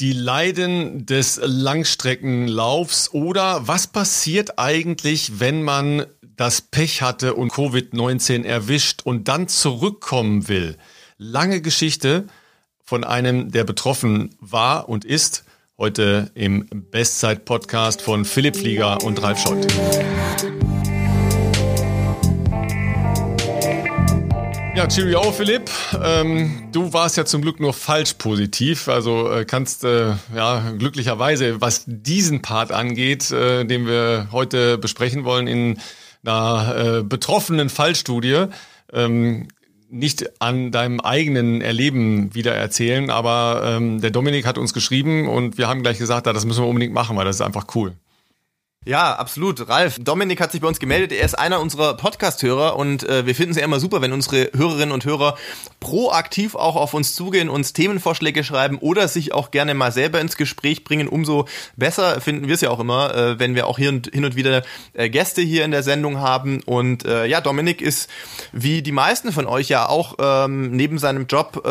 die Leiden des Langstreckenlaufs oder was passiert eigentlich, wenn man das Pech hatte und Covid-19 erwischt und dann zurückkommen will. Lange Geschichte von einem, der betroffen war und ist, heute im Bestzeit-Podcast von Philipp Flieger und Ralf Schott. Ja, Cheerio, Philipp. Ähm, du warst ja zum Glück nur falsch positiv. Also äh, kannst äh, ja glücklicherweise, was diesen Part angeht, äh, den wir heute besprechen wollen, in einer äh, betroffenen Fallstudie, ähm, nicht an deinem eigenen Erleben wieder erzählen. Aber ähm, der Dominik hat uns geschrieben und wir haben gleich gesagt, das müssen wir unbedingt machen, weil das ist einfach cool. Ja, absolut. Ralf, Dominik hat sich bei uns gemeldet. Er ist einer unserer Podcast-Hörer und äh, wir finden es ja immer super, wenn unsere Hörerinnen und Hörer proaktiv auch auf uns zugehen, uns Themenvorschläge schreiben oder sich auch gerne mal selber ins Gespräch bringen. Umso besser finden wir es ja auch immer, äh, wenn wir auch hier und, hin und wieder äh, Gäste hier in der Sendung haben. Und äh, ja, Dominik ist wie die meisten von euch ja auch ähm, neben seinem Job äh,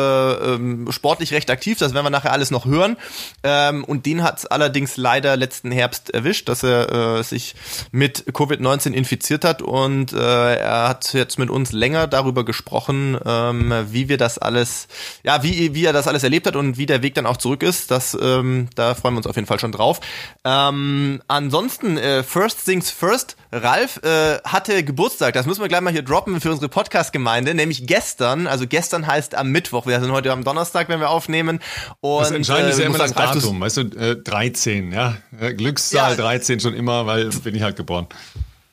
ähm, sportlich recht aktiv. Das werden wir nachher alles noch hören. Ähm, und den hat es allerdings leider letzten Herbst erwischt, dass er äh, sich mit Covid-19 infiziert hat und äh, er hat jetzt mit uns länger darüber gesprochen, ähm, wie wir das alles, ja, wie, wie er das alles erlebt hat und wie der Weg dann auch zurück ist. Das, ähm, da freuen wir uns auf jeden Fall schon drauf. Ähm, ansonsten, äh, first things first, Ralf äh, hatte Geburtstag, das müssen wir gleich mal hier droppen für unsere Podcast-Gemeinde, nämlich gestern, also gestern heißt am Mittwoch, wir sind heute am Donnerstag, wenn wir aufnehmen. Und, das Entscheidende äh, ist ja immer das Datum, weißt du, äh, 13, ja, Glückszahl ja. 13 schon immer, weil bin ich halt geboren.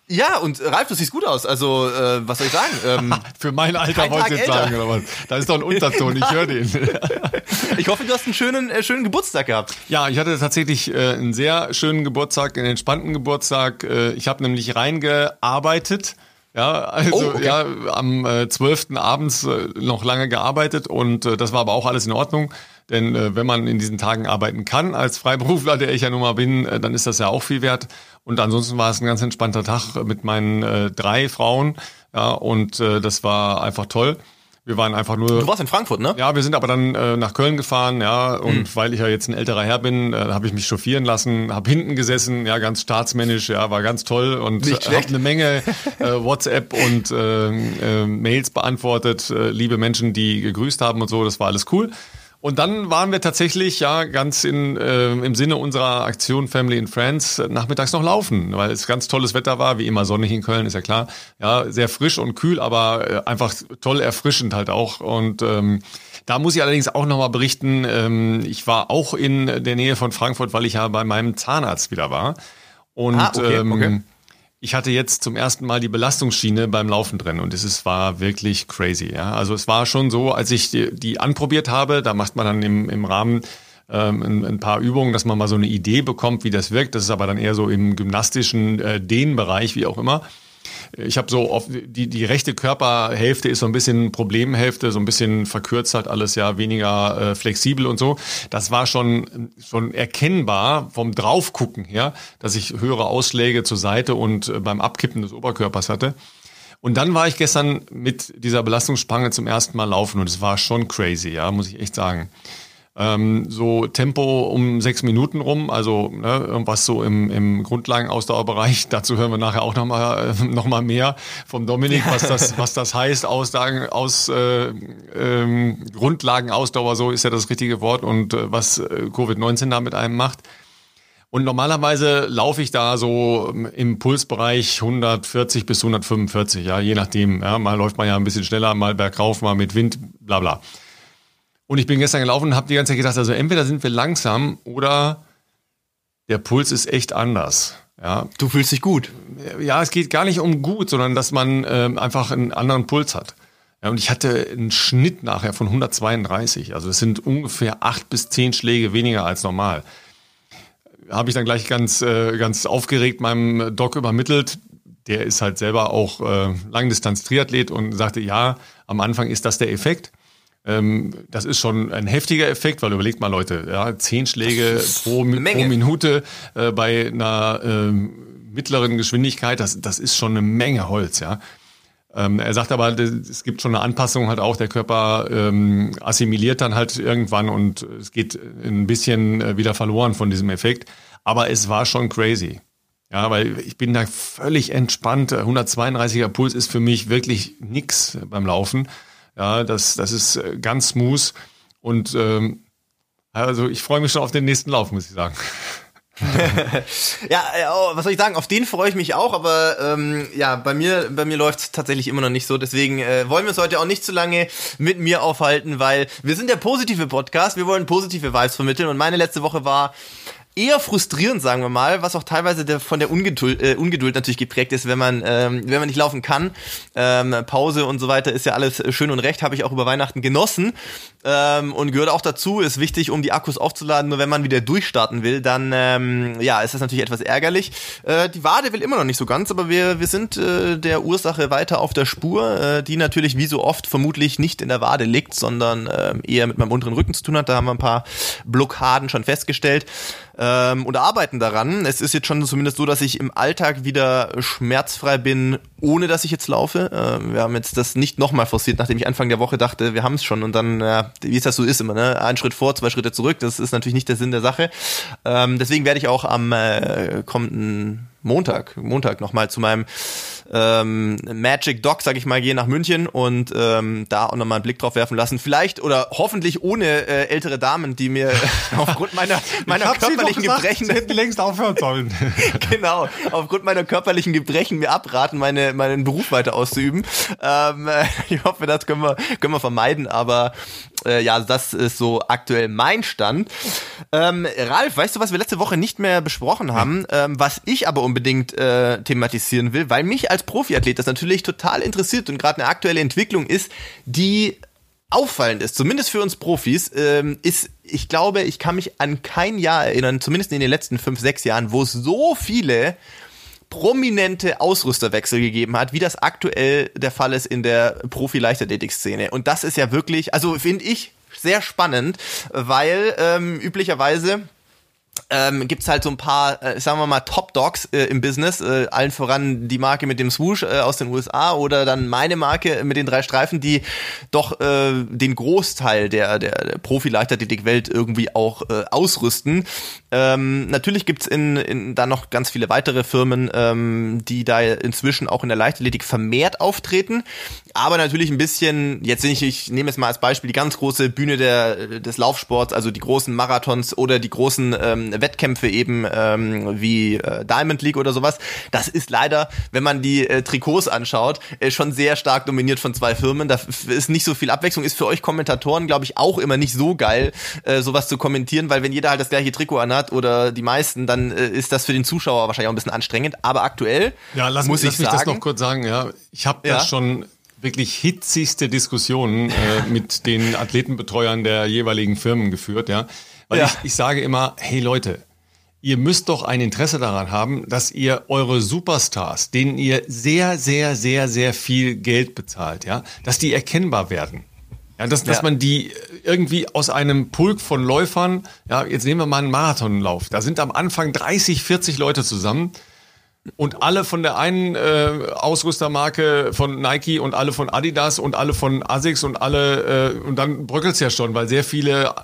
Ja, und Ralf, du siehst gut aus. Also, äh, was soll ich sagen? Ähm, Für mein Alter wollte ich jetzt sagen, oder was? Da ist doch ein Unterton, ich höre den. ich hoffe, du hast einen schönen, äh, schönen Geburtstag gehabt. Ja, ich hatte tatsächlich äh, einen sehr schönen Geburtstag, einen entspannten Geburtstag. Äh, ich habe nämlich reingearbeitet. Ja, also oh, okay. ja, am äh, 12. abends äh, noch lange gearbeitet und äh, das war aber auch alles in Ordnung. Denn äh, wenn man in diesen Tagen arbeiten kann, als Freiberufler, der ich ja nun mal bin, äh, dann ist das ja auch viel wert. Und ansonsten war es ein ganz entspannter Tag mit meinen äh, drei Frauen. Ja, und äh, das war einfach toll. Wir waren einfach nur. Du warst in Frankfurt, ne? Ja, wir sind aber dann äh, nach Köln gefahren, ja. Und mhm. weil ich ja jetzt ein älterer Herr bin, äh, habe ich mich chauffieren lassen, habe hinten gesessen, ja, ganz staatsmännisch, ja, war ganz toll und äh, habe eine Menge äh, WhatsApp und äh, äh, Mails beantwortet, äh, liebe Menschen, die gegrüßt haben und so. Das war alles cool. Und dann waren wir tatsächlich ja ganz in, äh, im Sinne unserer Aktion Family and Friends nachmittags noch laufen, weil es ganz tolles Wetter war, wie immer sonnig in Köln, ist ja klar. Ja, sehr frisch und kühl, aber äh, einfach toll erfrischend halt auch. Und ähm, da muss ich allerdings auch nochmal berichten, ähm, ich war auch in der Nähe von Frankfurt, weil ich ja bei meinem Zahnarzt wieder war. Und ah, okay, ähm, okay ich hatte jetzt zum ersten Mal die Belastungsschiene beim Laufen drin und es ist, war wirklich crazy. Ja? Also es war schon so, als ich die, die anprobiert habe, da macht man dann im, im Rahmen ähm, ein, ein, paar Übungen, dass man mal so eine Idee bekommt, wie das wirkt. Das ist aber dann eher so im gymnastischen äh, Dehnbereich, wie auch immer. Ich habe so oft, die, die rechte Körperhälfte ist so ein bisschen Problemhälfte, so ein bisschen verkürzt halt alles ja weniger äh, flexibel und so. Das war schon, schon erkennbar vom Draufgucken her, dass ich höhere Ausschläge zur Seite und äh, beim Abkippen des Oberkörpers hatte. Und dann war ich gestern mit dieser Belastungsspange zum ersten Mal laufen und es war schon crazy, ja, muss ich echt sagen ähm, so Tempo um sechs Minuten rum, also ne, irgendwas so im, im Grundlagenausdauerbereich. Dazu hören wir nachher auch nochmal äh, noch mal mehr vom Dominik, was das, was das heißt, Aussagen aus äh, ähm, Grundlagenausdauer, so ist ja das richtige Wort, und äh, was äh, Covid-19 da mit einem macht. Und normalerweise laufe ich da so im Pulsbereich 140 bis 145, ja, je nachdem. Ja, mal läuft man ja ein bisschen schneller, mal bergauf, mal mit Wind, bla bla. Und ich bin gestern gelaufen und habe die ganze Zeit gedacht, also entweder sind wir langsam oder der Puls ist echt anders. Ja. Du fühlst dich gut. Ja, es geht gar nicht um gut, sondern dass man ähm, einfach einen anderen Puls hat. Ja, und ich hatte einen Schnitt nachher von 132. Also es sind ungefähr acht bis zehn Schläge weniger als normal. Habe ich dann gleich ganz, äh, ganz aufgeregt meinem Doc übermittelt. Der ist halt selber auch äh, Langdistanz-Triathlet und sagte, ja, am Anfang ist das der Effekt. Ähm, das ist schon ein heftiger Effekt, weil überlegt mal Leute, ja, zehn Schläge pro, pro, Minute äh, bei einer äh, mittleren Geschwindigkeit, das, das ist schon eine Menge Holz, ja. Ähm, er sagt aber, es gibt schon eine Anpassung halt auch, der Körper ähm, assimiliert dann halt irgendwann und es geht ein bisschen äh, wieder verloren von diesem Effekt. Aber es war schon crazy. Ja, weil ich bin da völlig entspannt. 132er Puls ist für mich wirklich nix beim Laufen. Ja, das, das ist äh, ganz smooth. Und ähm, also ich freue mich schon auf den nächsten Lauf, muss ich sagen. ja, äh, oh, was soll ich sagen? Auf den freue ich mich auch, aber ähm, ja, bei mir, bei mir läuft es tatsächlich immer noch nicht so. Deswegen äh, wollen wir es heute auch nicht zu lange mit mir aufhalten, weil wir sind der positive Podcast. Wir wollen positive Vibes vermitteln und meine letzte Woche war eher frustrierend, sagen wir mal, was auch teilweise der, von der Ungeduld, äh, Ungeduld natürlich geprägt ist, wenn man, ähm, wenn man nicht laufen kann. Ähm, Pause und so weiter ist ja alles schön und recht, habe ich auch über Weihnachten genossen ähm, und gehört auch dazu, ist wichtig, um die Akkus aufzuladen. Nur wenn man wieder durchstarten will, dann ähm, ja, ist das natürlich etwas ärgerlich. Äh, die Wade will immer noch nicht so ganz, aber wir, wir sind äh, der Ursache weiter auf der Spur, äh, die natürlich wie so oft vermutlich nicht in der Wade liegt, sondern äh, eher mit meinem unteren Rücken zu tun hat. Da haben wir ein paar Blockaden schon festgestellt ähm, und arbeiten daran. Es ist jetzt schon zumindest so, dass ich im Alltag wieder schmerzfrei bin, ohne dass ich jetzt laufe. Äh, wir haben jetzt das nicht nochmal forciert, nachdem ich Anfang der Woche dachte, wir haben es schon und dann, äh, wie es das so ist immer, ne? ein Schritt vor, zwei Schritte zurück. Das ist natürlich nicht der Sinn der Sache. Ähm, deswegen werde ich auch am äh, kommenden Montag, Montag nochmal zu meinem ähm, Magic Dog, sag ich mal, gehen nach München und ähm, da auch nochmal einen Blick drauf werfen lassen. Vielleicht oder hoffentlich ohne äh, ältere Damen, die mir aufgrund meiner, meiner körperlichen gesagt, Gebrechen. hätten längst aufhören sollen. genau, aufgrund meiner körperlichen Gebrechen mir abraten, meine, meinen Beruf weiter auszuüben. Ähm, ich hoffe, das können wir, können wir vermeiden, aber äh, ja, das ist so aktuell mein Stand. Ähm, Ralf, weißt du, was wir letzte Woche nicht mehr besprochen haben, ähm, was ich aber unbedingt äh, thematisieren will, weil mich als Profiathlet das natürlich total interessiert und gerade eine aktuelle Entwicklung ist, die auffallend ist, zumindest für uns Profis, ähm, ist, ich glaube, ich kann mich an kein Jahr erinnern, zumindest in den letzten fünf, sechs Jahren, wo es so viele prominente Ausrüsterwechsel gegeben hat, wie das aktuell der Fall ist in der Profi-Leichtathletik-Szene. Und das ist ja wirklich, also finde ich sehr spannend, weil ähm, üblicherweise ähm, gibt halt so ein paar, äh, sagen wir mal, Top-Dogs äh, im Business, äh, allen voran die Marke mit dem Swoosh äh, aus den USA oder dann meine Marke mit den drei Streifen, die doch äh, den Großteil der, der, der Profi-Leichtathletik-Welt irgendwie auch äh, ausrüsten. Ähm, natürlich gibt's in, in da noch ganz viele weitere Firmen, ähm, die da inzwischen auch in der Leichtathletik vermehrt auftreten, aber natürlich ein bisschen, jetzt ich, ich nehme es mal als Beispiel, die ganz große Bühne der, des Laufsports, also die großen Marathons oder die großen ähm, Wettkämpfe eben ähm, wie äh, Diamond League oder sowas. Das ist leider, wenn man die äh, Trikots anschaut, äh, schon sehr stark dominiert von zwei Firmen. Da ist nicht so viel Abwechslung. Ist für euch Kommentatoren, glaube ich, auch immer nicht so geil, äh, sowas zu kommentieren, weil wenn jeder halt das gleiche Trikot anhat oder die meisten, dann äh, ist das für den Zuschauer wahrscheinlich auch ein bisschen anstrengend. Aber aktuell ja, lass, muss lass ich mich sagen, das noch kurz sagen. Ja, ich habe ja. das schon wirklich hitzigste Diskussionen äh, mit den Athletenbetreuern der jeweiligen Firmen geführt, ja. Weil ja. ich, ich sage immer, hey Leute, ihr müsst doch ein Interesse daran haben, dass ihr eure Superstars, denen ihr sehr, sehr, sehr, sehr viel Geld bezahlt, ja, dass die erkennbar werden. Ja, dass, dass man die irgendwie aus einem Pulk von Läufern, ja, jetzt nehmen wir mal einen Marathonlauf, da sind am Anfang 30, 40 Leute zusammen und alle von der einen äh, Ausrüstermarke von Nike und alle von Adidas und alle von Asics und alle, äh, und dann bröckelt's ja schon, weil sehr viele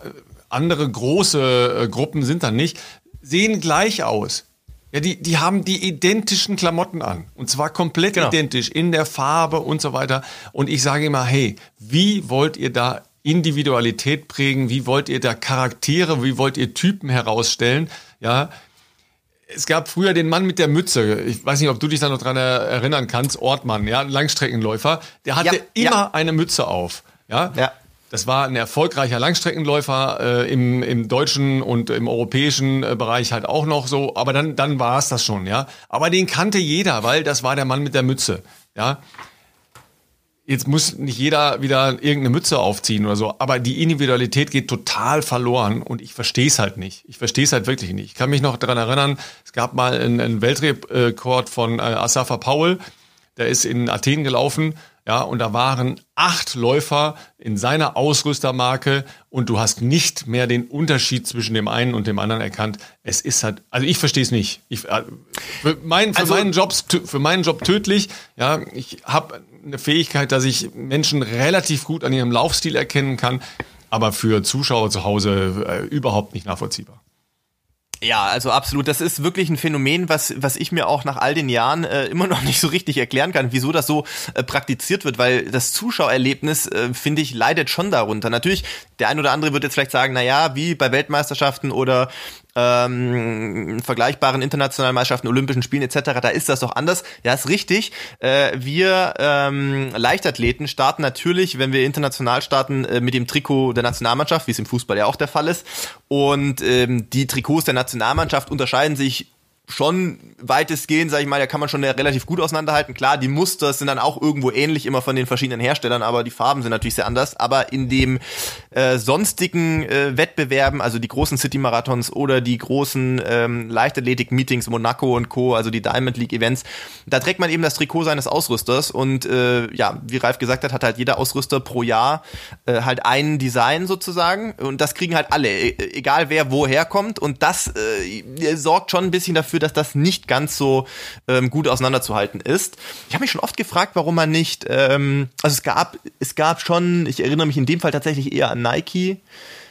andere große äh, Gruppen sind dann nicht, sehen gleich aus. Ja, die, die haben die identischen Klamotten an. Und zwar komplett genau. identisch in der Farbe und so weiter. Und ich sage immer, hey, wie wollt ihr da Individualität prägen? Wie wollt ihr da Charaktere? Wie wollt ihr Typen herausstellen? Ja. Es gab früher den Mann mit der Mütze. Ich weiß nicht, ob du dich da noch dran erinnern kannst. Ortmann, ja, Langstreckenläufer. Der hatte ja, immer ja. eine Mütze auf. Ja. ja. Das war ein erfolgreicher Langstreckenläufer äh, im, im deutschen und im europäischen äh, Bereich halt auch noch so. Aber dann, dann war es das schon, ja. Aber den kannte jeder, weil das war der Mann mit der Mütze, ja. Jetzt muss nicht jeder wieder irgendeine Mütze aufziehen oder so, aber die Individualität geht total verloren und ich verstehe es halt nicht. Ich verstehe es halt wirklich nicht. Ich kann mich noch daran erinnern, es gab mal einen, Weltrekord von äh, Asafa Paul, der ist in Athen gelaufen ja, und da waren acht Läufer in seiner Ausrüstermarke und du hast nicht mehr den Unterschied zwischen dem einen und dem anderen erkannt. Es ist halt, also ich verstehe es nicht. Ich, äh, für, mein, für, also, meinen Jobs, für meinen Job tödlich. Ja, ich habe eine Fähigkeit, dass ich Menschen relativ gut an ihrem Laufstil erkennen kann, aber für Zuschauer zu Hause äh, überhaupt nicht nachvollziehbar. Ja, also absolut. Das ist wirklich ein Phänomen, was, was ich mir auch nach all den Jahren äh, immer noch nicht so richtig erklären kann, wieso das so äh, praktiziert wird, weil das Zuschauerlebnis, äh, finde ich, leidet schon darunter. Natürlich, der ein oder andere wird jetzt vielleicht sagen, na ja, wie bei Weltmeisterschaften oder ähm, vergleichbaren internationalen Meisterschaften, Olympischen Spielen etc., da ist das doch anders. Ja, ist richtig. Äh, wir ähm, Leichtathleten starten natürlich, wenn wir international starten, äh, mit dem Trikot der Nationalmannschaft, wie es im Fußball ja auch der Fall ist. Und ähm, die Trikots der Nationalmannschaft unterscheiden sich schon weitestgehend, sag ich mal, da kann man schon relativ gut auseinanderhalten. Klar, die Muster sind dann auch irgendwo ähnlich immer von den verschiedenen Herstellern, aber die Farben sind natürlich sehr anders. Aber in dem äh, sonstigen äh, Wettbewerben, also die großen City-Marathons oder die großen ähm, Leichtathletik-Meetings, Monaco und Co., also die Diamond League-Events, da trägt man eben das Trikot seines Ausrüsters und äh, ja, wie Ralf gesagt hat, hat halt jeder Ausrüster pro Jahr äh, halt ein Design sozusagen und das kriegen halt alle, e egal wer woher kommt und das äh, sorgt schon ein bisschen dafür, dass das nicht ganz so ähm, gut auseinanderzuhalten ist. Ich habe mich schon oft gefragt, warum man nicht, ähm, also es gab, es gab schon, ich erinnere mich in dem Fall tatsächlich eher an Nike.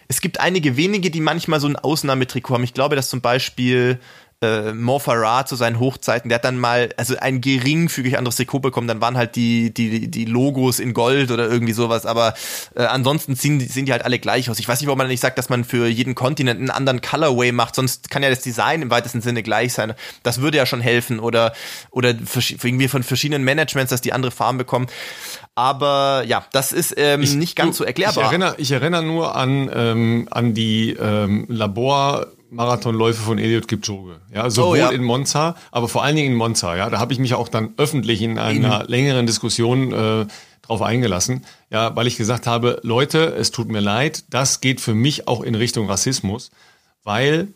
Es gibt einige wenige, die manchmal so ein Ausnahmetrikot haben. Ich glaube, dass zum Beispiel äh, Mo Farah zu seinen Hochzeiten, der hat dann mal, also ein geringfügig anderes Trikot bekommen, dann waren halt die, die, die Logos in Gold oder irgendwie sowas, aber äh, ansonsten sehen, sehen die halt alle gleich aus. Ich weiß nicht, warum man nicht sagt, dass man für jeden Kontinent einen anderen Colorway macht, sonst kann ja das Design im weitesten Sinne gleich sein. Das würde ja schon helfen oder, oder irgendwie von verschiedenen Managements, dass die andere Farben bekommen. Aber ja, das ist ähm, ich, nicht ganz du, so erklärbar. Ich erinnere, ich erinnere nur an, ähm, an die ähm, Labor- Marathonläufe von Eliot Kipchoge. Ja, sowohl oh, ja. in Monza, aber vor allen Dingen in Monza. Ja, da habe ich mich auch dann öffentlich in einer mhm. längeren Diskussion äh, drauf eingelassen. Ja, weil ich gesagt habe, Leute, es tut mir leid, das geht für mich auch in Richtung Rassismus, weil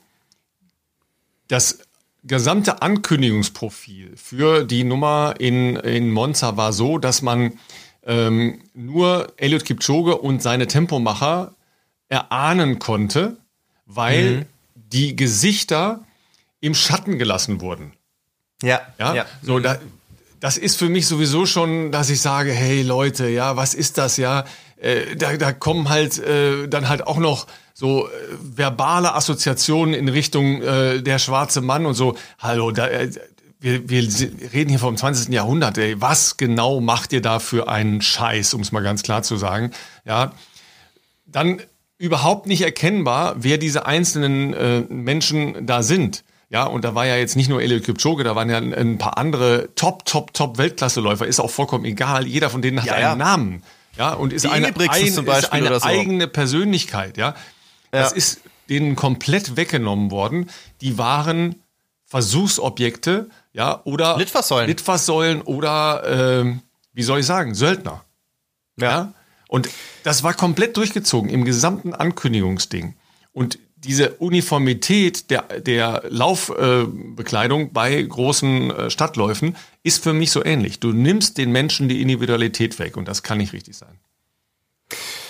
das gesamte Ankündigungsprofil für die Nummer in, in Monza war so, dass man ähm, nur Eliot Kipchoge und seine Tempomacher erahnen konnte, weil mhm die Gesichter im Schatten gelassen wurden. Ja. Ja. ja. So, da, das ist für mich sowieso schon, dass ich sage, hey Leute, ja, was ist das, ja? Äh, da, da kommen halt äh, dann halt auch noch so äh, verbale Assoziationen in Richtung äh, der schwarze Mann und so. Hallo, da, äh, wir, wir reden hier vom 20. Jahrhundert. Ey. Was genau macht ihr da für einen Scheiß, um es mal ganz klar zu sagen? Ja, dann überhaupt nicht erkennbar, wer diese einzelnen äh, Menschen da sind. Ja, und da war ja jetzt nicht nur Eliud Kipchoge, da waren ja ein, paar andere Top, Top, Top Weltklasseläufer. Ist auch vollkommen egal. Jeder von denen hat ja, einen ja. Namen. Ja, und ist Die eine, ein, ist eine so. eigene Persönlichkeit. Ja, das ja. ist denen komplett weggenommen worden. Die waren Versuchsobjekte, ja, oder Litfaßsäulen, Litfaßsäulen oder äh, wie soll ich sagen, Söldner. ja? Und das war komplett durchgezogen im gesamten Ankündigungsding. Und diese Uniformität der, der Laufbekleidung äh, bei großen äh, Stadtläufen ist für mich so ähnlich. Du nimmst den Menschen die Individualität weg und das kann nicht richtig sein.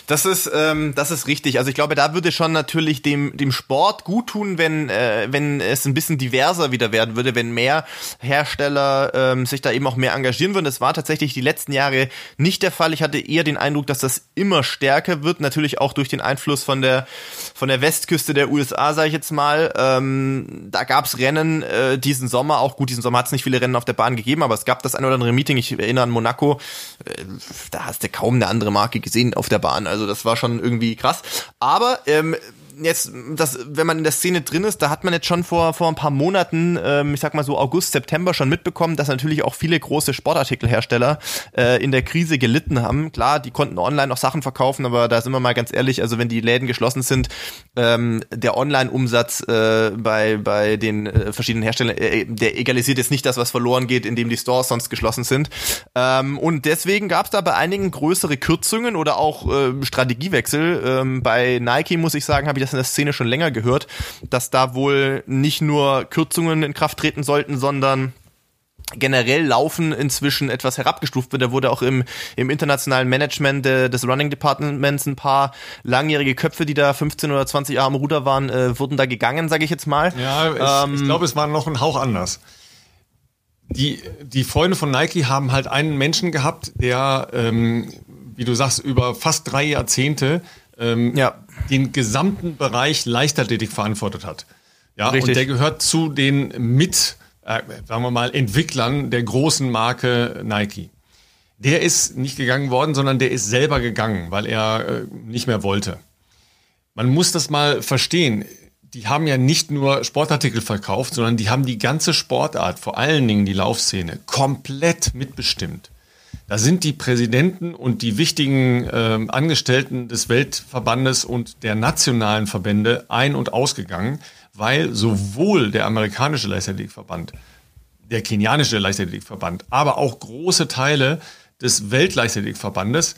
Das ist, ähm, das ist richtig. Also ich glaube, da würde schon natürlich dem, dem Sport gut tun, wenn, äh, wenn es ein bisschen diverser wieder werden würde, wenn mehr Hersteller ähm, sich da eben auch mehr engagieren würden. Das war tatsächlich die letzten Jahre nicht der Fall. Ich hatte eher den Eindruck, dass das immer stärker wird. Natürlich auch durch den Einfluss von der, von der Westküste der USA, sage ich jetzt mal. Ähm, da gab's Rennen äh, diesen Sommer. Auch gut, diesen Sommer hat es nicht viele Rennen auf der Bahn gegeben, aber es gab das ein oder andere Meeting. Ich erinnere an Monaco. Äh, da hast du kaum eine andere Marke gesehen auf der Bahn. Also das war schon irgendwie krass. Aber ähm, jetzt, das, wenn man in der Szene drin ist, da hat man jetzt schon vor, vor ein paar Monaten, ähm, ich sag mal so August, September schon mitbekommen, dass natürlich auch viele große Sportartikelhersteller äh, in der Krise gelitten haben. Klar, die konnten online auch Sachen verkaufen, aber da sind wir mal ganz ehrlich, also wenn die Läden geschlossen sind, ähm, der Online-Umsatz äh, bei, bei den äh, verschiedenen Herstellern, äh, der egalisiert jetzt nicht das, was verloren geht, indem die Stores sonst geschlossen sind. Ähm, und deswegen gab es da bei einigen größere Kürzungen oder auch äh, Strategiewechsel. Ähm, bei Nike, muss ich sagen, habe ich das in der Szene schon länger gehört, dass da wohl nicht nur Kürzungen in Kraft treten sollten, sondern generell Laufen inzwischen etwas herabgestuft wird. Da wurde auch im, im internationalen Management de, des Running Departments ein paar langjährige Köpfe, die da 15 oder 20 Jahre am Ruder waren, äh, wurden da gegangen, sage ich jetzt mal. Ja, ähm, ich glaube, es war noch ein Hauch anders. Die, die Freunde von Nike haben halt einen Menschen gehabt, der, ähm, wie du sagst, über fast drei Jahrzehnte ähm, ja. den gesamten Bereich Leichtathletik verantwortet hat. Ja, Richtig. und der gehört zu den mit äh, sagen wir mal, Entwicklern der großen Marke Nike. Der ist nicht gegangen worden, sondern der ist selber gegangen, weil er äh, nicht mehr wollte. Man muss das mal verstehen. Die haben ja nicht nur Sportartikel verkauft, sondern die haben die ganze Sportart, vor allen Dingen die Laufszene, komplett mitbestimmt. Da sind die Präsidenten und die wichtigen äh, Angestellten des Weltverbandes und der nationalen Verbände ein- und ausgegangen weil sowohl der amerikanische Leichtathletikverband, der kenianische Leichtathletikverband, aber auch große Teile des Weltleichtathletikverbandes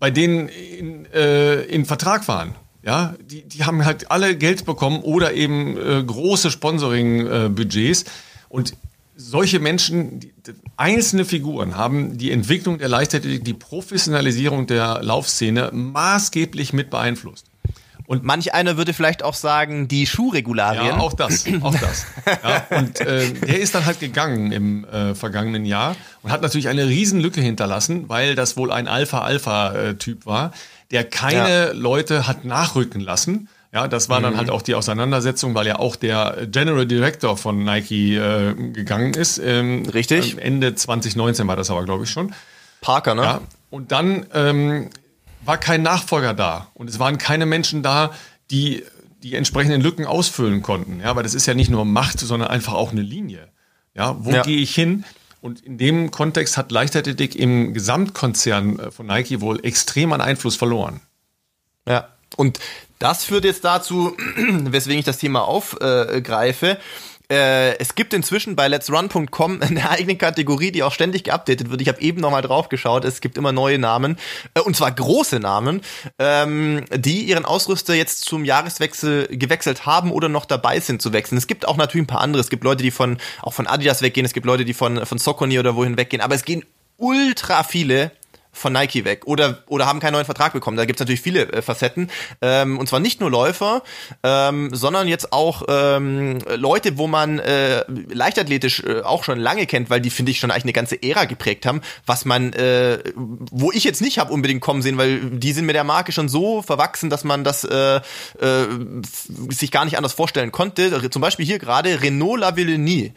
bei denen in, äh, in Vertrag waren. Ja, die, die haben halt alle Geld bekommen oder eben äh, große Sponsoring-Budgets. Äh, und solche Menschen, die, einzelne Figuren haben die Entwicklung der Leichtathletik, die Professionalisierung der Laufszene maßgeblich mit beeinflusst. Und manch einer würde vielleicht auch sagen, die Schuhregularien. Ja, auch das, auch das. Ja, und äh, der ist dann halt gegangen im äh, vergangenen Jahr und hat natürlich eine Riesenlücke hinterlassen, weil das wohl ein Alpha-Alpha-Typ war, der keine ja. Leute hat nachrücken lassen. Ja, das war dann mhm. halt auch die Auseinandersetzung, weil ja auch der General Director von Nike äh, gegangen ist. Ähm, Richtig. Ende 2019 war das aber, glaube ich, schon. Parker, ne? Ja, und dann ähm, war kein Nachfolger da und es waren keine Menschen da, die die entsprechenden Lücken ausfüllen konnten. Ja, weil das ist ja nicht nur Macht, sondern einfach auch eine Linie. Ja, wo ja. gehe ich hin? Und in dem Kontext hat Leichtathletik im Gesamtkonzern äh, von Nike wohl extrem an Einfluss verloren. Ja, und das führt jetzt dazu, weswegen ich das Thema aufgreife, äh, es gibt inzwischen bei letsrun.com eine eigene Kategorie, die auch ständig geupdatet wird. Ich habe eben nochmal drauf geschaut. Es gibt immer neue Namen, äh, und zwar große Namen, ähm, die ihren Ausrüster jetzt zum Jahreswechsel gewechselt haben oder noch dabei sind zu wechseln. Es gibt auch natürlich ein paar andere. Es gibt Leute, die von auch von Adidas weggehen. Es gibt Leute, die von von Socony oder wohin weggehen. Aber es gehen ultra viele von Nike weg oder, oder haben keinen neuen Vertrag bekommen. Da gibt's natürlich viele äh, Facetten. Ähm, und zwar nicht nur Läufer, ähm, sondern jetzt auch ähm, Leute, wo man äh, leichtathletisch äh, auch schon lange kennt, weil die, finde ich, schon eigentlich eine ganze Ära geprägt haben, was man, äh, wo ich jetzt nicht habe unbedingt kommen sehen, weil die sind mit der Marke schon so verwachsen, dass man das äh, äh, sich gar nicht anders vorstellen konnte. Zum Beispiel hier gerade Renault Lavillenie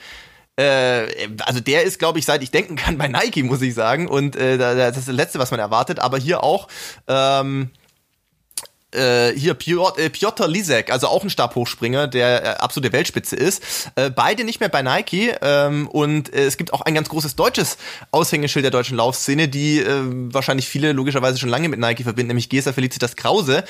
äh, also der ist, glaube ich, seit ich denken kann, bei Nike, muss ich sagen. Und äh, das ist das Letzte, was man erwartet. Aber hier auch. Ähm, äh, hier Piotr, äh, Piotr Lisek, also auch ein Stabhochspringer, der äh, absolute Weltspitze ist. Äh, beide nicht mehr bei Nike ähm, und es gibt auch ein ganz großes deutsches Aushängeschild der deutschen Laufszene, die wahrscheinlich viele logischerweise schon lange mit Nike verbinden, nämlich Gesa Felicitas Krause.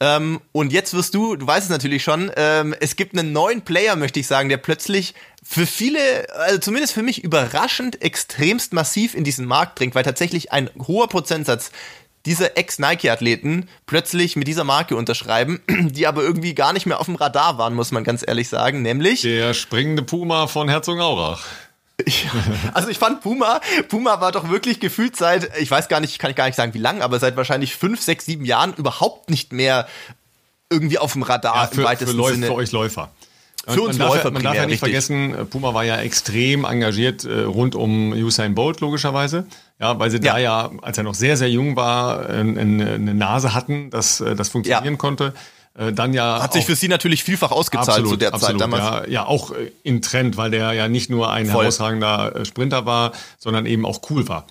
Ähm, und jetzt wirst du, du weißt es natürlich schon, ähm, es gibt einen neuen Player, möchte ich sagen, der plötzlich für viele, also zumindest für mich überraschend extremst massiv in diesen Markt dringt, weil tatsächlich ein hoher Prozentsatz diese Ex-Nike-Athleten plötzlich mit dieser Marke unterschreiben, die aber irgendwie gar nicht mehr auf dem Radar waren, muss man ganz ehrlich sagen, nämlich der springende Puma von Herzogenaurach. Ja, also ich fand Puma, Puma war doch wirklich gefühlt seit, ich weiß gar nicht, kann ich gar nicht sagen wie lang, aber seit wahrscheinlich fünf, sechs, sieben Jahren überhaupt nicht mehr irgendwie auf dem Radar ja, für, im weitesten für Läuf, Sinne. Für euch Läufer. Für uns man Läufer darf, Man darf ja nicht richtig. vergessen, äh, Puma war ja extrem engagiert äh, rund um Usain Bolt, logischerweise. Ja, weil sie ja. da ja, als er noch sehr, sehr jung war, äh, eine, Nase hatten, dass äh, das funktionieren ja. konnte. Äh, dann ja Hat sich für sie natürlich vielfach ausgezahlt absolut, zu der absolut, Zeit damals. Ja, ja, auch in Trend, weil der ja nicht nur ein Voll. herausragender Sprinter war, sondern eben auch cool war.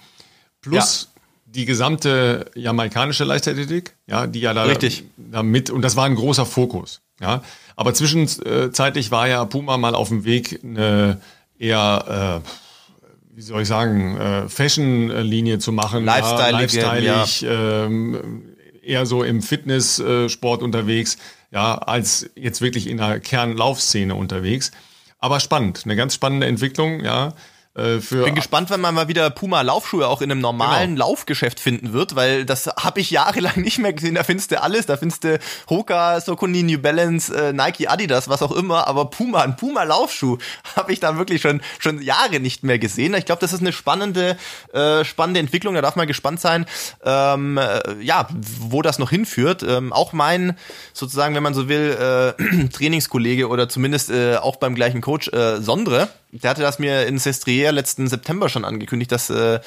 Plus die gesamte jamaikanische Leichtathletik, ja, die ja da, Richtig. da mit, und das war ein großer Fokus. Ja, aber zwischenzeitlich war ja Puma mal auf dem Weg, eine eher, äh, wie soll ich sagen, äh, Fashion-Linie zu machen. Lifestyle, ja, lifestyleig, ja. ähm, eher so im Fitnesssport unterwegs, ja, als jetzt wirklich in der Kernlaufszene unterwegs. Aber spannend, eine ganz spannende Entwicklung, ja. Äh, für Bin gespannt, wenn man mal wieder Puma Laufschuhe auch in einem normalen genau. Laufgeschäft finden wird, weil das habe ich jahrelang nicht mehr gesehen. Da findest du alles, da findest du Hoka, Sokuni, New Balance, äh, Nike, Adidas, was auch immer, aber Puma, ein Puma Laufschuh habe ich da wirklich schon schon Jahre nicht mehr gesehen. Ich glaube, das ist eine spannende äh, spannende Entwicklung, da darf man gespannt sein, ähm, äh, ja, wo das noch hinführt. Ähm, auch mein sozusagen, wenn man so will, äh, Trainingskollege oder zumindest auch beim gleichen Coach äh, Sondre, der hatte das mir in Sestriere letzten September schon angekündigt, dass äh,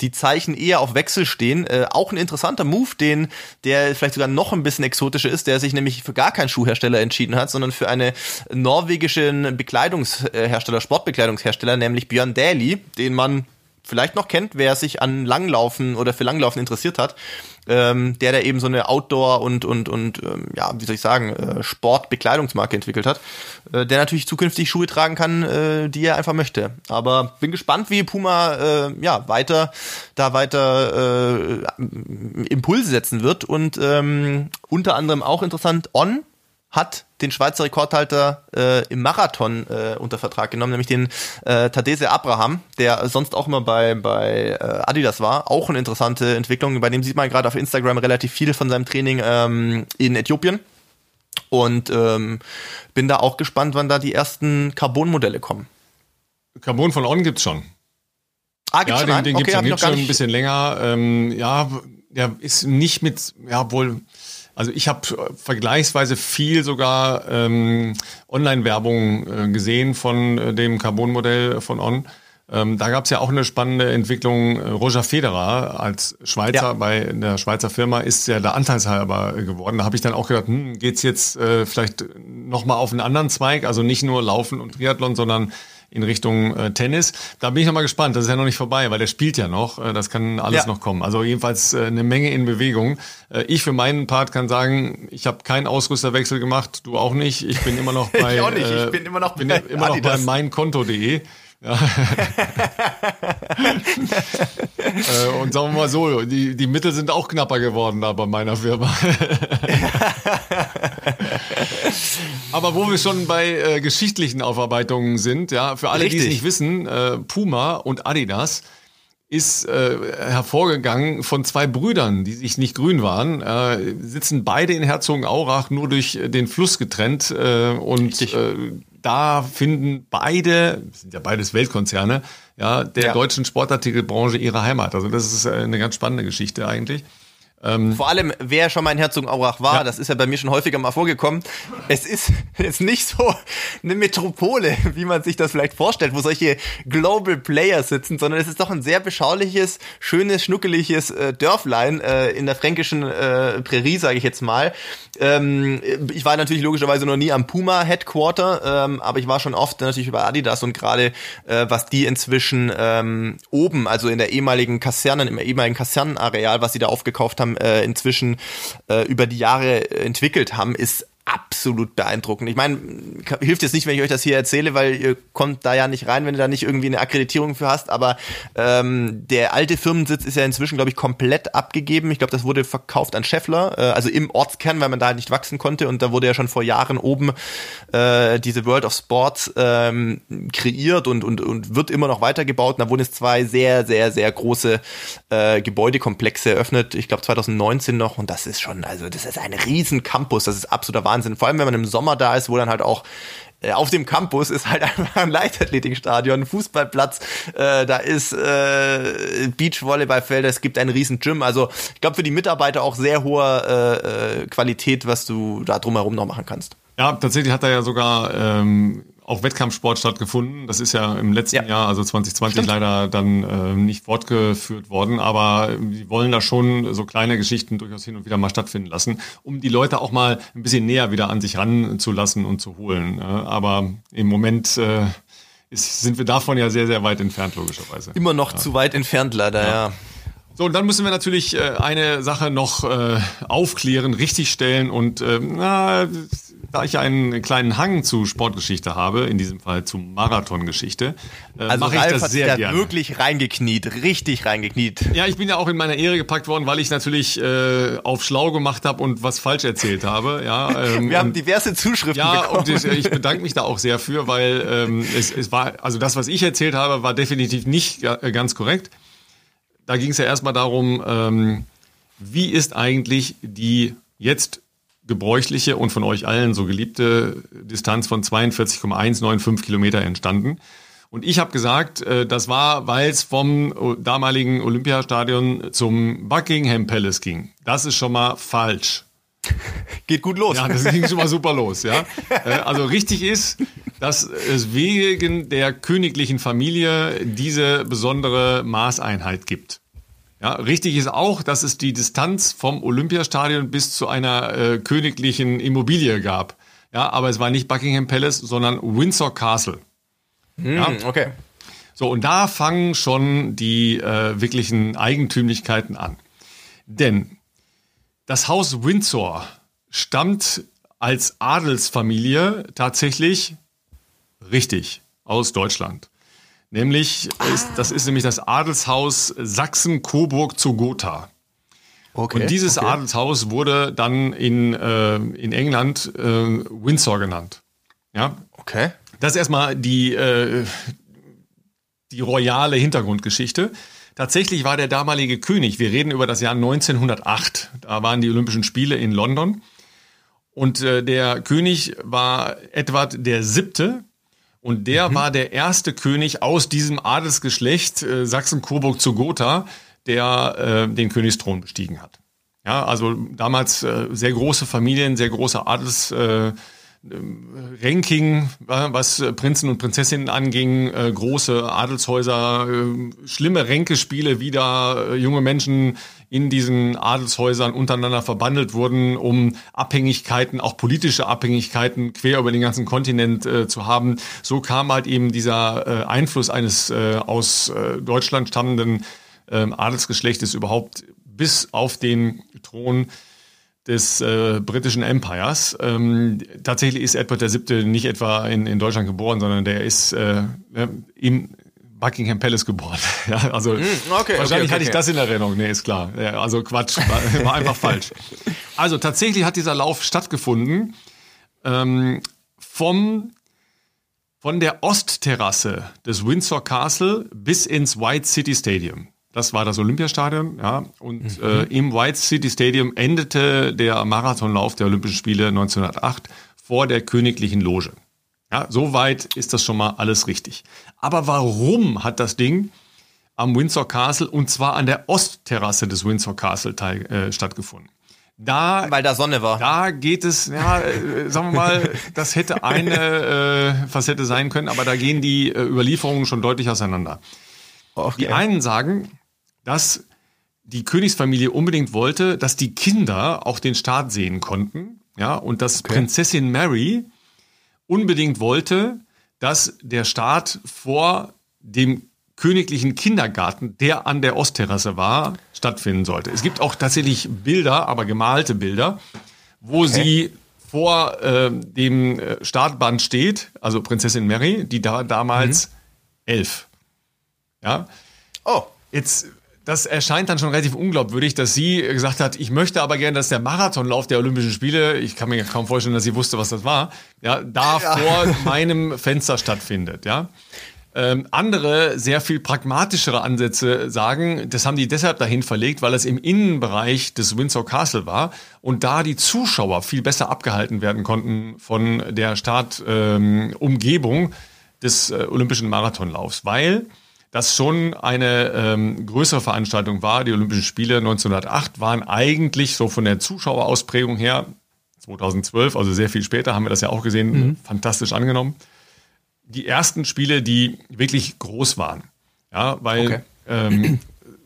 die Zeichen eher auf Wechsel stehen. Äh, auch ein interessanter Move, den der vielleicht sogar noch ein bisschen exotischer ist, der sich nämlich für gar keinen Schuhhersteller entschieden hat, sondern für einen norwegischen Bekleidungshersteller, Sportbekleidungshersteller, nämlich Björn Daly, den man vielleicht noch kennt, wer sich an Langlaufen oder für Langlaufen interessiert hat, ähm, der da eben so eine Outdoor- und, und, und ähm, ja, wie soll ich sagen, äh, Sportbekleidungsmarke entwickelt hat, äh, der natürlich zukünftig Schuhe tragen kann, äh, die er einfach möchte. Aber bin gespannt, wie Puma äh, ja weiter da weiter äh, Impulse setzen wird und ähm, unter anderem auch interessant, On hat den Schweizer Rekordhalter äh, im Marathon äh, unter Vertrag genommen, nämlich den äh, Tadese Abraham, der sonst auch immer bei, bei äh, Adidas war. Auch eine interessante Entwicklung, bei dem sieht man gerade auf Instagram relativ viel von seinem Training ähm, in Äthiopien. Und ähm, bin da auch gespannt, wann da die ersten Carbon-Modelle kommen. Carbon von On gibt's schon. Ah, gibt's ja, schon den, den okay, gibt's, schon ein bisschen länger. Ähm, ja, der ist nicht mit, ja, wohl also ich habe äh, vergleichsweise viel sogar ähm, Online-Werbung äh, gesehen von äh, dem Carbon-Modell von On. Ähm, da gab es ja auch eine spannende Entwicklung. Äh, Roger Federer als Schweizer ja. bei der Schweizer Firma ist ja da anteilshalber geworden. Da habe ich dann auch gedacht, hm, geht's jetzt äh, vielleicht nochmal auf einen anderen Zweig, also nicht nur Laufen und Triathlon, sondern in Richtung äh, Tennis. Da bin ich noch mal gespannt. Das ist ja noch nicht vorbei, weil der spielt ja noch. Äh, das kann alles ja. noch kommen. Also jedenfalls äh, eine Menge in Bewegung. Äh, ich für meinen Part kann sagen, ich habe keinen Ausrüsterwechsel gemacht. Du auch nicht. Ich bin immer noch bei. ich auch nicht. Ich bin immer noch bin bei, immer noch bei meinkonto.de. Ja. äh, und sagen wir mal so, die, die Mittel sind auch knapper geworden da bei meiner Firma. Aber wo wir schon bei äh, geschichtlichen Aufarbeitungen sind, ja, für alle, die es nicht wissen, äh, Puma und Adidas ist äh, hervorgegangen von zwei Brüdern, die sich nicht grün waren, äh, sitzen beide in Herzogenaurach nur durch den Fluss getrennt äh, und äh, da finden beide, sind ja beides Weltkonzerne, ja, der ja. deutschen Sportartikelbranche ihre Heimat. Also das ist äh, eine ganz spannende Geschichte eigentlich. Ähm, Vor allem, wer schon mal in Herzogenaurach war, ja. das ist ja bei mir schon häufiger mal vorgekommen. Es ist jetzt nicht so eine Metropole, wie man sich das vielleicht vorstellt, wo solche Global Players sitzen, sondern es ist doch ein sehr beschauliches, schönes, schnuckeliges äh, Dörflein äh, in der fränkischen äh, Prärie, sage ich jetzt mal. Ähm, ich war natürlich logischerweise noch nie am Puma Headquarter, ähm, aber ich war schon oft natürlich über Adidas und gerade äh, was die inzwischen ähm, oben, also in der ehemaligen Kasernen, im ehemaligen Kasernenareal, was sie da aufgekauft haben, haben, äh, inzwischen äh, über die Jahre entwickelt haben, ist absolut beeindruckend. Ich meine, hilft jetzt nicht, wenn ich euch das hier erzähle, weil ihr kommt da ja nicht rein, wenn du da nicht irgendwie eine Akkreditierung für hast. Aber ähm, der alte Firmensitz ist ja inzwischen, glaube ich, komplett abgegeben. Ich glaube, das wurde verkauft an Scheffler, äh, also im Ortskern, weil man da halt nicht wachsen konnte. Und da wurde ja schon vor Jahren oben äh, diese World of Sports ähm, kreiert und, und, und wird immer noch weitergebaut. Und da wurden jetzt zwei sehr, sehr, sehr große äh, Gebäudekomplexe eröffnet. Ich glaube 2019 noch. Und das ist schon, also das ist ein riesen Campus. Das ist absoluter Wahnsinn. Wahnsinn. Vor allem, wenn man im Sommer da ist, wo dann halt auch äh, auf dem Campus ist halt einfach ein Leichtathletikstadion, ein Fußballplatz, äh, da ist äh, Beachvolleyballfelder, es gibt ein riesen Gym. Also ich glaube für die Mitarbeiter auch sehr hohe äh, äh, Qualität, was du da drumherum noch machen kannst. Ja, tatsächlich hat er ja sogar ähm, auch Wettkampfsport stattgefunden. Das ist ja im letzten ja. Jahr, also 2020, Stimmt. leider dann äh, nicht fortgeführt worden. Aber die wollen da schon so kleine Geschichten durchaus hin und wieder mal stattfinden lassen, um die Leute auch mal ein bisschen näher wieder an sich ranzulassen und zu holen. Aber im Moment äh, ist, sind wir davon ja sehr, sehr weit entfernt, logischerweise. Immer noch ja. zu weit entfernt, leider, ja. ja. So, und dann müssen wir natürlich äh, eine Sache noch äh, aufklären, richtigstellen und äh, na, da ich einen kleinen Hang zu Sportgeschichte habe, in diesem Fall zu Marathongeschichte, äh, also mache ich das hat sehr da gerne. wirklich reingekniet, richtig reingekniet. Ja, ich bin ja auch in meiner Ehre gepackt worden, weil ich natürlich äh, auf schlau gemacht habe und was falsch erzählt habe. Ja, ähm, Wir haben diverse Zuschriften ja, bekommen. und ich, ich bedanke mich da auch sehr für, weil ähm, es, es war, also das, was ich erzählt habe, war definitiv nicht ganz korrekt. Da ging es ja erstmal darum, ähm, wie ist eigentlich die jetzt gebräuchliche und von euch allen so geliebte Distanz von 42,195 Kilometer entstanden. Und ich habe gesagt, äh, das war, weil es vom damaligen Olympiastadion zum Buckingham Palace ging. Das ist schon mal falsch. Geht gut los. Ja, das ging schon mal super los. Ja, äh, also richtig ist, dass es wegen der königlichen Familie diese besondere Maßeinheit gibt. Ja, richtig ist auch, dass es die Distanz vom Olympiastadion bis zu einer äh, königlichen Immobilie gab. Ja, aber es war nicht Buckingham Palace, sondern Windsor Castle. Mm, ja? Okay. So, und da fangen schon die äh, wirklichen Eigentümlichkeiten an. Denn das Haus Windsor stammt als Adelsfamilie tatsächlich richtig aus Deutschland. Nämlich, ah. ist, das ist nämlich das Adelshaus Sachsen-Coburg zu Gotha. Okay, und dieses okay. Adelshaus wurde dann in, äh, in England äh, Windsor genannt. Ja. Okay. Das ist erstmal die, äh, die royale Hintergrundgeschichte. Tatsächlich war der damalige König, wir reden über das Jahr 1908, da waren die Olympischen Spiele in London. Und äh, der König war Edward der Siebte, und der mhm. war der erste König aus diesem Adelsgeschlecht äh, Sachsen-Coburg zu Gotha, der äh, den Königsthron bestiegen hat. Ja, also damals äh, sehr große Familien, sehr große Adels. Äh, Ranking, was Prinzen und Prinzessinnen anging, äh, große Adelshäuser, äh, schlimme Ränkespiele, wie da junge Menschen in diesen Adelshäusern untereinander verbandelt wurden, um Abhängigkeiten, auch politische Abhängigkeiten quer über den ganzen Kontinent äh, zu haben. So kam halt eben dieser äh, Einfluss eines äh, aus äh, Deutschland stammenden ähm, Adelsgeschlechtes überhaupt bis auf den Thron des äh, britischen Empires. Ähm, tatsächlich ist Edward VII. nicht etwa in, in Deutschland geboren, sondern der ist äh, ne, im Buckingham Palace geboren. ja, also mm, okay, wahrscheinlich okay, okay, hatte ich das in Erinnerung. Nee, ist klar. Ja, also Quatsch, war, war einfach falsch. Also tatsächlich hat dieser Lauf stattgefunden ähm, vom von der Ostterrasse des Windsor Castle bis ins White City Stadium. Das war das Olympiastadion, ja. Und mhm. äh, im White City Stadium endete der Marathonlauf der Olympischen Spiele 1908 vor der königlichen Loge. Ja, soweit ist das schon mal alles richtig. Aber warum hat das Ding am Windsor Castle und zwar an der Ostterrasse des Windsor Castle teil, äh, stattgefunden? Da, Weil da Sonne war. Da geht es, ja, äh, sagen wir mal, das hätte eine äh, Facette sein können, aber da gehen die äh, Überlieferungen schon deutlich auseinander. Okay. Die einen sagen, dass die Königsfamilie unbedingt wollte, dass die Kinder auch den Staat sehen konnten, ja, und dass okay. Prinzessin Mary unbedingt wollte, dass der Staat vor dem königlichen Kindergarten, der an der Ostterrasse war, stattfinden sollte. Es gibt auch tatsächlich Bilder, aber gemalte Bilder, wo okay. sie vor äh, dem äh, Startband steht, also Prinzessin Mary, die da damals mhm. elf. Ja. Oh. Jetzt das erscheint dann schon relativ unglaubwürdig, dass sie gesagt hat, ich möchte aber gerne, dass der Marathonlauf der Olympischen Spiele, ich kann mir kaum vorstellen, dass sie wusste, was das war, ja, da ja. vor meinem Fenster stattfindet, ja. Ähm, andere, sehr viel pragmatischere Ansätze sagen, das haben die deshalb dahin verlegt, weil es im Innenbereich des Windsor Castle war und da die Zuschauer viel besser abgehalten werden konnten von der Startumgebung ähm, des äh, Olympischen Marathonlaufs, weil das schon eine ähm, größere Veranstaltung war. Die Olympischen Spiele 1908 waren eigentlich so von der Zuschauerausprägung her 2012, also sehr viel später, haben wir das ja auch gesehen, mhm. fantastisch angenommen. Die ersten Spiele, die wirklich groß waren. Ja, weil okay. ähm,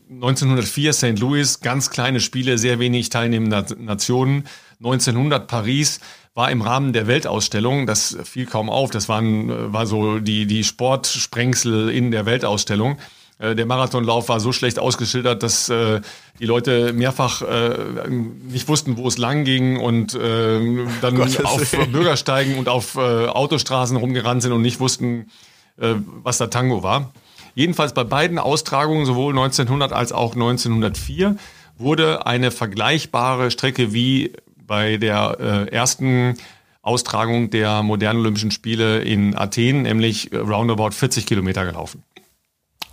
1904 St. Louis, ganz kleine Spiele, sehr wenig teilnehmende Nationen. 1900 Paris, war im Rahmen der Weltausstellung, das fiel kaum auf, das waren, war so die, die Sportsprengsel in der Weltausstellung. Äh, der Marathonlauf war so schlecht ausgeschildert, dass äh, die Leute mehrfach äh, nicht wussten, wo es lang ging und äh, dann Gottes auf Willen. Bürgersteigen und auf äh, Autostraßen rumgerannt sind und nicht wussten, äh, was da Tango war. Jedenfalls bei beiden Austragungen, sowohl 1900 als auch 1904, wurde eine vergleichbare Strecke wie bei der äh, ersten Austragung der modernen Olympischen Spiele in Athen, nämlich roundabout 40 Kilometer gelaufen.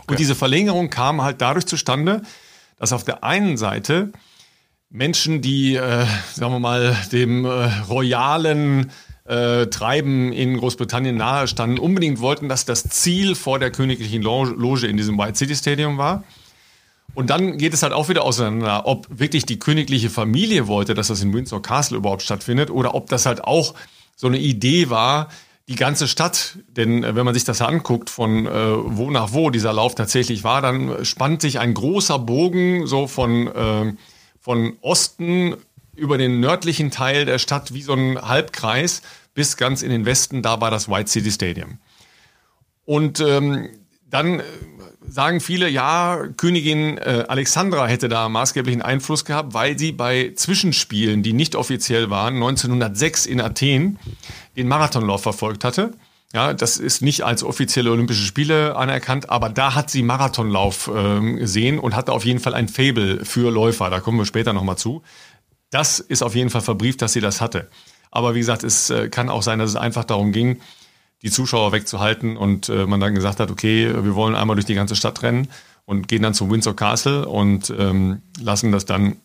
Und diese Verlängerung kam halt dadurch zustande, dass auf der einen Seite Menschen, die, äh, sagen wir mal, dem äh, royalen äh, Treiben in Großbritannien nahestanden, unbedingt wollten, dass das Ziel vor der königlichen Loge in diesem White City Stadium war. Und dann geht es halt auch wieder auseinander, ob wirklich die königliche Familie wollte, dass das in Windsor Castle überhaupt stattfindet, oder ob das halt auch so eine Idee war, die ganze Stadt, denn äh, wenn man sich das anguckt, von äh, wo nach wo dieser Lauf tatsächlich war, dann spannt sich ein großer Bogen so von, äh, von Osten über den nördlichen Teil der Stadt wie so ein Halbkreis bis ganz in den Westen, da war das White City Stadium. Und ähm, dann äh, sagen viele, ja, Königin äh, Alexandra hätte da maßgeblichen Einfluss gehabt, weil sie bei Zwischenspielen, die nicht offiziell waren, 1906 in Athen den Marathonlauf verfolgt hatte. Ja, das ist nicht als offizielle Olympische Spiele anerkannt, aber da hat sie Marathonlauf äh, gesehen und hatte auf jeden Fall ein Fable für Läufer. Da kommen wir später nochmal zu. Das ist auf jeden Fall verbrieft, dass sie das hatte. Aber wie gesagt, es äh, kann auch sein, dass es einfach darum ging, die Zuschauer wegzuhalten und äh, man dann gesagt hat, okay, wir wollen einmal durch die ganze Stadt rennen und gehen dann zum Windsor Castle und ähm, lassen das dann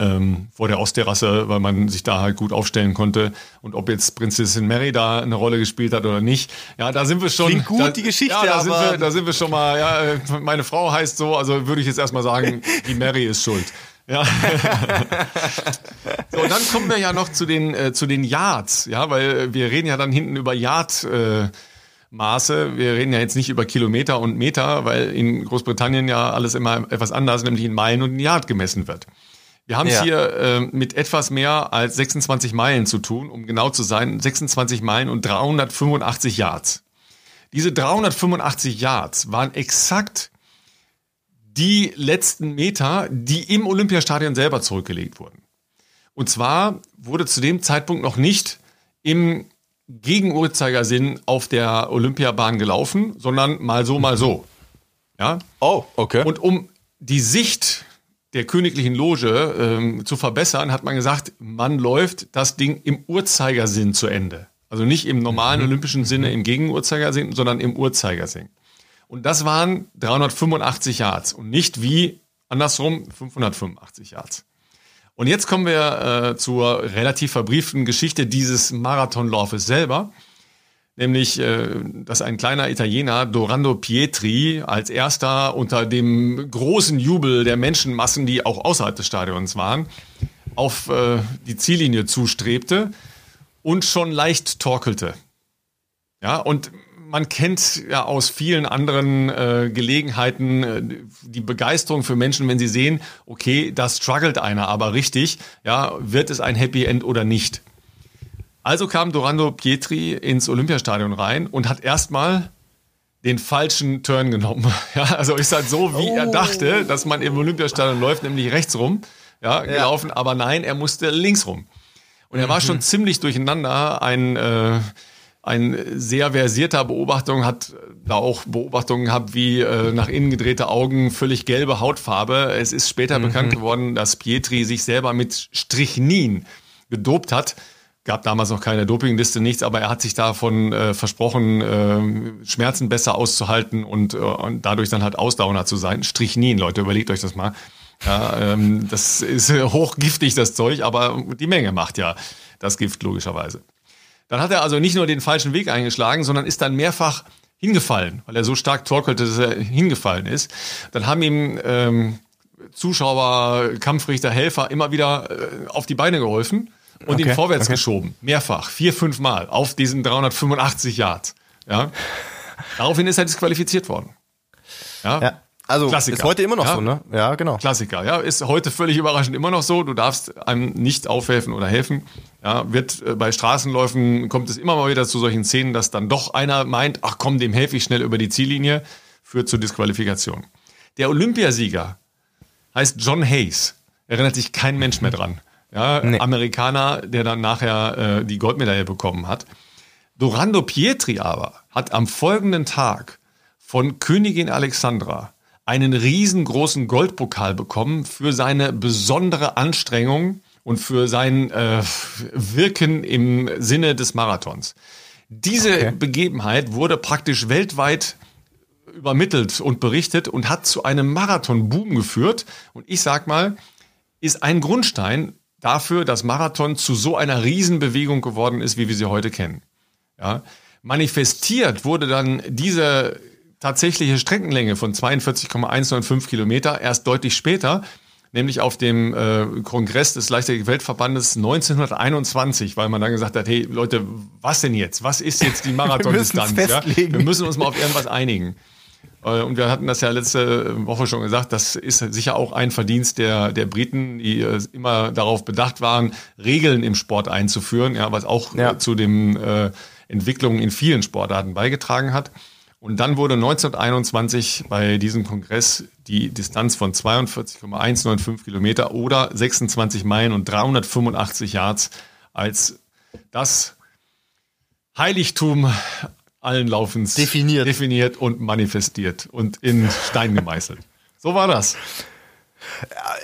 ähm, vor der Ostterrasse, weil man sich da halt gut aufstellen konnte. Und ob jetzt Prinzessin Mary da eine Rolle gespielt hat oder nicht, ja, da sind wir schon. Klingt gut, da, die Geschichte, ja, da aber sind, wir, da sind wir schon mal, ja, äh, meine Frau heißt so, also würde ich jetzt erstmal sagen, die Mary ist schuld. Ja. so, und dann kommen wir ja noch zu den, äh, zu den Yards, ja, weil wir reden ja dann hinten über Yard. Äh, Maße. Wir reden ja jetzt nicht über Kilometer und Meter, weil in Großbritannien ja alles immer etwas anders, nämlich in Meilen und in Yard gemessen wird. Wir haben es ja. hier äh, mit etwas mehr als 26 Meilen zu tun, um genau zu sein, 26 Meilen und 385 Yards. Diese 385 Yards waren exakt die letzten Meter, die im Olympiastadion selber zurückgelegt wurden. Und zwar wurde zu dem Zeitpunkt noch nicht im Gegenuhrzeigersinn auf der Olympiabahn gelaufen, sondern mal so, mal so. Ja? Oh, okay. Und um die Sicht der königlichen Loge ähm, zu verbessern, hat man gesagt, man läuft das Ding im Uhrzeigersinn zu Ende. Also nicht im normalen mhm. olympischen Sinne im Gegenuhrzeigersinn, sondern im Uhrzeigersinn. Und das waren 385 Yards und nicht wie andersrum 585 Yards. Und jetzt kommen wir äh, zur relativ verbrieften Geschichte dieses Marathonlaufes selber. Nämlich, äh, dass ein kleiner Italiener, Dorando Pietri, als erster unter dem großen Jubel der Menschenmassen, die auch außerhalb des Stadions waren, auf äh, die Ziellinie zustrebte und schon leicht torkelte. Ja, und man kennt ja aus vielen anderen äh, Gelegenheiten äh, die Begeisterung für Menschen, wenn sie sehen, okay, da struggelt einer, aber richtig, ja, wird es ein Happy End oder nicht? Also kam Dorando Pietri ins Olympiastadion rein und hat erstmal den falschen Turn genommen. Ja, also ist halt so, wie oh. er dachte, dass man im Olympiastadion läuft, nämlich rechts rum, ja, gelaufen, ja. aber nein, er musste links rum. Und er war schon ziemlich durcheinander. Ein äh, ein sehr versierter Beobachtung hat da auch Beobachtungen gehabt wie äh, nach innen gedrehte Augen, völlig gelbe Hautfarbe. Es ist später mhm. bekannt geworden, dass Pietri sich selber mit Strichnin gedopt hat. Gab damals noch keine Dopingliste, nichts, aber er hat sich davon äh, versprochen, äh, Schmerzen besser auszuhalten und, äh, und dadurch dann halt Ausdauernder zu sein. Strichnin, Leute, überlegt euch das mal. Ja, ähm, das ist hochgiftig, das Zeug, aber die Menge macht ja das Gift logischerweise. Dann hat er also nicht nur den falschen Weg eingeschlagen, sondern ist dann mehrfach hingefallen, weil er so stark torkelte, dass er hingefallen ist. Dann haben ihm ähm, Zuschauer, Kampfrichter, Helfer immer wieder äh, auf die Beine geholfen und okay, ihn vorwärts okay. geschoben. Mehrfach, vier, fünf Mal auf diesen 385 Yards. Ja. Daraufhin ist er disqualifiziert worden. Ja. ja. Also Klassiker. ist heute immer noch ja? so, ne? Ja, genau. Klassiker, ja, ist heute völlig überraschend immer noch so. Du darfst einem nicht aufhelfen oder helfen. Ja, wird äh, bei Straßenläufen kommt es immer mal wieder zu solchen Szenen, dass dann doch einer meint, ach komm, dem helfe ich schnell über die Ziellinie. führt zur Disqualifikation. Der Olympiasieger heißt John Hayes. Erinnert sich kein Mensch mehr dran. Ja, nee. Amerikaner, der dann nachher äh, die Goldmedaille bekommen hat. Dorando Pietri aber hat am folgenden Tag von Königin Alexandra einen riesengroßen Goldpokal bekommen für seine besondere Anstrengung und für sein äh, Wirken im Sinne des Marathons. Diese okay. Begebenheit wurde praktisch weltweit übermittelt und berichtet und hat zu einem Marathon-Boom geführt. Und ich sag mal, ist ein Grundstein dafür, dass Marathon zu so einer Riesenbewegung geworden ist, wie wir sie heute kennen. Ja. Manifestiert wurde dann diese tatsächliche Streckenlänge von 42,195 Kilometer erst deutlich später, nämlich auf dem äh, Kongress des Leichtathletik-Weltverbandes 1921, weil man dann gesagt hat, hey Leute, was denn jetzt? Was ist jetzt die Marathondistanz? Wir, ja? wir müssen uns mal auf irgendwas einigen. Äh, und wir hatten das ja letzte Woche schon gesagt, das ist sicher auch ein Verdienst der, der Briten, die äh, immer darauf bedacht waren, Regeln im Sport einzuführen, ja, was auch ja. zu den äh, Entwicklungen in vielen Sportarten beigetragen hat. Und dann wurde 1921 bei diesem Kongress die Distanz von 42,195 Kilometer oder 26 Meilen und 385 Yards als das Heiligtum allen Laufens definiert. definiert und manifestiert und in Stein gemeißelt. So war das.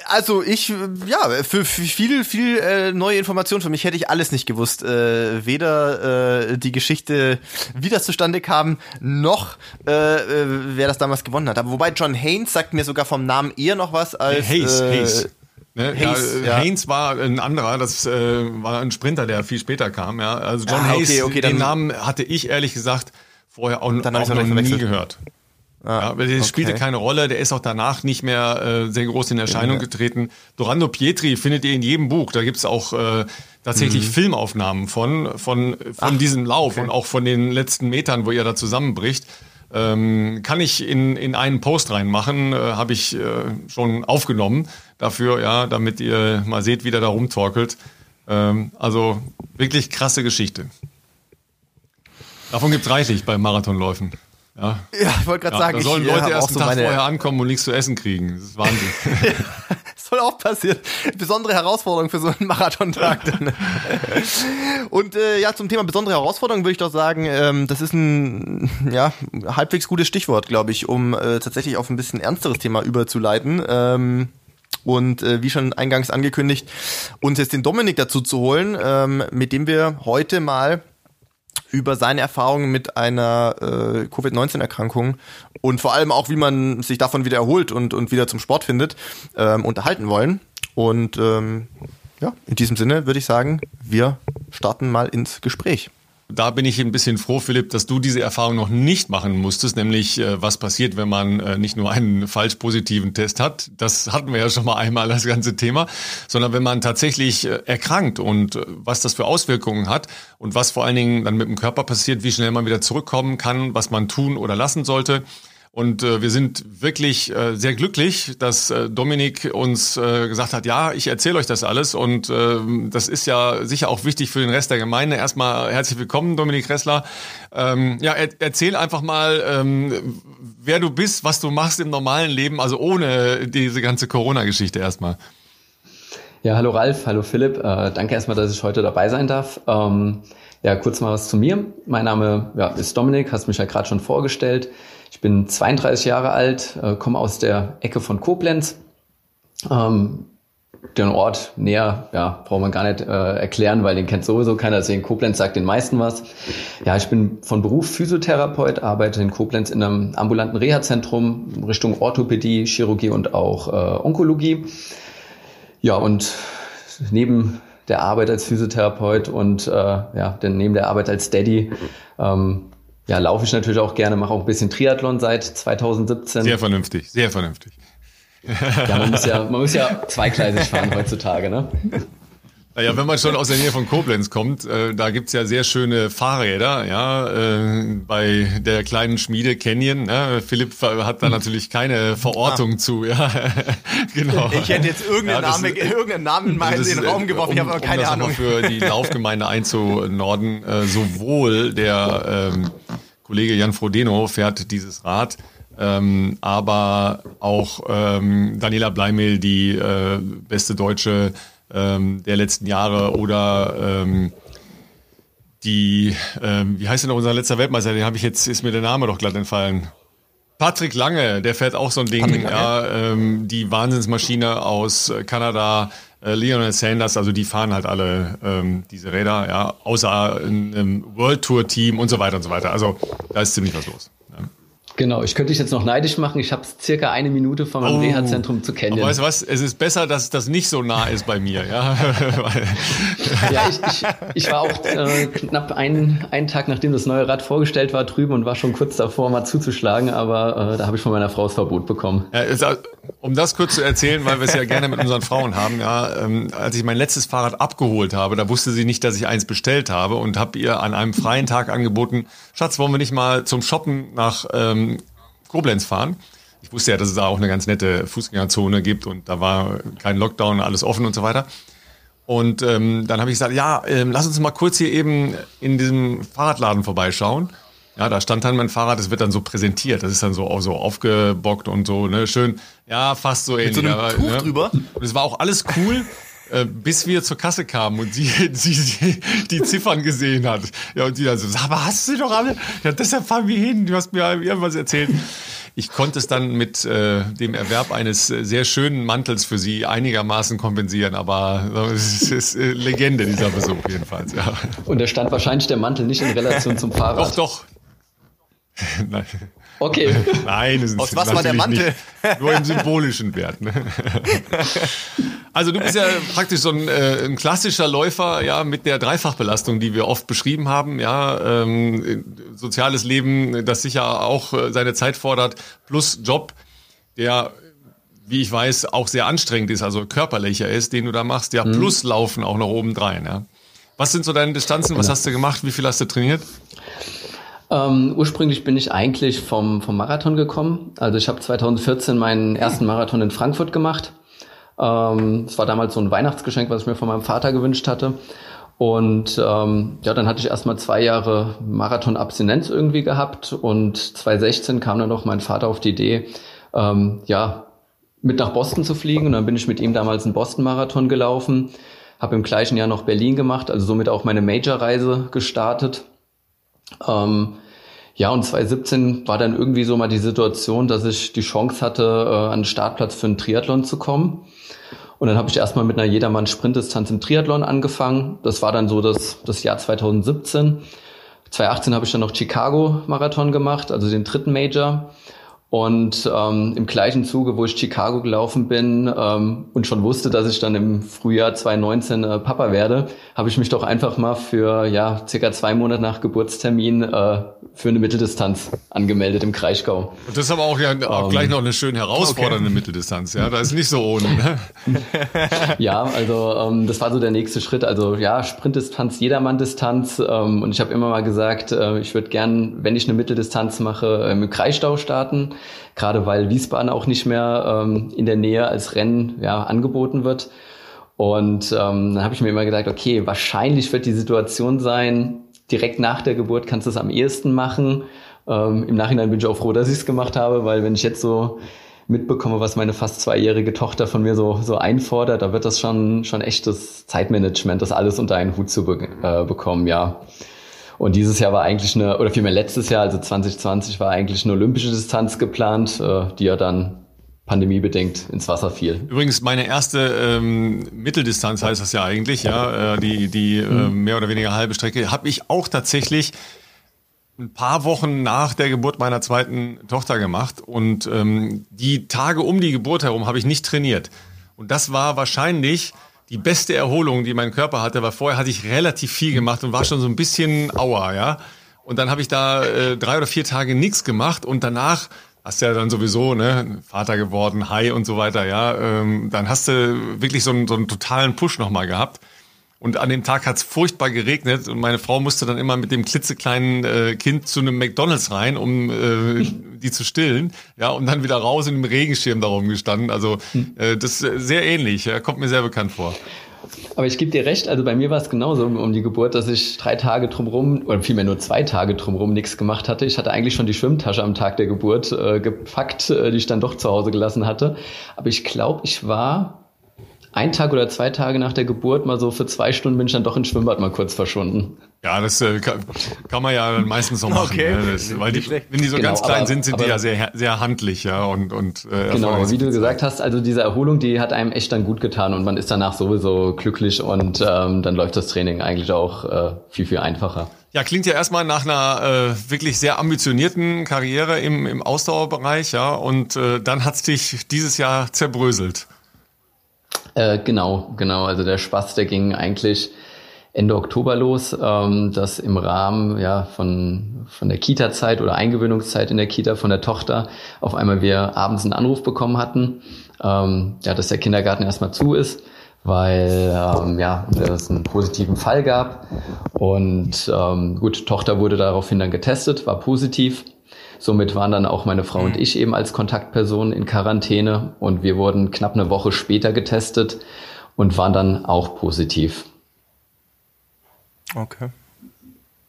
Also ich, ja, für, viel, viel äh, neue Informationen für mich hätte ich alles nicht gewusst. Äh, weder äh, die Geschichte, wie das zustande kam, noch äh, äh, wer das damals gewonnen hat. Aber wobei John Haynes sagt mir sogar vom Namen eher noch was als Hayes. Äh, Hayes. Ne? Hayes, ja, ja. Haynes war ein anderer, das äh, war ein Sprinter, der viel später kam. Ja. Also John ah, okay, Hayes, okay, den Namen hatte ich ehrlich gesagt vorher auch, auch noch nie gehört. Ah, ja, der okay. spielte keine Rolle, der ist auch danach nicht mehr äh, sehr groß in Erscheinung ja. getreten. Dorando Pietri findet ihr in jedem Buch. Da gibt's auch äh, tatsächlich mhm. Filmaufnahmen von, von, von Ach, diesem Lauf okay. und auch von den letzten Metern, wo er da zusammenbricht. Ähm, kann ich in, in einen Post reinmachen, äh, habe ich äh, schon aufgenommen dafür, ja, damit ihr mal seht, wie der da rumtorkelt. Ähm, also wirklich krasse Geschichte. Davon gibt's reichlich bei Marathonläufen. Ja, ja ich wollte gerade ja, sagen, da sollen ich, Leute erst einen so Tag vorher ankommen und nichts zu essen kriegen. Das ist Wahnsinn. das soll auch passieren. Besondere Herausforderung für so einen Marathontag. Dann. und äh, ja, zum Thema besondere Herausforderung würde ich doch sagen, ähm, das ist ein ja halbwegs gutes Stichwort, glaube ich, um äh, tatsächlich auf ein bisschen ernsteres Thema überzuleiten. Ähm, und äh, wie schon eingangs angekündigt, uns jetzt den Dominik dazu zu holen, ähm, mit dem wir heute mal über seine Erfahrungen mit einer äh, Covid-19-Erkrankung und vor allem auch, wie man sich davon wieder erholt und, und wieder zum Sport findet, ähm, unterhalten wollen. Und ähm, ja, in diesem Sinne würde ich sagen, wir starten mal ins Gespräch da bin ich ein bisschen froh, Philipp, dass du diese Erfahrung noch nicht machen musstest, nämlich äh, was passiert, wenn man äh, nicht nur einen falsch positiven Test hat, das hatten wir ja schon mal einmal das ganze Thema, sondern wenn man tatsächlich äh, erkrankt und was das für Auswirkungen hat und was vor allen Dingen dann mit dem Körper passiert, wie schnell man wieder zurückkommen kann, was man tun oder lassen sollte. Und äh, wir sind wirklich äh, sehr glücklich, dass äh, Dominik uns äh, gesagt hat, ja, ich erzähle euch das alles. Und äh, das ist ja sicher auch wichtig für den Rest der Gemeinde. Erstmal herzlich willkommen, Dominik Ressler. Ähm, ja, er, erzähl einfach mal, ähm, wer du bist, was du machst im normalen Leben, also ohne diese ganze Corona-Geschichte erstmal. Ja, hallo Ralf, hallo Philipp. Äh, danke erstmal, dass ich heute dabei sein darf. Ähm, ja, kurz mal was zu mir. Mein Name ja, ist Dominik, hast mich ja gerade schon vorgestellt. Ich bin 32 Jahre alt, äh, komme aus der Ecke von Koblenz. Ähm, den Ort näher, ja, braucht man gar nicht äh, erklären, weil den kennt sowieso keiner. Deswegen Koblenz sagt den meisten was. Ja, ich bin von Beruf Physiotherapeut, arbeite in Koblenz in einem ambulanten Reha-Zentrum Richtung Orthopädie, Chirurgie und auch äh, Onkologie. Ja, und neben der Arbeit als Physiotherapeut und äh, ja, denn neben der Arbeit als Daddy ähm, ja, laufe ich natürlich auch gerne, mache auch ein bisschen Triathlon seit 2017. Sehr vernünftig, sehr vernünftig. Ja, man muss ja, man muss ja zweigleisig fahren heutzutage, ne? Naja, wenn man schon aus der Nähe von Koblenz kommt, äh, da gibt's ja sehr schöne Fahrräder, ja, äh, bei der kleinen Schmiede Canyon. Ne? Philipp hat da natürlich keine Verortung ah. zu, ja. genau. Ich hätte jetzt irgendeinen, ja, Name, irgendeinen Namen mal in den Raum geworfen, um, ich habe aber keine um das Ahnung. für die Laufgemeinde einzunorden, äh, sowohl der ähm, Kollege Jan Frodeno fährt dieses Rad ähm, aber auch ähm, Daniela Bleimehl, die äh, beste Deutsche ähm, der letzten Jahre oder ähm, die, ähm, wie heißt denn noch unser letzter Weltmeister? Den habe ich jetzt, ist mir der Name doch glatt entfallen. Patrick Lange, der fährt auch so ein Ding, ja, ähm, die Wahnsinnsmaschine aus Kanada, äh, Lionel Sanders, also die fahren halt alle ähm, diese Räder, ja, außer einem World Tour Team und so weiter und so weiter. Also da ist ziemlich was los. Genau, ich könnte dich jetzt noch neidisch machen. Ich habe circa eine Minute von meinem oh, Reha-Zentrum zu kennen. Weißt du was? Es ist besser, dass das nicht so nah ist bei mir. Ja, ja ich, ich, ich war auch äh, knapp einen, einen Tag, nachdem das neue Rad vorgestellt war, drüben und war schon kurz davor, mal zuzuschlagen. Aber äh, da habe ich von meiner Frau das Verbot bekommen. Ja, ist, um das kurz zu erzählen, weil wir es ja gerne mit unseren Frauen haben. Ja, ähm, als ich mein letztes Fahrrad abgeholt habe, da wusste sie nicht, dass ich eins bestellt habe und habe ihr an einem freien Tag angeboten, Schatz, wollen wir nicht mal zum Shoppen nach ähm, Koblenz fahren. Ich wusste ja, dass es da auch eine ganz nette Fußgängerzone gibt und da war kein Lockdown, alles offen und so weiter. Und ähm, dann habe ich gesagt, ja, ähm, lass uns mal kurz hier eben in diesem Fahrradladen vorbeischauen. Ja, da stand dann mein Fahrrad, das wird dann so präsentiert. Das ist dann so, auch so aufgebockt und so, ne, schön, ja, fast so ähnlich. Mit so einem Tuch ne? drüber. Und es war auch alles cool. Äh, bis wir zur Kasse kamen und sie, sie, sie die Ziffern gesehen hat. Ja, und sie dann so, aber hast du doch alle? Ja, deshalb fahren wir hin. Du hast mir irgendwas erzählt. Ich konnte es dann mit äh, dem Erwerb eines sehr schönen Mantels für sie einigermaßen kompensieren, aber äh, es ist äh, Legende, dieser Besuch jedenfalls. Ja. Und da stand wahrscheinlich der Mantel nicht in Relation zum Fahrrad. Doch, doch. Nein. Okay. Nein, es ist Aus was war der Mantel? Nicht, nur im symbolischen Wert. Ne? Also du bist ja praktisch so ein, äh, ein, klassischer Läufer, ja, mit der Dreifachbelastung, die wir oft beschrieben haben, ja, ähm, soziales Leben, das sicher auch äh, seine Zeit fordert, plus Job, der wie ich weiß, auch sehr anstrengend ist, also körperlicher ist, den du da machst, ja, mhm. plus Laufen auch noch obendrein, ja. Was sind so deine Distanzen? Was genau. hast du gemacht? Wie viel hast du trainiert? Ähm, ursprünglich bin ich eigentlich vom, vom Marathon gekommen. Also ich habe 2014 meinen ersten Marathon in Frankfurt gemacht. Ähm, es war damals so ein Weihnachtsgeschenk, was ich mir von meinem Vater gewünscht hatte. Und ähm, ja, dann hatte ich erstmal zwei Jahre Marathon-Abstinenz irgendwie gehabt und 2016 kam dann noch mein Vater auf die Idee, ähm, ja, mit nach Boston zu fliegen. Und dann bin ich mit ihm damals einen Boston-Marathon gelaufen, habe im gleichen Jahr noch Berlin gemacht, also somit auch meine Major-Reise gestartet. Ähm, ja, und 2017 war dann irgendwie so mal die Situation, dass ich die Chance hatte, äh, an den Startplatz für einen Triathlon zu kommen. Und dann habe ich erstmal mit einer Jedermann-Sprintdistanz im Triathlon angefangen. Das war dann so das, das Jahr 2017. 2018 habe ich dann noch Chicago-Marathon gemacht, also den dritten Major. Und ähm, im gleichen Zuge, wo ich Chicago gelaufen bin ähm, und schon wusste, dass ich dann im Frühjahr 2019 äh, Papa werde, habe ich mich doch einfach mal für ja circa zwei Monate nach Geburtstermin äh, für eine Mitteldistanz angemeldet im Kraichgau. Und das ist aber auch, ja, auch um, gleich ähm, noch eine schön herausfordernde okay. Mitteldistanz, ja. Da ist nicht so ohne. Ne? ja, also ähm, das war so der nächste Schritt. Also ja, Sprintdistanz, Jedermann-Distanz. Ähm, und ich habe immer mal gesagt, äh, ich würde gern, wenn ich eine Mitteldistanz mache, äh, im Kreisstau starten. Gerade weil Wiesbaden auch nicht mehr ähm, in der Nähe als Rennen ja, angeboten wird. Und ähm, dann habe ich mir immer gedacht, okay, wahrscheinlich wird die Situation sein, direkt nach der Geburt kannst du es am ehesten machen. Ähm, Im Nachhinein bin ich auch froh, dass ich es gemacht habe, weil wenn ich jetzt so mitbekomme, was meine fast zweijährige Tochter von mir so, so einfordert, da wird das schon, schon echtes Zeitmanagement, das alles unter einen Hut zu be äh, bekommen, ja. Und dieses Jahr war eigentlich eine, oder vielmehr letztes Jahr, also 2020, war eigentlich eine olympische Distanz geplant, äh, die ja dann pandemiebedingt ins Wasser fiel. Übrigens, meine erste ähm, Mitteldistanz heißt das ja eigentlich, ja, äh, die, die äh, mhm. mehr oder weniger halbe Strecke, habe ich auch tatsächlich ein paar Wochen nach der Geburt meiner zweiten Tochter gemacht. Und ähm, die Tage um die Geburt herum habe ich nicht trainiert. Und das war wahrscheinlich die beste Erholung, die mein Körper hatte, weil vorher hatte ich relativ viel gemacht und war schon so ein bisschen auer, ja. Und dann habe ich da äh, drei oder vier Tage nichts gemacht und danach hast ja dann sowieso, ne, Vater geworden, Hi und so weiter, ja, ähm, dann hast du wirklich so einen, so einen totalen Push nochmal gehabt. Und an dem Tag hat's furchtbar geregnet und meine Frau musste dann immer mit dem klitzekleinen äh, Kind zu einem McDonalds rein, um äh, die zu stillen, ja, und dann wieder raus in dem Regenschirm darum gestanden. Also hm. äh, das ist sehr ähnlich, ja, kommt mir sehr bekannt vor. Aber ich gebe dir recht, also bei mir war es genauso um, um, die Geburt, dass ich drei Tage drumherum, oder vielmehr nur zwei Tage drumherum nichts gemacht hatte. Ich hatte eigentlich schon die Schwimmtasche am Tag der Geburt äh, gepackt, äh, die ich dann doch zu Hause gelassen hatte. Aber ich glaube, ich war ein Tag oder zwei Tage nach der Geburt mal so für zwei Stunden bin ich dann doch ins Schwimmbad mal kurz verschwunden. Ja, das äh, kann, kann, man ja meistens so machen. Okay. Ne? Das, weil die, wenn die so genau, ganz klein aber, sind, sind die ja sehr, sehr handlich, ja. Und, und, äh, genau, wie du gesagt hast, also diese Erholung, die hat einem echt dann gut getan und man ist danach sowieso glücklich und ähm, dann läuft das Training eigentlich auch äh, viel, viel einfacher. Ja, klingt ja erstmal nach einer äh, wirklich sehr ambitionierten Karriere im, im Ausdauerbereich, ja. Und äh, dann hat's dich dieses Jahr zerbröselt. Äh, genau, genau. Also der Spaß, der ging eigentlich Ende Oktober los, ähm, dass im Rahmen ja von von der Kita-Zeit oder Eingewöhnungszeit in der Kita von der Tochter auf einmal wir abends einen Anruf bekommen hatten, ähm, ja, dass der Kindergarten erstmal zu ist, weil ähm, ja es einen positiven Fall gab und ähm, gut, Tochter wurde daraufhin dann getestet, war positiv Somit waren dann auch meine Frau und mhm. ich eben als Kontaktpersonen in Quarantäne und wir wurden knapp eine Woche später getestet und waren dann auch positiv. Okay.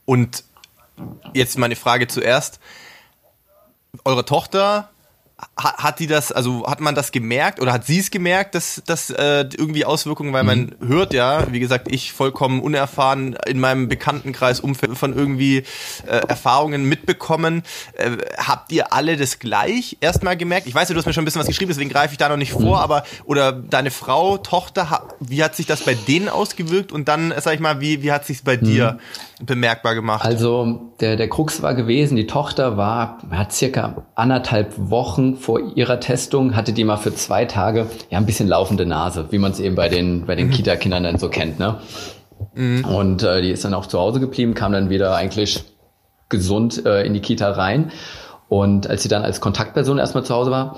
Und jetzt meine Frage zuerst. Eure Tochter hat die das, also hat man das gemerkt oder hat sie es gemerkt, dass das äh, irgendwie Auswirkungen, weil man mhm. hört ja, wie gesagt, ich vollkommen unerfahren in meinem Bekanntenkreis Umfeld von irgendwie äh, Erfahrungen mitbekommen. Äh, habt ihr alle das gleich erstmal gemerkt? Ich weiß ja, du hast mir schon ein bisschen was geschrieben, deswegen greife ich da noch nicht vor, mhm. aber oder deine Frau, Tochter, wie hat sich das bei denen ausgewirkt und dann, sag ich mal, wie, wie hat sich bei mhm. dir bemerkbar gemacht? Also der, der Krux war gewesen, die Tochter war, hat circa anderthalb Wochen vor ihrer Testung, hatte die mal für zwei Tage ja ein bisschen laufende Nase, wie man es eben bei den, bei den mhm. Kita-Kindern dann so kennt. Ne? Mhm. Und äh, die ist dann auch zu Hause geblieben, kam dann wieder eigentlich gesund äh, in die Kita rein. Und als sie dann als Kontaktperson erstmal zu Hause war,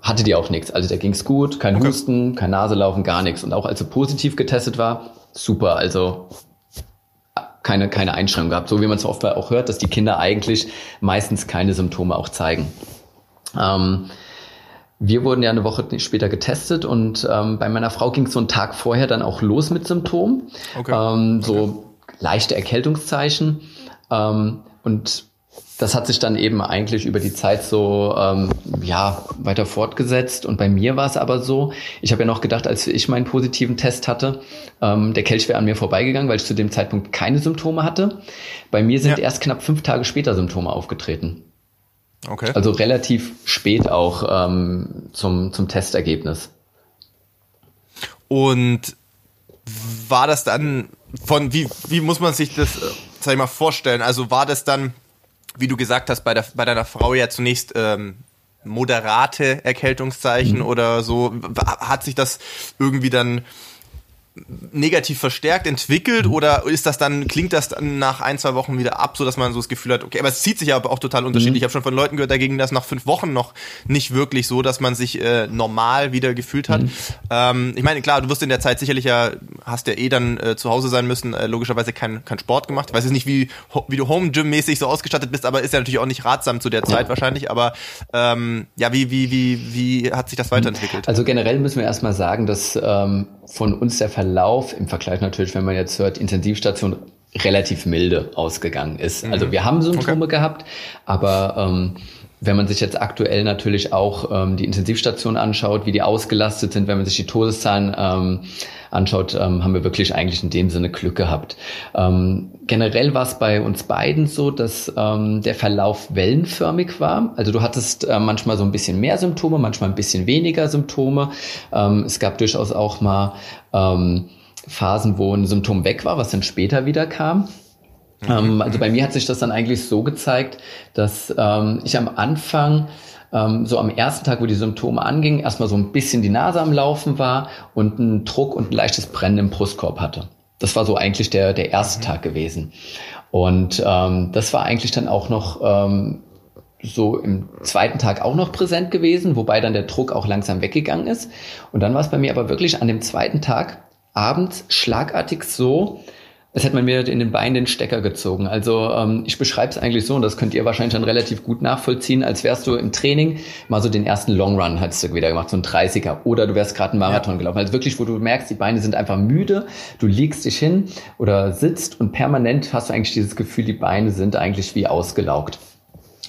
hatte die auch nichts. Also da ging's gut, kein okay. Husten, kein Naselaufen, gar nichts. Und auch als sie positiv getestet war, super. Also keine, keine Einschränkung gehabt. So wie man es oft auch hört, dass die Kinder eigentlich meistens keine Symptome auch zeigen. Ähm, wir wurden ja eine Woche später getestet und ähm, bei meiner Frau ging es so einen Tag vorher dann auch los mit Symptomen. Okay. Ähm, so okay. leichte Erkältungszeichen. Ähm, und das hat sich dann eben eigentlich über die Zeit so ähm, ja weiter fortgesetzt. Und bei mir war es aber so, ich habe ja noch gedacht, als ich meinen positiven Test hatte, ähm, der Kelch wäre an mir vorbeigegangen, weil ich zu dem Zeitpunkt keine Symptome hatte. Bei mir sind ja. erst knapp fünf Tage später Symptome aufgetreten. Okay. Also relativ spät auch ähm, zum, zum Testergebnis. Und war das dann von, wie, wie muss man sich das, äh, sag ich mal, vorstellen? Also war das dann, wie du gesagt hast, bei, der, bei deiner Frau ja zunächst ähm, moderate Erkältungszeichen mhm. oder so? Hat sich das irgendwie dann negativ verstärkt entwickelt oder ist das dann, klingt das dann nach ein, zwei Wochen wieder ab, so dass man so das Gefühl hat, okay, aber es zieht sich aber auch total unterschiedlich. Mhm. Ich habe schon von Leuten gehört, dagegen das nach fünf Wochen noch nicht wirklich so, dass man sich äh, normal wieder gefühlt hat. Mhm. Ähm, ich meine, klar, du wirst in der Zeit sicherlich ja, hast ja eh dann äh, zu Hause sein müssen, äh, logischerweise kein, kein Sport gemacht. Ich weiß jetzt nicht, wie, wie du Home-Gym-mäßig so ausgestattet bist, aber ist ja natürlich auch nicht ratsam zu der Zeit ja. wahrscheinlich, aber ähm, ja, wie, wie, wie, wie hat sich das weiterentwickelt? Also generell müssen wir erstmal sagen, dass ähm, von uns der Verlauf im Vergleich natürlich, wenn man jetzt hört, Intensivstation relativ milde ausgegangen ist. Mhm. Also wir haben Symptome okay. gehabt, aber ähm, wenn man sich jetzt aktuell natürlich auch ähm, die Intensivstation anschaut, wie die ausgelastet sind, wenn man sich die Todeszahlen ähm, anschaut, ähm, haben wir wirklich eigentlich in dem Sinne Glück gehabt. Ähm, generell war es bei uns beiden so, dass ähm, der Verlauf wellenförmig war. Also du hattest äh, manchmal so ein bisschen mehr Symptome, manchmal ein bisschen weniger Symptome. Ähm, es gab durchaus auch mal ähm, Phasen, wo ein Symptom weg war, was dann später wieder kam. Ähm, also bei mir hat sich das dann eigentlich so gezeigt, dass ähm, ich am Anfang ähm, so am ersten Tag, wo die Symptome angingen, erstmal so ein bisschen die Nase am Laufen war und einen Druck und ein leichtes Brennen im Brustkorb hatte. Das war so eigentlich der, der erste mhm. Tag gewesen. Und ähm, das war eigentlich dann auch noch ähm, so im zweiten Tag auch noch präsent gewesen, wobei dann der Druck auch langsam weggegangen ist. Und dann war es bei mir aber wirklich an dem zweiten Tag abends schlagartig so, es hätte man mir in den Beinen den Stecker gezogen. Also ähm, ich beschreibe es eigentlich so, und das könnt ihr wahrscheinlich dann relativ gut nachvollziehen, als wärst du im Training mal so den ersten Long Run hast du wieder gemacht, so ein 30er. Oder du wärst gerade einen Marathon ja. gelaufen. Also wirklich, wo du merkst, die Beine sind einfach müde, du legst dich hin oder sitzt und permanent hast du eigentlich dieses Gefühl, die Beine sind eigentlich wie ausgelaugt.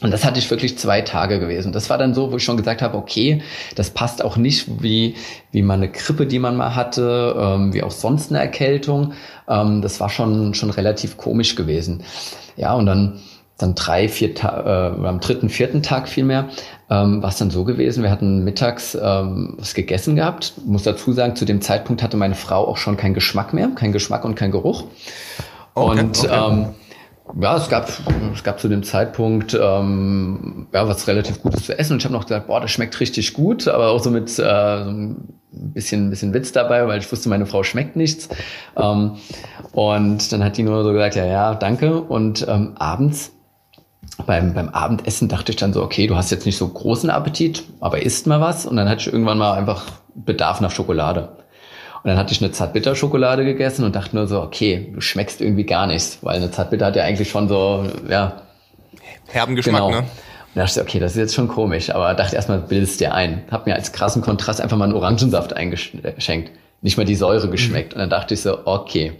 Und das hatte ich wirklich zwei Tage gewesen. Das war dann so, wo ich schon gesagt habe, okay, das passt auch nicht wie, wie mal eine Grippe, die man mal hatte, ähm, wie auch sonst eine Erkältung. Ähm, das war schon, schon relativ komisch gewesen. Ja, und dann, dann drei, vier Tage, äh, am dritten, vierten Tag vielmehr, ähm, war es dann so gewesen, wir hatten mittags ähm, was gegessen gehabt. Ich muss dazu sagen, zu dem Zeitpunkt hatte meine Frau auch schon keinen Geschmack mehr, keinen Geschmack und keinen Geruch. Okay, und okay. Ähm, ja, es gab, es gab zu dem Zeitpunkt ähm, ja, was relativ Gutes zu essen und ich habe noch gesagt, boah, das schmeckt richtig gut, aber auch so mit äh, so ein bisschen, bisschen Witz dabei, weil ich wusste, meine Frau schmeckt nichts. Ähm, und dann hat die nur so gesagt, ja, ja, danke. Und ähm, abends beim, beim Abendessen dachte ich dann so, okay, du hast jetzt nicht so großen Appetit, aber isst mal was. Und dann hatte ich irgendwann mal einfach Bedarf nach Schokolade. Und dann hatte ich eine Zartbitterschokolade gegessen und dachte nur so, okay, du schmeckst irgendwie gar nichts, weil eine Zartbitter hat ja eigentlich schon so, ja. Herben Geschmack, genau. ne? Und da dachte ich, okay, das ist jetzt schon komisch, aber dachte erstmal, bildest dir ein. Hab mir als krassen Kontrast einfach mal einen Orangensaft eingeschenkt. Nicht mal die Säure geschmeckt. Und dann dachte ich so, okay.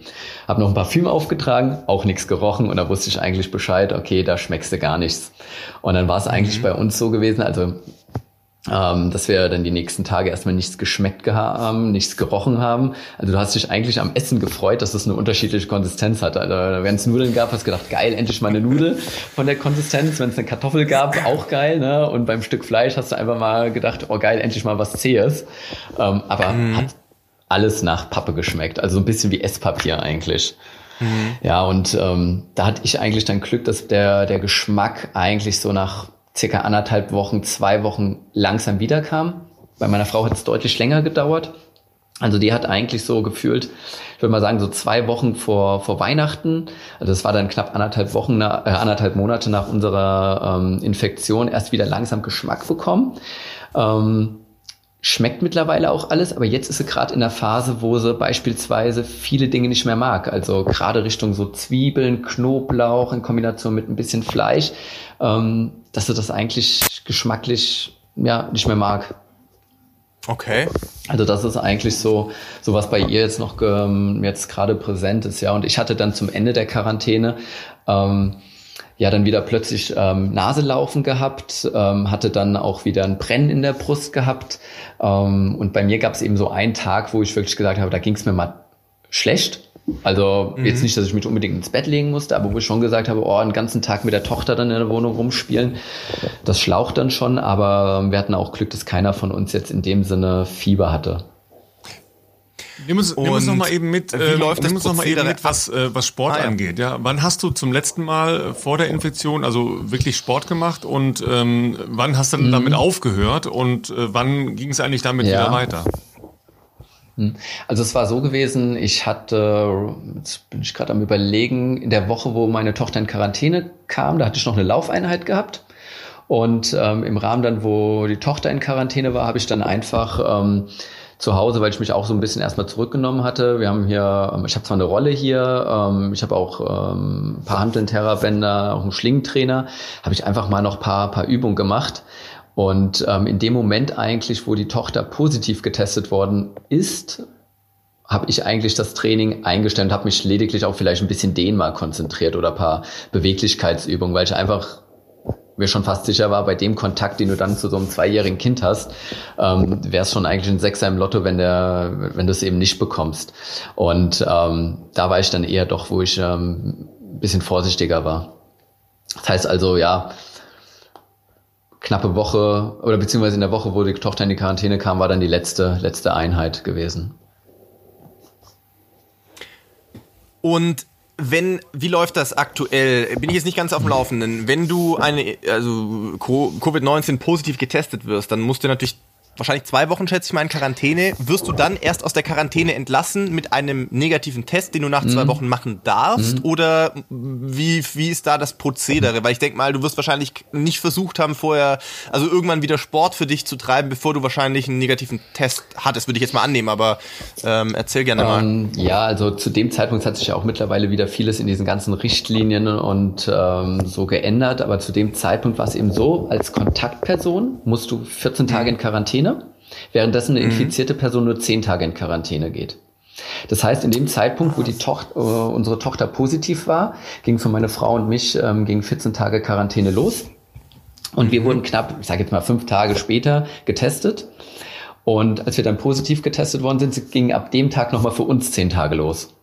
Hab noch ein Parfüm aufgetragen, auch nichts gerochen und da wusste ich eigentlich Bescheid, okay, da schmeckst du gar nichts. Und dann war es eigentlich mhm. bei uns so gewesen, also ähm, dass wir dann die nächsten Tage erstmal nichts geschmeckt haben, nichts gerochen haben. Also du hast dich eigentlich am Essen gefreut, dass es eine unterschiedliche Konsistenz hat. Also wenn es Nudeln gab, hast du gedacht, geil, endlich mal eine Nudel von der Konsistenz. Wenn es eine Kartoffel gab, auch geil. Ne? Und beim Stück Fleisch hast du einfach mal gedacht, oh geil, endlich mal was Zähes. Ähm, aber mhm. hat alles nach Pappe geschmeckt. Also so ein bisschen wie Esspapier eigentlich. Mhm. Ja, und ähm, da hatte ich eigentlich dann Glück, dass der, der Geschmack eigentlich so nach circa anderthalb Wochen, zwei Wochen langsam wiederkam. Bei meiner Frau hat es deutlich länger gedauert. Also die hat eigentlich so gefühlt, ich würde mal sagen, so zwei Wochen vor, vor Weihnachten, also das war dann knapp anderthalb Wochen, äh, anderthalb Monate nach unserer ähm, Infektion, erst wieder langsam Geschmack bekommen. Ähm, schmeckt mittlerweile auch alles, aber jetzt ist sie gerade in der Phase, wo sie beispielsweise viele Dinge nicht mehr mag. Also gerade Richtung so Zwiebeln, Knoblauch in Kombination mit ein bisschen Fleisch ähm, dass er das eigentlich geschmacklich ja nicht mehr mag. Okay. Also das ist eigentlich so, so was bei ihr jetzt noch ähm, jetzt gerade präsent ist, ja. Und ich hatte dann zum Ende der Quarantäne ähm, ja dann wieder plötzlich ähm, Naselaufen gehabt, ähm, hatte dann auch wieder ein Brennen in der Brust gehabt. Ähm, und bei mir gab es eben so einen Tag, wo ich wirklich gesagt habe, da ging es mir mal schlecht. Also mhm. jetzt nicht, dass ich mich unbedingt ins Bett legen musste, aber wo ich schon gesagt habe, oh, einen ganzen Tag mit der Tochter dann in der Wohnung rumspielen, das schlaucht dann schon, aber wir hatten auch Glück, dass keiner von uns jetzt in dem Sinne Fieber hatte. Nimm uns, nimm uns noch mal eben mit, äh, läuft nimm uns noch mal eben mit, was, äh, was Sport ah, ja. angeht. Ja, wann hast du zum letzten Mal vor der Infektion also wirklich Sport gemacht und ähm, wann hast du mhm. damit aufgehört und äh, wann ging es eigentlich damit ja. wieder weiter? Hm. Also es war so gewesen, ich hatte, jetzt bin ich gerade am überlegen, in der Woche, wo meine Tochter in Quarantäne kam, da hatte ich noch eine Laufeinheit gehabt. Und ähm, im Rahmen dann, wo die Tochter in Quarantäne war, habe ich dann einfach ähm, zu Hause, weil ich mich auch so ein bisschen erstmal zurückgenommen hatte. Wir haben hier, ähm, ich habe zwar eine Rolle hier, ähm, ich habe auch ähm, ein paar Hanteln, Terrabänder, auch einen Schlingentrainer, habe ich einfach mal noch paar, paar Übungen gemacht. Und ähm, in dem Moment eigentlich, wo die Tochter positiv getestet worden ist, habe ich eigentlich das Training eingestellt, habe mich lediglich auch vielleicht ein bisschen den mal konzentriert oder paar Beweglichkeitsübungen, weil ich einfach mir schon fast sicher war, bei dem Kontakt, den du dann zu so einem zweijährigen Kind hast, ähm, wäre es schon eigentlich ein Sechser im Lotto, wenn wenn du es eben nicht bekommst. Und ähm, da war ich dann eher doch, wo ich ähm, bisschen vorsichtiger war. Das heißt also, ja, knappe Woche oder beziehungsweise in der Woche, wo die Tochter in die Quarantäne kam, war dann die letzte, letzte Einheit gewesen. Und wenn, wie läuft das aktuell? Bin ich jetzt nicht ganz auf dem Laufenden. Wenn du eine, also Covid-19 positiv getestet wirst, dann musst du natürlich wahrscheinlich zwei Wochen, schätze ich mal, in Quarantäne. Wirst du dann erst aus der Quarantäne entlassen mit einem negativen Test, den du nach mhm. zwei Wochen machen darfst? Mhm. Oder wie, wie ist da das Prozedere? Weil ich denke mal, du wirst wahrscheinlich nicht versucht haben, vorher, also irgendwann wieder Sport für dich zu treiben, bevor du wahrscheinlich einen negativen Test hattest, würde ich jetzt mal annehmen, aber ähm, erzähl gerne mal. Ähm, ja, also zu dem Zeitpunkt hat sich ja auch mittlerweile wieder vieles in diesen ganzen Richtlinien und ähm, so geändert, aber zu dem Zeitpunkt war es eben so, als Kontaktperson musst du 14 Tage in Quarantäne, währenddessen eine mhm. infizierte Person nur 10 Tage in Quarantäne geht. Das heißt, in dem Zeitpunkt, wo die Tochter, äh, unsere Tochter positiv war, ging für meine Frau und mich ähm, ging 14 Tage Quarantäne los. Und wir mhm. wurden knapp, ich sage jetzt mal fünf Tage später getestet. Und als wir dann positiv getestet worden sind, ging ab dem Tag nochmal für uns zehn Tage los.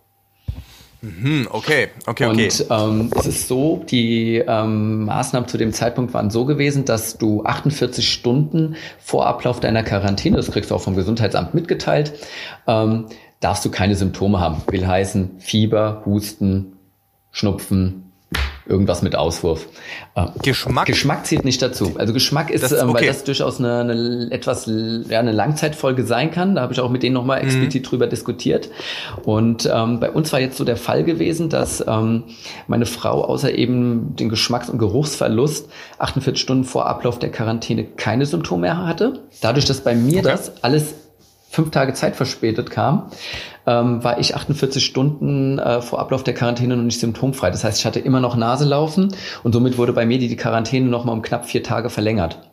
Mhm, okay, okay, okay. Und ähm, es ist so, die ähm, Maßnahmen zu dem Zeitpunkt waren so gewesen, dass du 48 Stunden vor Ablauf deiner Quarantäne, das kriegst du auch vom Gesundheitsamt mitgeteilt, ähm, darfst du keine Symptome haben. Will heißen Fieber, Husten, Schnupfen, irgendwas mit Auswurf. Äh, Geschmack? Geschmack zählt nicht dazu. Also Geschmack ist, das, ähm, okay. weil das durchaus eine, eine etwas ja, eine Langzeitfolge sein kann. Da habe ich auch mit denen nochmal mhm. explizit mhm. drüber diskutiert. Und ähm, bei uns war jetzt so der Fall gewesen, dass ähm, meine Frau außer eben den Geschmacks- und Geruchsverlust 48 Stunden vor Ablauf der Quarantäne keine Symptome mehr hatte. Dadurch, dass bei mir okay. das alles fünf Tage Zeit verspätet kam, ähm, war ich 48 Stunden äh, vor Ablauf der Quarantäne noch nicht symptomfrei. Das heißt, ich hatte immer noch Naselaufen und somit wurde bei mir die Quarantäne nochmal um knapp vier Tage verlängert.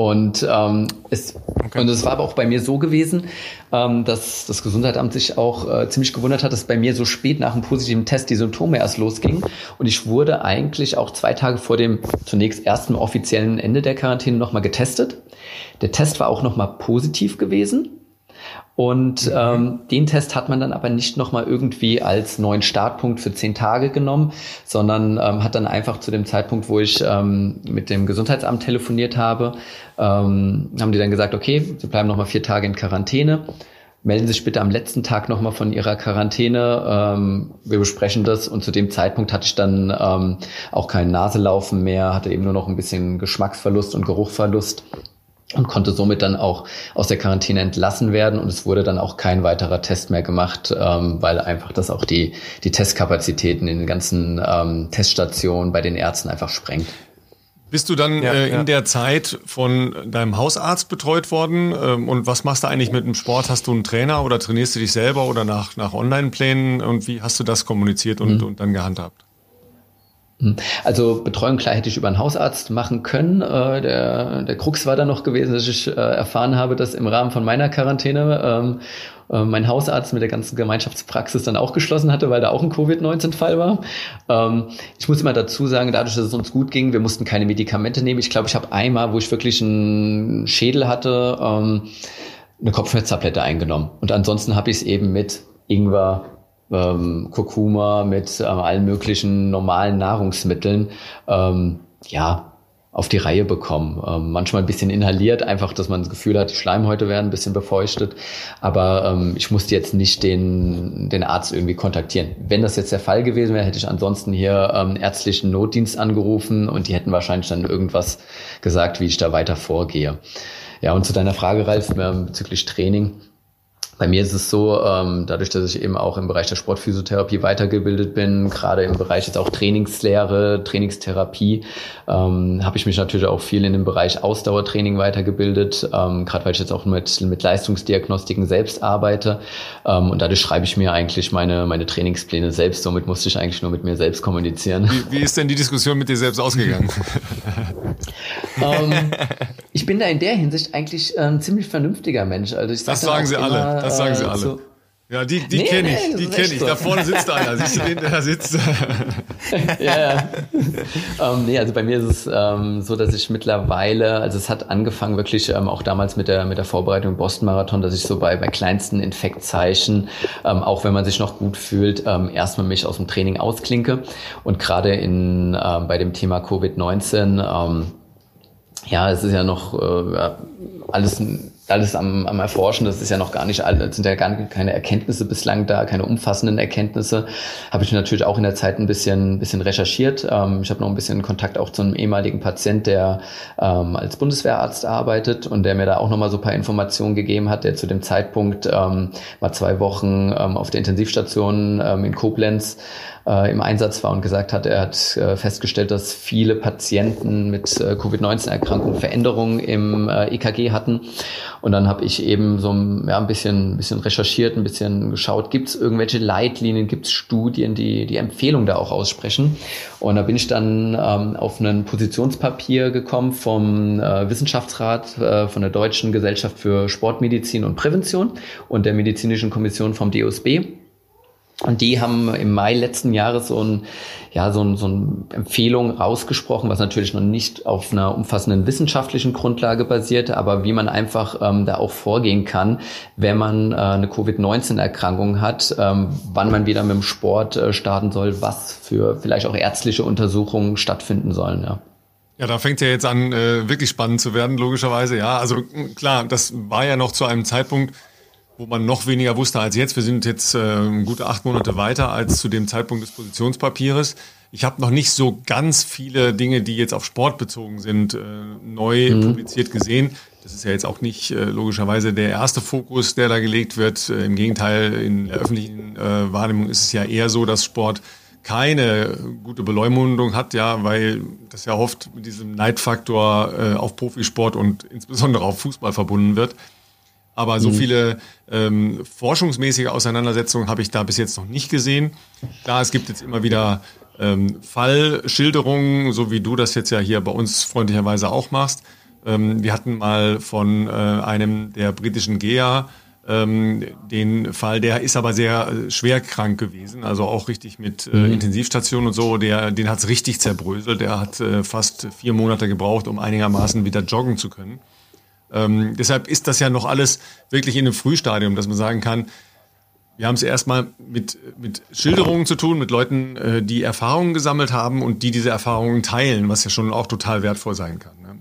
Und, ähm, es, okay. und es war aber auch bei mir so gewesen, ähm, dass das Gesundheitsamt sich auch äh, ziemlich gewundert hat, dass bei mir so spät nach einem positiven Test die Symptome erst losgingen. Und ich wurde eigentlich auch zwei Tage vor dem zunächst ersten offiziellen Ende der Quarantäne nochmal getestet. Der Test war auch nochmal positiv gewesen. Und mhm. ähm, den Test hat man dann aber nicht nochmal irgendwie als neuen Startpunkt für zehn Tage genommen, sondern ähm, hat dann einfach zu dem Zeitpunkt, wo ich ähm, mit dem Gesundheitsamt telefoniert habe, ähm, haben die dann gesagt, okay, Sie bleiben nochmal vier Tage in Quarantäne. Melden Sie sich bitte am letzten Tag nochmal von Ihrer Quarantäne. Ähm, wir besprechen das. Und zu dem Zeitpunkt hatte ich dann ähm, auch kein Naselaufen mehr, hatte eben nur noch ein bisschen Geschmacksverlust und Geruchverlust und konnte somit dann auch aus der Quarantäne entlassen werden und es wurde dann auch kein weiterer Test mehr gemacht, ähm, weil einfach das auch die, die Testkapazitäten in den ganzen ähm, Teststationen bei den Ärzten einfach sprengt. Bist du dann ja, äh, in ja. der Zeit von deinem Hausarzt betreut worden? Ähm, und was machst du eigentlich mit dem Sport? Hast du einen Trainer oder trainierst du dich selber oder nach, nach Online-Plänen? Und wie hast du das kommuniziert und, mhm. und dann gehandhabt? Hm. Also Betreuung klar hätte ich über einen Hausarzt machen können. Äh, der, der Krux war da noch gewesen, dass ich äh, erfahren habe, dass im Rahmen von meiner Quarantäne ähm, äh, mein Hausarzt mit der ganzen Gemeinschaftspraxis dann auch geschlossen hatte, weil da auch ein Covid-19-Fall war. Ähm, ich muss immer dazu sagen, dadurch, dass es uns gut ging, wir mussten keine Medikamente nehmen. Ich glaube, ich habe einmal, wo ich wirklich einen Schädel hatte, ähm, eine Kopfschmerztablette eingenommen. Und ansonsten habe ich es eben mit Ingwer, ähm, Kurkuma, mit ähm, allen möglichen normalen Nahrungsmitteln, ähm, ja, auf die Reihe bekommen. Ähm, manchmal ein bisschen inhaliert, einfach, dass man das Gefühl hat, die Schleimhäute werden ein bisschen befeuchtet. Aber ähm, ich musste jetzt nicht den, den Arzt irgendwie kontaktieren. Wenn das jetzt der Fall gewesen wäre, hätte ich ansonsten hier ähm, ärztlichen Notdienst angerufen und die hätten wahrscheinlich dann irgendwas gesagt, wie ich da weiter vorgehe. Ja, und zu deiner Frage, Ralf, ähm, bezüglich Training. Bei mir ist es so, ähm, dadurch, dass ich eben auch im Bereich der Sportphysiotherapie weitergebildet bin, gerade im Bereich jetzt auch Trainingslehre, Trainingstherapie, ähm, habe ich mich natürlich auch viel in dem Bereich Ausdauertraining weitergebildet, ähm, gerade weil ich jetzt auch mit, mit Leistungsdiagnostiken selbst arbeite. Ähm, und dadurch schreibe ich mir eigentlich meine, meine Trainingspläne selbst. Somit musste ich eigentlich nur mit mir selbst kommunizieren. Wie, wie ist denn die Diskussion mit dir selbst ausgegangen? ähm, ich bin da in der Hinsicht eigentlich ein ziemlich vernünftiger Mensch. Also ich sag das sagen sie immer, alle. Das sagen sie äh, alle. So, ja, die, die nee, kenne ich, nee, die kenne ich. So. Da vorne sitzt einer. Siehst du den, der da sitzt? ja, ja. ähm, nee, also bei mir ist es ähm, so, dass ich mittlerweile, also es hat angefangen wirklich ähm, auch damals mit der, mit der Vorbereitung Boston Marathon, dass ich so bei, bei kleinsten Infektzeichen, ähm, auch wenn man sich noch gut fühlt, ähm, erstmal mich aus dem Training ausklinke. Und gerade in, ähm, bei dem Thema Covid-19, ähm, ja, es ist ja noch äh, alles alles am, am Erforschen. Das ist ja noch gar nicht, sind ja gar keine Erkenntnisse bislang da, keine umfassenden Erkenntnisse. Habe ich natürlich auch in der Zeit ein bisschen, bisschen recherchiert. Ähm, ich habe noch ein bisschen Kontakt auch zu einem ehemaligen Patient, der ähm, als Bundeswehrarzt arbeitet und der mir da auch noch mal so ein paar Informationen gegeben hat, der zu dem Zeitpunkt ähm, mal zwei Wochen ähm, auf der Intensivstation ähm, in Koblenz äh, im Einsatz war und gesagt hat, er hat äh, festgestellt, dass viele Patienten mit äh, Covid-19-Erkrankungen Veränderungen im äh, EKG hatten. Und dann habe ich eben so ja, ein bisschen, ein bisschen recherchiert, ein bisschen geschaut, gibt es irgendwelche Leitlinien, gibt es Studien, die die Empfehlung da auch aussprechen. Und da bin ich dann ähm, auf ein Positionspapier gekommen vom äh, Wissenschaftsrat äh, von der Deutschen Gesellschaft für Sportmedizin und Prävention und der Medizinischen Kommission vom DOSB. Und die haben im Mai letzten Jahres so ein, ja, so ein, so ein Empfehlung rausgesprochen, was natürlich noch nicht auf einer umfassenden wissenschaftlichen Grundlage basiert, aber wie man einfach ähm, da auch vorgehen kann, wenn man äh, eine Covid-19-Erkrankung hat, ähm, wann man wieder mit dem Sport äh, starten soll, was für vielleicht auch ärztliche Untersuchungen stattfinden sollen, ja. Ja, da fängt ja jetzt an, äh, wirklich spannend zu werden, logischerweise. Ja, also klar, das war ja noch zu einem Zeitpunkt, wo man noch weniger wusste als jetzt. Wir sind jetzt äh, gute acht Monate weiter als zu dem Zeitpunkt des Positionspapiers. Ich habe noch nicht so ganz viele Dinge, die jetzt auf Sport bezogen sind, äh, neu mhm. publiziert gesehen. Das ist ja jetzt auch nicht äh, logischerweise der erste Fokus, der da gelegt wird. Äh, Im Gegenteil, in der öffentlichen äh, Wahrnehmung ist es ja eher so, dass Sport keine gute Beleumundung hat, ja, weil das ja oft mit diesem Neidfaktor äh, auf Profisport und insbesondere auf Fußball verbunden wird. Aber so mhm. viele ähm, forschungsmäßige Auseinandersetzungen habe ich da bis jetzt noch nicht gesehen. Klar, es gibt jetzt immer wieder ähm, Fallschilderungen, so wie du das jetzt ja hier bei uns freundlicherweise auch machst. Ähm, wir hatten mal von äh, einem der britischen GEA ähm, den Fall, der ist aber sehr äh, schwer krank gewesen, also auch richtig mit äh, mhm. Intensivstation und so. Der, den hat es richtig zerbröselt. Der hat äh, fast vier Monate gebraucht, um einigermaßen wieder joggen zu können. Ähm, deshalb ist das ja noch alles wirklich in einem Frühstadium, dass man sagen kann, wir haben es erstmal mit, mit Schilderungen zu tun, mit Leuten, äh, die Erfahrungen gesammelt haben und die diese Erfahrungen teilen, was ja schon auch total wertvoll sein kann. Ne?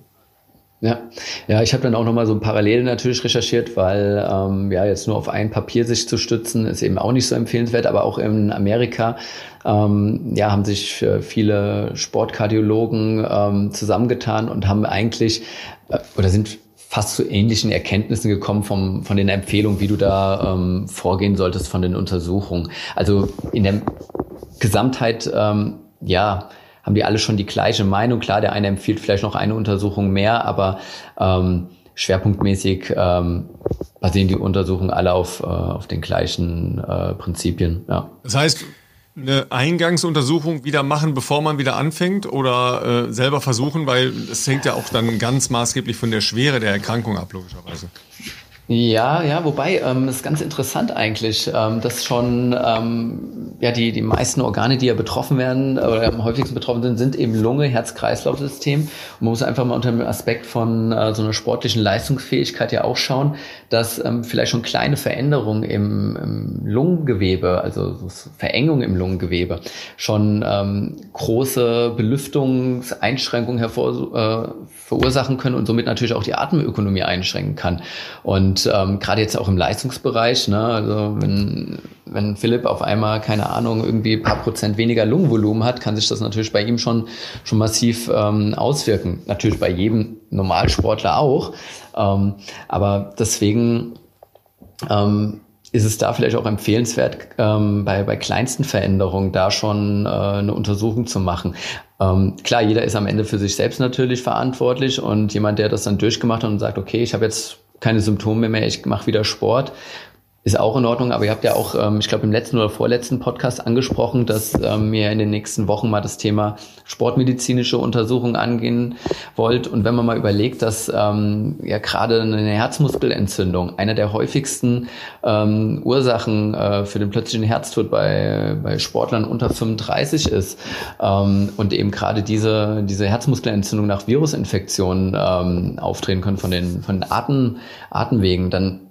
Ja, ja, ich habe dann auch nochmal so ein Parallel natürlich recherchiert, weil ähm, ja jetzt nur auf ein Papier sich zu stützen ist eben auch nicht so empfehlenswert, aber auch in Amerika ähm, ja haben sich äh, viele Sportkardiologen ähm, zusammengetan und haben eigentlich äh, oder sind fast zu ähnlichen Erkenntnissen gekommen vom, von den Empfehlungen, wie du da ähm, vorgehen solltest von den Untersuchungen. Also in der Gesamtheit, ähm, ja, haben die alle schon die gleiche Meinung. Klar, der eine empfiehlt vielleicht noch eine Untersuchung mehr, aber ähm, schwerpunktmäßig ähm, basieren die Untersuchungen alle auf, äh, auf den gleichen äh, Prinzipien. Ja. Das heißt, eine Eingangsuntersuchung wieder machen, bevor man wieder anfängt oder äh, selber versuchen, weil es hängt ja auch dann ganz maßgeblich von der Schwere der Erkrankung ab, logischerweise. Ja, ja, wobei, ähm, ist ganz interessant eigentlich, ähm, dass schon ähm, ja die, die meisten Organe, die ja betroffen werden oder am häufigsten betroffen sind, sind eben Lunge, Herz-Kreislauf-System. Und man muss einfach mal unter dem Aspekt von äh, so einer sportlichen Leistungsfähigkeit ja auch schauen, dass ähm, vielleicht schon kleine Veränderungen im, im Lungengewebe, also so Verengung im Lungengewebe, schon ähm, große Belüftungseinschränkungen hervor, äh, verursachen können und somit natürlich auch die Atemökonomie einschränken kann. Und ähm, gerade jetzt auch im Leistungsbereich, ne, also wenn, wenn Philipp auf einmal, keine Ahnung, irgendwie ein paar Prozent weniger Lungenvolumen hat, kann sich das natürlich bei ihm schon, schon massiv ähm, auswirken. Natürlich bei jedem Normalsportler auch. Ähm, aber deswegen ähm, ist es da vielleicht auch empfehlenswert, ähm, bei, bei kleinsten Veränderungen da schon äh, eine Untersuchung zu machen. Ähm, klar, jeder ist am Ende für sich selbst natürlich verantwortlich und jemand, der das dann durchgemacht hat und sagt, okay, ich habe jetzt keine Symptome mehr, ich mache wieder Sport, ist auch in Ordnung, aber ihr habt ja auch, ähm, ich glaube, im letzten oder vorletzten Podcast angesprochen, dass ähm, ihr in den nächsten Wochen mal das Thema sportmedizinische Untersuchungen angehen wollt. Und wenn man mal überlegt, dass ähm, ja gerade eine Herzmuskelentzündung einer der häufigsten ähm, Ursachen äh, für den plötzlichen Herztod bei, bei Sportlern unter 35 ist ähm, und eben gerade diese, diese Herzmuskelentzündung nach Virusinfektionen ähm, auftreten können von den, von den Atem, Atemwegen, dann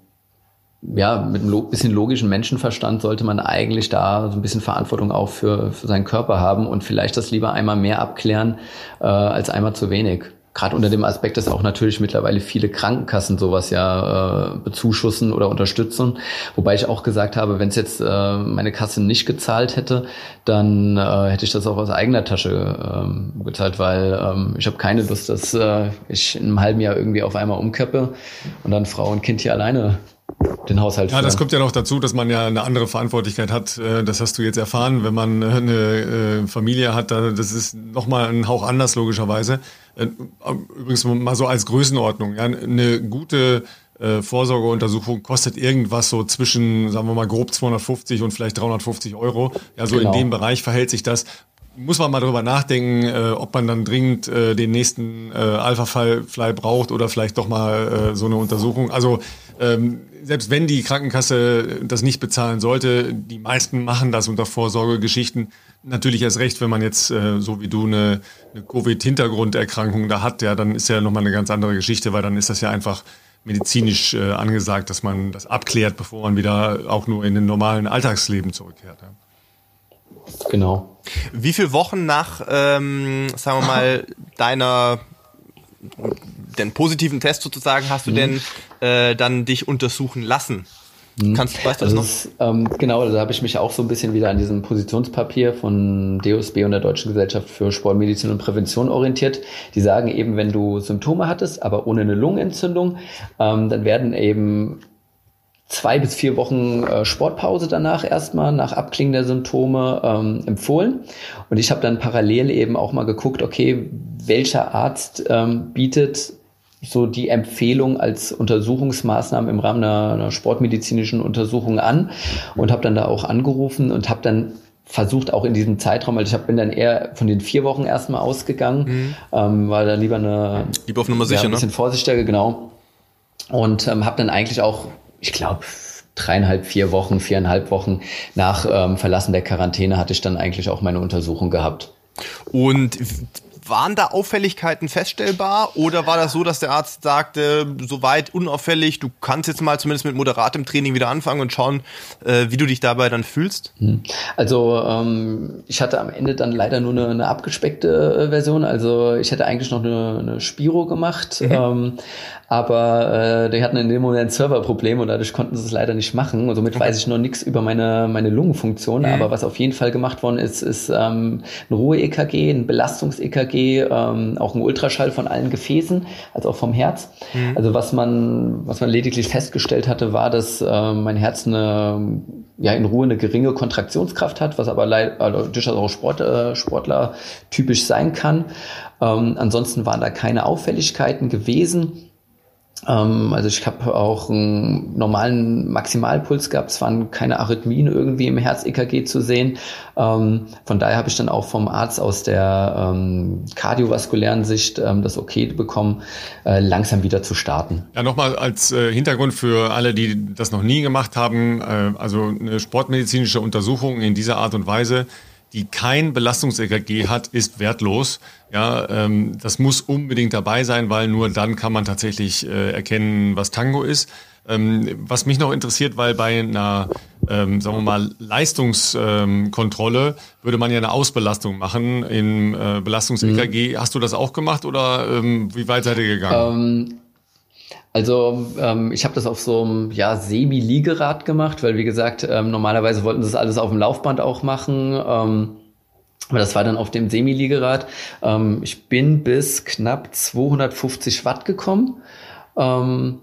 ja, mit ein bisschen logischen Menschenverstand sollte man eigentlich da so ein bisschen Verantwortung auch für, für seinen Körper haben und vielleicht das lieber einmal mehr abklären äh, als einmal zu wenig. gerade unter dem Aspekt, dass auch natürlich mittlerweile viele Krankenkassen sowas ja äh, bezuschussen oder unterstützen. Wobei ich auch gesagt habe, wenn es jetzt äh, meine Kasse nicht gezahlt hätte, dann äh, hätte ich das auch aus eigener Tasche ähm, gezahlt, weil ähm, ich habe keine Lust, dass äh, ich in einem halben Jahr irgendwie auf einmal umköppe und dann Frau und Kind hier alleine den Haushalt Ja, das kommt ja noch dazu, dass man ja eine andere Verantwortlichkeit hat. Äh, das hast du jetzt erfahren, wenn man eine äh, Familie hat. Das ist nochmal ein Hauch anders logischerweise. Äh, übrigens mal so als Größenordnung. Eine gute Vorsorgeuntersuchung kostet irgendwas so zwischen, sagen wir mal, grob 250 und vielleicht 350 Euro. Ja, so genau. in dem Bereich verhält sich das muss man mal darüber nachdenken, äh, ob man dann dringend äh, den nächsten äh, Alpha-Fly braucht oder vielleicht doch mal äh, so eine Untersuchung. Also ähm, selbst wenn die Krankenkasse das nicht bezahlen sollte, die meisten machen das unter Vorsorgegeschichten. Natürlich erst recht, wenn man jetzt äh, so wie du eine, eine Covid-Hintergrunderkrankung da hat, ja, dann ist ja nochmal eine ganz andere Geschichte, weil dann ist das ja einfach medizinisch äh, angesagt, dass man das abklärt, bevor man wieder auch nur in den normalen Alltagsleben zurückkehrt. Ja. Genau. Wie viele Wochen nach, ähm, sagen wir mal, deiner den positiven Test sozusagen hast du mhm. denn äh, dann dich untersuchen lassen? Mhm. Kannst, weißt du das noch? Ist, ähm, genau, da habe ich mich auch so ein bisschen wieder an diesem Positionspapier von DOSB und der Deutschen Gesellschaft für Sportmedizin und Prävention orientiert. Die sagen eben, wenn du Symptome hattest, aber ohne eine Lungenentzündung, ähm, dann werden eben zwei bis vier Wochen äh, Sportpause danach erstmal nach Abklingen der Symptome ähm, empfohlen. Und ich habe dann parallel eben auch mal geguckt, okay, welcher Arzt ähm, bietet so die Empfehlung als Untersuchungsmaßnahme im Rahmen einer, einer sportmedizinischen Untersuchung an und habe dann da auch angerufen und habe dann versucht auch in diesem Zeitraum, weil ich hab, bin dann eher von den vier Wochen erstmal ausgegangen, mhm. ähm, war dann lieber eine lieber auf Nummer sicher, ja, ein bisschen ne? vorsichtiger, genau. Und ähm, habe dann eigentlich auch ich glaube, dreieinhalb, vier Wochen, viereinhalb Wochen nach ähm, Verlassen der Quarantäne hatte ich dann eigentlich auch meine Untersuchung gehabt. Und waren da Auffälligkeiten feststellbar oder war das so, dass der Arzt sagte, soweit unauffällig, du kannst jetzt mal zumindest mit moderatem Training wieder anfangen und schauen, äh, wie du dich dabei dann fühlst? Hm. Also ähm, ich hatte am Ende dann leider nur eine, eine abgespeckte äh, Version. Also ich hätte eigentlich noch eine, eine Spiro gemacht. Mhm. Ähm, aber äh, die hatten in dem Moment Serverprobleme und dadurch konnten sie es leider nicht machen. Und somit okay. weiß ich noch nichts über meine, meine Lungenfunktion. Mhm. Aber was auf jeden Fall gemacht worden ist, ist ähm, ein Ruhe-EKG, ein Belastungs-EKG, ähm, auch ein Ultraschall von allen Gefäßen, also auch vom Herz. Mhm. Also was man, was man lediglich festgestellt hatte, war, dass äh, mein Herz eine ja in Ruhe eine geringe Kontraktionskraft hat, was aber leider also durchaus auch Sport, äh, Sportler typisch sein kann. Ähm, ansonsten waren da keine Auffälligkeiten gewesen. Ähm, also ich habe auch einen normalen Maximalpuls gehabt, es waren keine Arrhythmien irgendwie im Herz-EKG zu sehen. Ähm, von daher habe ich dann auch vom Arzt aus der ähm, kardiovaskulären Sicht das Okay bekommen, äh, langsam wieder zu starten. Ja, nochmal als äh, Hintergrund für alle, die das noch nie gemacht haben, äh, also eine sportmedizinische Untersuchung in dieser Art und Weise die kein Belastungs-EKG hat, ist wertlos. Ja, ähm, das muss unbedingt dabei sein, weil nur dann kann man tatsächlich äh, erkennen, was Tango ist. Ähm, was mich noch interessiert, weil bei einer, ähm, sagen wir mal, Leistungskontrolle würde man ja eine Ausbelastung machen im äh, Belastungs-EKG. Mhm. Hast du das auch gemacht oder ähm, wie weit seid ihr gegangen? Also ähm, ich habe das auf so einem ja, Semi-Liegerad gemacht, weil wie gesagt, ähm, normalerweise wollten sie das alles auf dem Laufband auch machen. Ähm, aber das war dann auf dem Semi-Liegerad. Ähm, ich bin bis knapp 250 Watt gekommen. Ähm,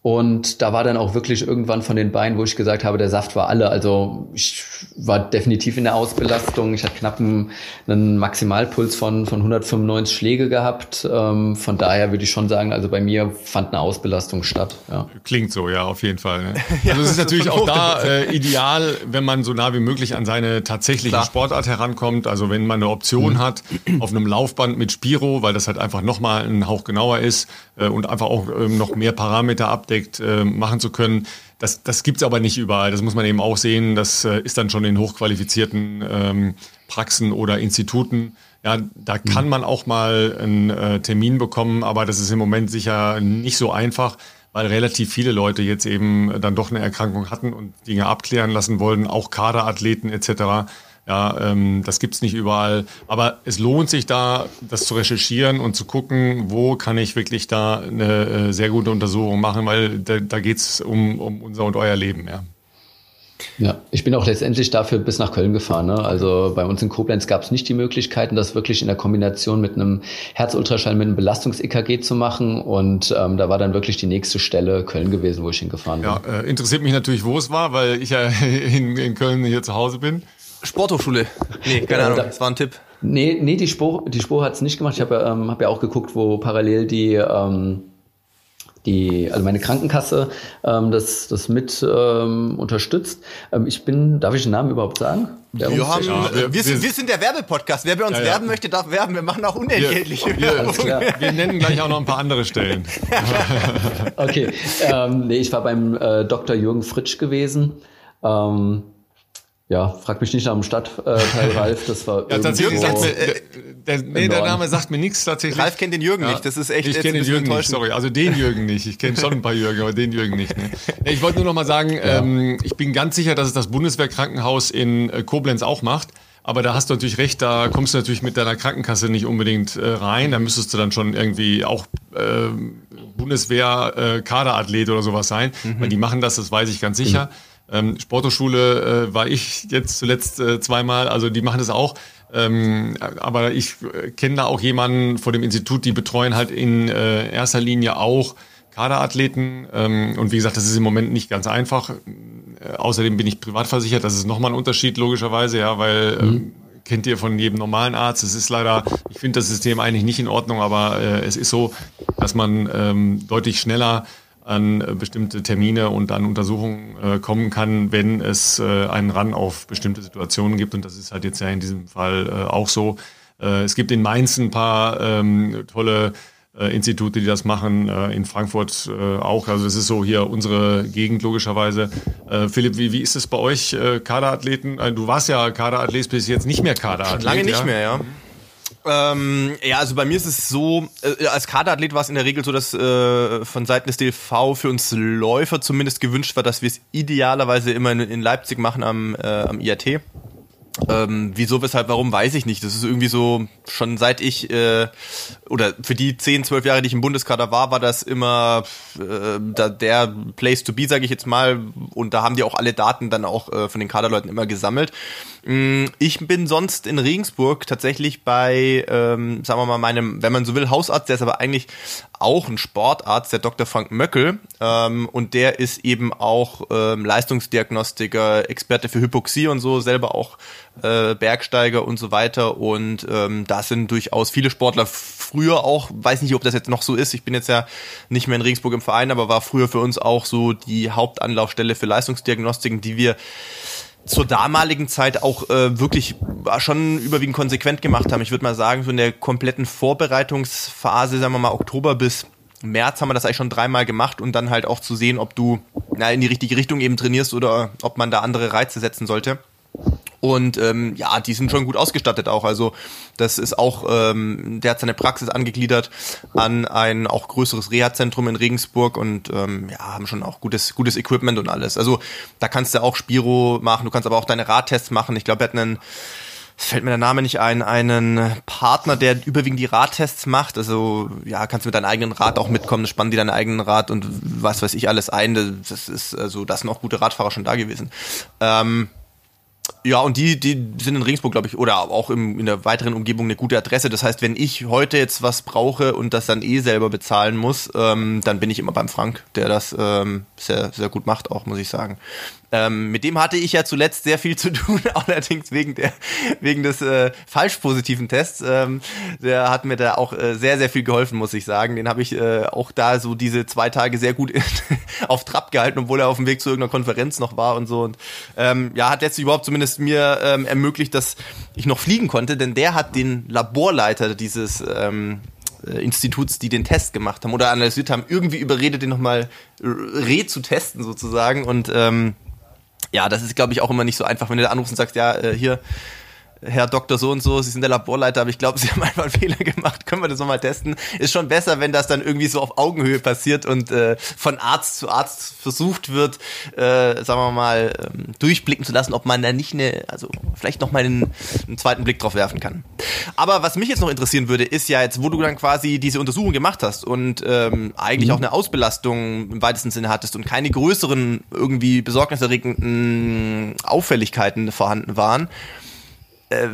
und da war dann auch wirklich irgendwann von den Beinen, wo ich gesagt habe, der Saft war alle. Also ich war definitiv in der Ausbelastung. Ich hatte knapp einen, einen Maximalpuls von, von 195 Schläge gehabt. Ähm, von daher würde ich schon sagen, also bei mir fand eine Ausbelastung statt. Ja. Klingt so, ja, auf jeden Fall. Ne? ja, also es ist natürlich auch da äh, ideal, wenn man so nah wie möglich an seine tatsächliche Klar. Sportart herankommt. Also wenn man eine Option mhm. hat auf einem Laufband mit Spiro, weil das halt einfach nochmal ein Hauch genauer ist äh, und einfach auch äh, noch mehr Parameter ab abdeckt, äh, machen zu können. Das, das gibt es aber nicht überall. Das muss man eben auch sehen. Das äh, ist dann schon in hochqualifizierten ähm, Praxen oder Instituten. Ja, da mhm. kann man auch mal einen äh, Termin bekommen, aber das ist im Moment sicher nicht so einfach, weil relativ viele Leute jetzt eben dann doch eine Erkrankung hatten und Dinge abklären lassen wollen, auch Kaderathleten etc. Ja, ähm, das gibt's nicht überall. Aber es lohnt sich da, das zu recherchieren und zu gucken, wo kann ich wirklich da eine äh, sehr gute Untersuchung machen, weil da, da geht's um, um unser und euer Leben, ja. Ja, ich bin auch letztendlich dafür bis nach Köln gefahren. Ne? Also bei uns in Koblenz gab es nicht die Möglichkeiten, das wirklich in der Kombination mit einem Herzultraschall, mit einem Belastungs-EKG zu machen. Und ähm, da war dann wirklich die nächste Stelle Köln gewesen, wo ich hingefahren bin. Ja, äh, interessiert mich natürlich, wo es war, weil ich ja in, in Köln hier zu Hause bin. Sporthochschule. Nee, keine Ahnung, das war ein Tipp. Nee, nee, die Spur, die Spur hat es nicht gemacht. Ich habe ähm, hab ja auch geguckt, wo parallel die ähm, die, also meine Krankenkasse ähm, das, das mit ähm, unterstützt. Ähm, ich bin, darf ich den Namen überhaupt sagen? Wir, haben, ja, wir, wir, sind, wir sind der Werbepodcast. Wer bei uns ja, ja. werben möchte, darf werben. Wir machen auch unentgeltliche Werbung. Wir, nennen gleich auch noch ein paar andere Stellen. okay, ähm, nee, ich war beim äh, Dr. Jürgen Fritsch gewesen. Ähm, ja, frag mich nicht nach dem Stadtteil Ralf, das war ja, tatsächlich sagt mir, äh, der, nee, der Name sagt mir nichts tatsächlich. Ralf kennt den Jürgen ja, nicht, das ist echt Ich kenne den Jürgen nicht, sorry, also den Jürgen nicht. Ich kenne schon ein paar Jürgen, aber den Jürgen nicht. Ne? Ich wollte nur noch mal sagen, ja. ähm, ich bin ganz sicher, dass es das Bundeswehrkrankenhaus in äh, Koblenz auch macht. Aber da hast du natürlich recht, da kommst du natürlich mit deiner Krankenkasse nicht unbedingt äh, rein. Da müsstest du dann schon irgendwie auch äh, Bundeswehr-Kaderathlet äh, oder sowas sein. Mhm. Weil die machen das, das weiß ich ganz sicher. Mhm. Ähm, Sporthochschule äh, war ich jetzt zuletzt äh, zweimal, also die machen das auch. Ähm, aber ich äh, kenne da auch jemanden vor dem Institut, die betreuen halt in äh, erster Linie auch Kaderathleten. Ähm, und wie gesagt, das ist im Moment nicht ganz einfach. Äh, außerdem bin ich privat versichert, das ist nochmal ein Unterschied logischerweise, ja, weil mhm. ähm, kennt ihr von jedem normalen Arzt. Es ist leider, ich finde das System eigentlich nicht in Ordnung, aber äh, es ist so, dass man ähm, deutlich schneller an äh, bestimmte Termine und an Untersuchungen äh, kommen kann, wenn es äh, einen Ran auf bestimmte Situationen gibt. Und das ist halt jetzt ja in diesem Fall äh, auch so. Äh, es gibt in Mainz ein paar ähm, tolle äh, Institute, die das machen, in Frankfurt auch. Also es ist so hier unsere Gegend logischerweise. Philipp, wie, wie ist es bei euch, Kaderathleten? Du warst ja Kaderathlet, bist jetzt nicht mehr Kaderathlet. Schon lange nicht ja? mehr, ja. Ähm, ja, also bei mir ist es so, äh, als Kaderathlet war es in der Regel so, dass äh, von Seiten des DLV für uns Läufer zumindest gewünscht war, dass wir es idealerweise immer in, in Leipzig machen am, äh, am IAT. Ähm, wieso, weshalb, warum, weiß ich nicht. Das ist irgendwie so, schon seit ich, äh, oder für die 10, 12 Jahre, die ich im Bundeskader war, war das immer äh, da, der Place to be, sage ich jetzt mal. Und da haben die auch alle Daten dann auch äh, von den Kaderleuten immer gesammelt. Mm, ich bin sonst in Regensburg tatsächlich bei, ähm, sagen wir mal, meinem, wenn man so will, Hausarzt, der ist aber eigentlich auch ein Sportarzt, der Dr. Frank Möckel. Ähm, und der ist eben auch ähm, Leistungsdiagnostiker, Experte für Hypoxie und so, selber auch äh, Bergsteiger und so weiter. Und ähm, da sind durchaus viele Sportler früher auch, weiß nicht, ob das jetzt noch so ist. Ich bin jetzt ja nicht mehr in Regensburg im Verein, aber war früher für uns auch so die Hauptanlaufstelle für Leistungsdiagnostiken, die wir zur damaligen Zeit auch äh, wirklich schon überwiegend konsequent gemacht haben. Ich würde mal sagen, so in der kompletten Vorbereitungsphase, sagen wir mal Oktober bis März haben wir das eigentlich schon dreimal gemacht und dann halt auch zu sehen, ob du na, in die richtige Richtung eben trainierst oder ob man da andere Reize setzen sollte. Und ähm, ja, die sind schon gut ausgestattet auch. Also das ist auch, ähm, der hat seine Praxis angegliedert an ein auch größeres Reha-Zentrum in Regensburg und ähm, ja, haben schon auch gutes, gutes Equipment und alles. Also da kannst du auch Spiro machen, du kannst aber auch deine Radtests machen. Ich glaube, wir hatten einen es fällt mir der Name nicht ein, einen Partner, der überwiegend die Radtests macht. Also ja, kannst du mit deinem eigenen Rad auch mitkommen, spannen die deinen eigenen Rad und was weiß ich alles ein. Das ist also, da sind auch gute Radfahrer schon da gewesen. Ähm, ja, und die, die sind in Regensburg, glaube ich, oder auch im, in der weiteren Umgebung eine gute Adresse. Das heißt, wenn ich heute jetzt was brauche und das dann eh selber bezahlen muss, ähm, dann bin ich immer beim Frank, der das ähm, sehr, sehr gut macht, auch, muss ich sagen. Ähm, mit dem hatte ich ja zuletzt sehr viel zu tun, allerdings wegen der wegen des äh, falsch positiven Tests. Ähm, der hat mir da auch äh, sehr sehr viel geholfen, muss ich sagen. Den habe ich äh, auch da so diese zwei Tage sehr gut auf Trab gehalten, obwohl er auf dem Weg zu irgendeiner Konferenz noch war und so. Und ähm, ja, hat letztlich überhaupt zumindest mir ähm, ermöglicht, dass ich noch fliegen konnte, denn der hat den Laborleiter dieses ähm, äh, Instituts, die den Test gemacht haben oder analysiert haben, irgendwie überredet, den nochmal re zu testen sozusagen und ähm, ja, das ist, glaube ich, auch immer nicht so einfach, wenn du da anrufst und sagst, ja, äh, hier, Herr Doktor so und so, Sie sind der Laborleiter, aber ich glaube, Sie haben einfach einen Fehler gemacht. Können wir das nochmal testen? Ist schon besser, wenn das dann irgendwie so auf Augenhöhe passiert und äh, von Arzt zu Arzt versucht wird, äh, sagen wir mal, ähm, durchblicken zu lassen, ob man da nicht eine, also vielleicht nochmal einen, einen zweiten Blick drauf werfen kann. Aber was mich jetzt noch interessieren würde, ist ja jetzt, wo du dann quasi diese Untersuchung gemacht hast und ähm, eigentlich mhm. auch eine Ausbelastung im weitesten Sinne hattest und keine größeren irgendwie besorgniserregenden Auffälligkeiten vorhanden waren, äh,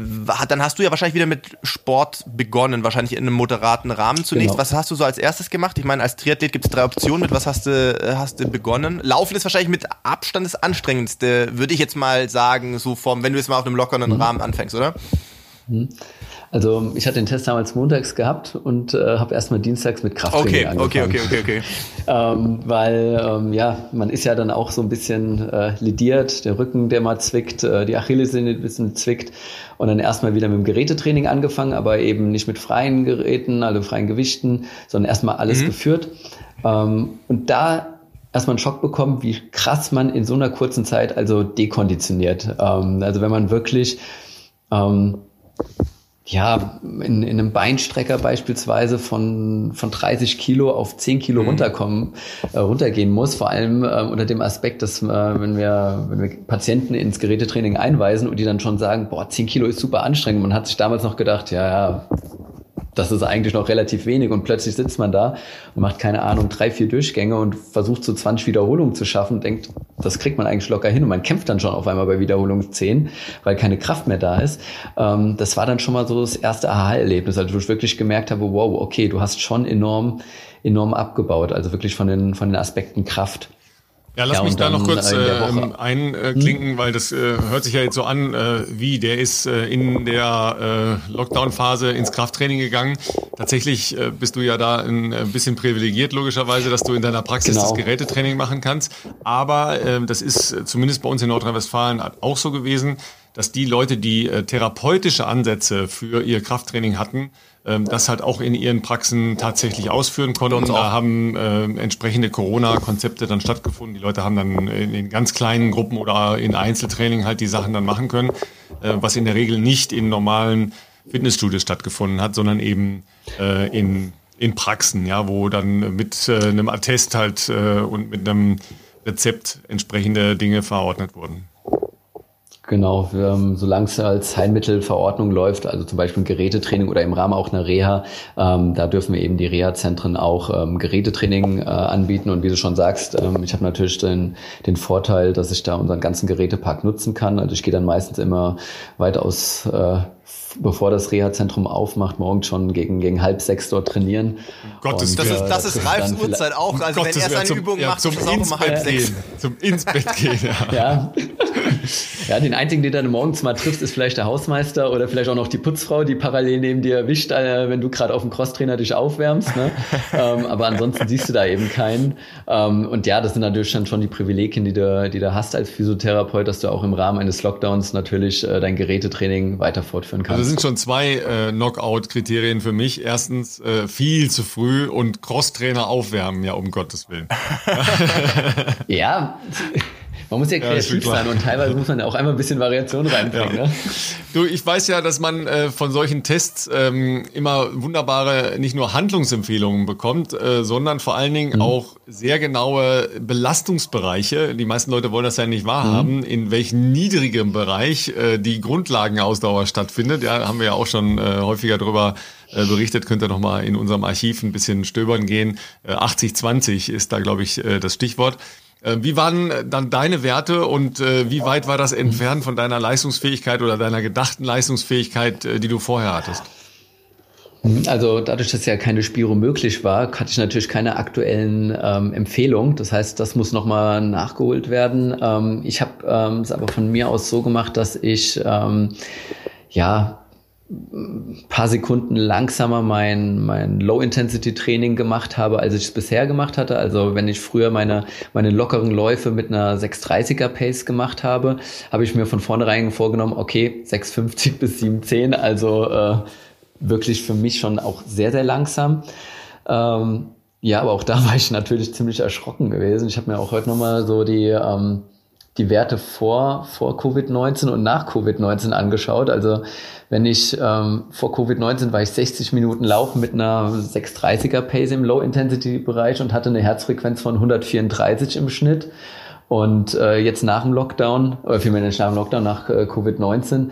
dann hast du ja wahrscheinlich wieder mit Sport begonnen, wahrscheinlich in einem moderaten Rahmen zunächst. Genau. Was hast du so als erstes gemacht? Ich meine, als Triathlet gibt es drei Optionen. Mit was hast du, äh, hast du begonnen? Laufen ist wahrscheinlich mit Abstand das anstrengendste, würde ich jetzt mal sagen, so vom, wenn du jetzt mal auf einem lockeren mhm. Rahmen anfängst, oder? Mhm. Also ich hatte den Test damals montags gehabt und äh, habe erstmal dienstags mit Krafttraining okay, angefangen. Okay, okay, okay, okay. ähm, weil ähm, ja, man ist ja dann auch so ein bisschen äh, lidiert, der Rücken, der mal zwickt, äh, die Achillessehne ein bisschen zwickt und dann erstmal wieder mit dem Gerätetraining angefangen, aber eben nicht mit freien Geräten, also freien Gewichten, sondern erstmal alles mhm. geführt. Ähm, und da erstmal einen Schock bekommen, wie krass man in so einer kurzen Zeit also dekonditioniert. Ähm, also wenn man wirklich ähm, ja, in, in einem Beinstrecker beispielsweise von, von 30 Kilo auf 10 Kilo mhm. runterkommen, äh, runtergehen muss, vor allem äh, unter dem Aspekt, dass äh, wenn, wir, wenn wir Patienten ins Gerätetraining einweisen und die dann schon sagen, boah, 10 Kilo ist super anstrengend, man hat sich damals noch gedacht, ja, ja, das ist eigentlich noch relativ wenig. Und plötzlich sitzt man da und macht keine Ahnung drei, vier Durchgänge und versucht so 20 Wiederholungen zu schaffen und denkt, das kriegt man eigentlich locker hin und man kämpft dann schon auf einmal bei Wiederholung 10, weil keine Kraft mehr da ist. Ähm, das war dann schon mal so das erste Aha-Erlebnis, also wo ich wirklich gemerkt habe, wow, okay, du hast schon enorm, enorm abgebaut, also wirklich von den, von den Aspekten Kraft. Ja, lass ja, mich da noch kurz äh, einklinken, hm? weil das äh, hört sich ja jetzt so an, äh, wie der ist äh, in der äh, Lockdown-Phase ins Krafttraining gegangen. Tatsächlich äh, bist du ja da ein äh, bisschen privilegiert, logischerweise, dass du in deiner Praxis genau. das Gerätetraining machen kannst. Aber äh, das ist äh, zumindest bei uns in Nordrhein-Westfalen auch so gewesen, dass die Leute, die äh, therapeutische Ansätze für ihr Krafttraining hatten, ähm, das halt auch in ihren Praxen tatsächlich ausführen konnten. Da haben äh, entsprechende Corona-Konzepte dann stattgefunden. Die Leute haben dann in, in, ganz kleinen Gruppen oder in Einzeltraining halt die Sachen dann machen können, äh, was in der Regel nicht in normalen Fitnessstudios stattgefunden hat, sondern eben äh, in, in Praxen, ja, wo dann mit äh, einem Attest halt äh, und mit einem Rezept entsprechende Dinge verordnet wurden. Genau, ähm, solange es als Heilmittelverordnung läuft, also zum Beispiel Gerätetraining oder im Rahmen auch einer Reha, ähm, da dürfen wir eben die Reha-Zentren auch ähm, Gerätetraining äh, anbieten. Und wie du schon sagst, ähm, ich habe natürlich den, den Vorteil, dass ich da unseren ganzen Gerätepark nutzen kann. Also ich gehe dann meistens immer weitaus äh, bevor das Reha-Zentrum aufmacht, morgens schon gegen, gegen halb sechs dort trainieren. Gottes, das, ist, das ist Ralfs Uhrzeit auch. Also Gottes, wenn er seine zum, Übung ja, macht, zum ist auch um halb sechs. Zum ins Bett gehen, ja. ja. ja, den einzigen, den du dann morgens mal triffst, ist vielleicht der Hausmeister oder vielleicht auch noch die Putzfrau, die parallel neben dir erwischt, äh, wenn du gerade auf dem Crosstrainer dich aufwärmst. Ne? ähm, aber ansonsten siehst du da eben keinen. Ähm, und ja, das sind natürlich dann schon die Privilegien, die du, die du hast als Physiotherapeut, dass du auch im Rahmen eines Lockdowns natürlich äh, dein Gerätetraining weiter fortführen kannst. Also sind schon zwei äh, Knockout-Kriterien für mich. Erstens äh, viel zu früh und Crosstrainer aufwärmen, ja, um Gottes Willen. ja. Man muss ja kreativ ja, sein und teilweise muss man ja auch einmal ein bisschen Variation reinbringen. Ja. Ne? Du, ich weiß ja, dass man äh, von solchen Tests ähm, immer wunderbare, nicht nur Handlungsempfehlungen bekommt, äh, sondern vor allen Dingen mhm. auch sehr genaue Belastungsbereiche. Die meisten Leute wollen das ja nicht wahrhaben, mhm. in welchem niedrigen Bereich äh, die Grundlagenausdauer stattfindet. Ja, haben wir ja auch schon äh, häufiger drüber äh, berichtet, könnt ihr nochmal in unserem Archiv ein bisschen stöbern gehen. Äh, 80-20 ist da, glaube ich, äh, das Stichwort. Äh, wie waren dann deine Werte und äh, wie weit war das entfernt von deiner Leistungsfähigkeit oder deiner gedachten Leistungsfähigkeit, äh, die du vorher hattest? Also dadurch, dass ja keine Spiro möglich war, hatte ich natürlich keine aktuellen ähm, Empfehlungen. Das heißt, das muss nochmal nachgeholt werden. Ähm, ich habe ähm, es aber von mir aus so gemacht, dass ich ähm, ja paar Sekunden langsamer mein, mein Low-Intensity-Training gemacht habe, als ich es bisher gemacht hatte. Also wenn ich früher meine, meine lockeren Läufe mit einer 630er Pace gemacht habe, habe ich mir von vornherein vorgenommen, okay, 650 bis 710, also äh, wirklich für mich schon auch sehr, sehr langsam. Ähm, ja, aber auch da war ich natürlich ziemlich erschrocken gewesen. Ich habe mir auch heute nochmal so die, ähm, die Werte vor, vor Covid-19 und nach Covid-19 angeschaut. Also wenn ich ähm, vor Covid-19 war ich 60 Minuten laufen mit einer 630er Pace im Low-Intensity-Bereich und hatte eine Herzfrequenz von 134 im Schnitt. Und äh, jetzt nach dem Lockdown, oder vielmehr nach dem Lockdown, nach äh, Covid-19,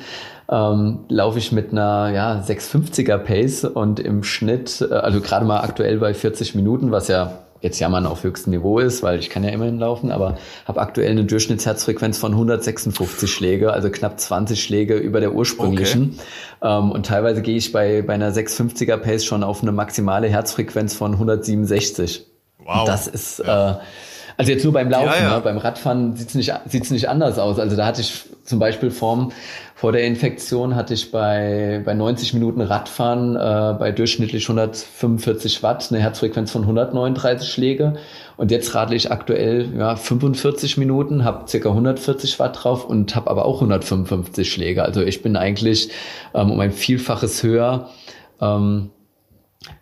ähm, laufe ich mit einer ja, 650er Pace und im Schnitt, äh, also gerade mal aktuell bei 40 Minuten, was ja jetzt jammern auf höchstem Niveau ist, weil ich kann ja immerhin laufen, aber habe aktuell eine Durchschnittsherzfrequenz von 156 Schläge, also knapp 20 Schläge über der ursprünglichen. Okay. Ähm, und teilweise gehe ich bei, bei einer 650er Pace schon auf eine maximale Herzfrequenz von 167. Wow. Und das ist ja. äh, also jetzt nur beim Laufen, ja, ja. Ne? beim Radfahren sieht's nicht, sieht's nicht anders aus. Also da hatte ich zum Beispiel vorm, vor der Infektion hatte ich bei, bei 90 Minuten Radfahren äh, bei durchschnittlich 145 Watt eine Herzfrequenz von 139 Schläge. Und jetzt radle ich aktuell ja, 45 Minuten, habe circa 140 Watt drauf und habe aber auch 155 Schläge. Also ich bin eigentlich ähm, um ein Vielfaches höher. Ähm,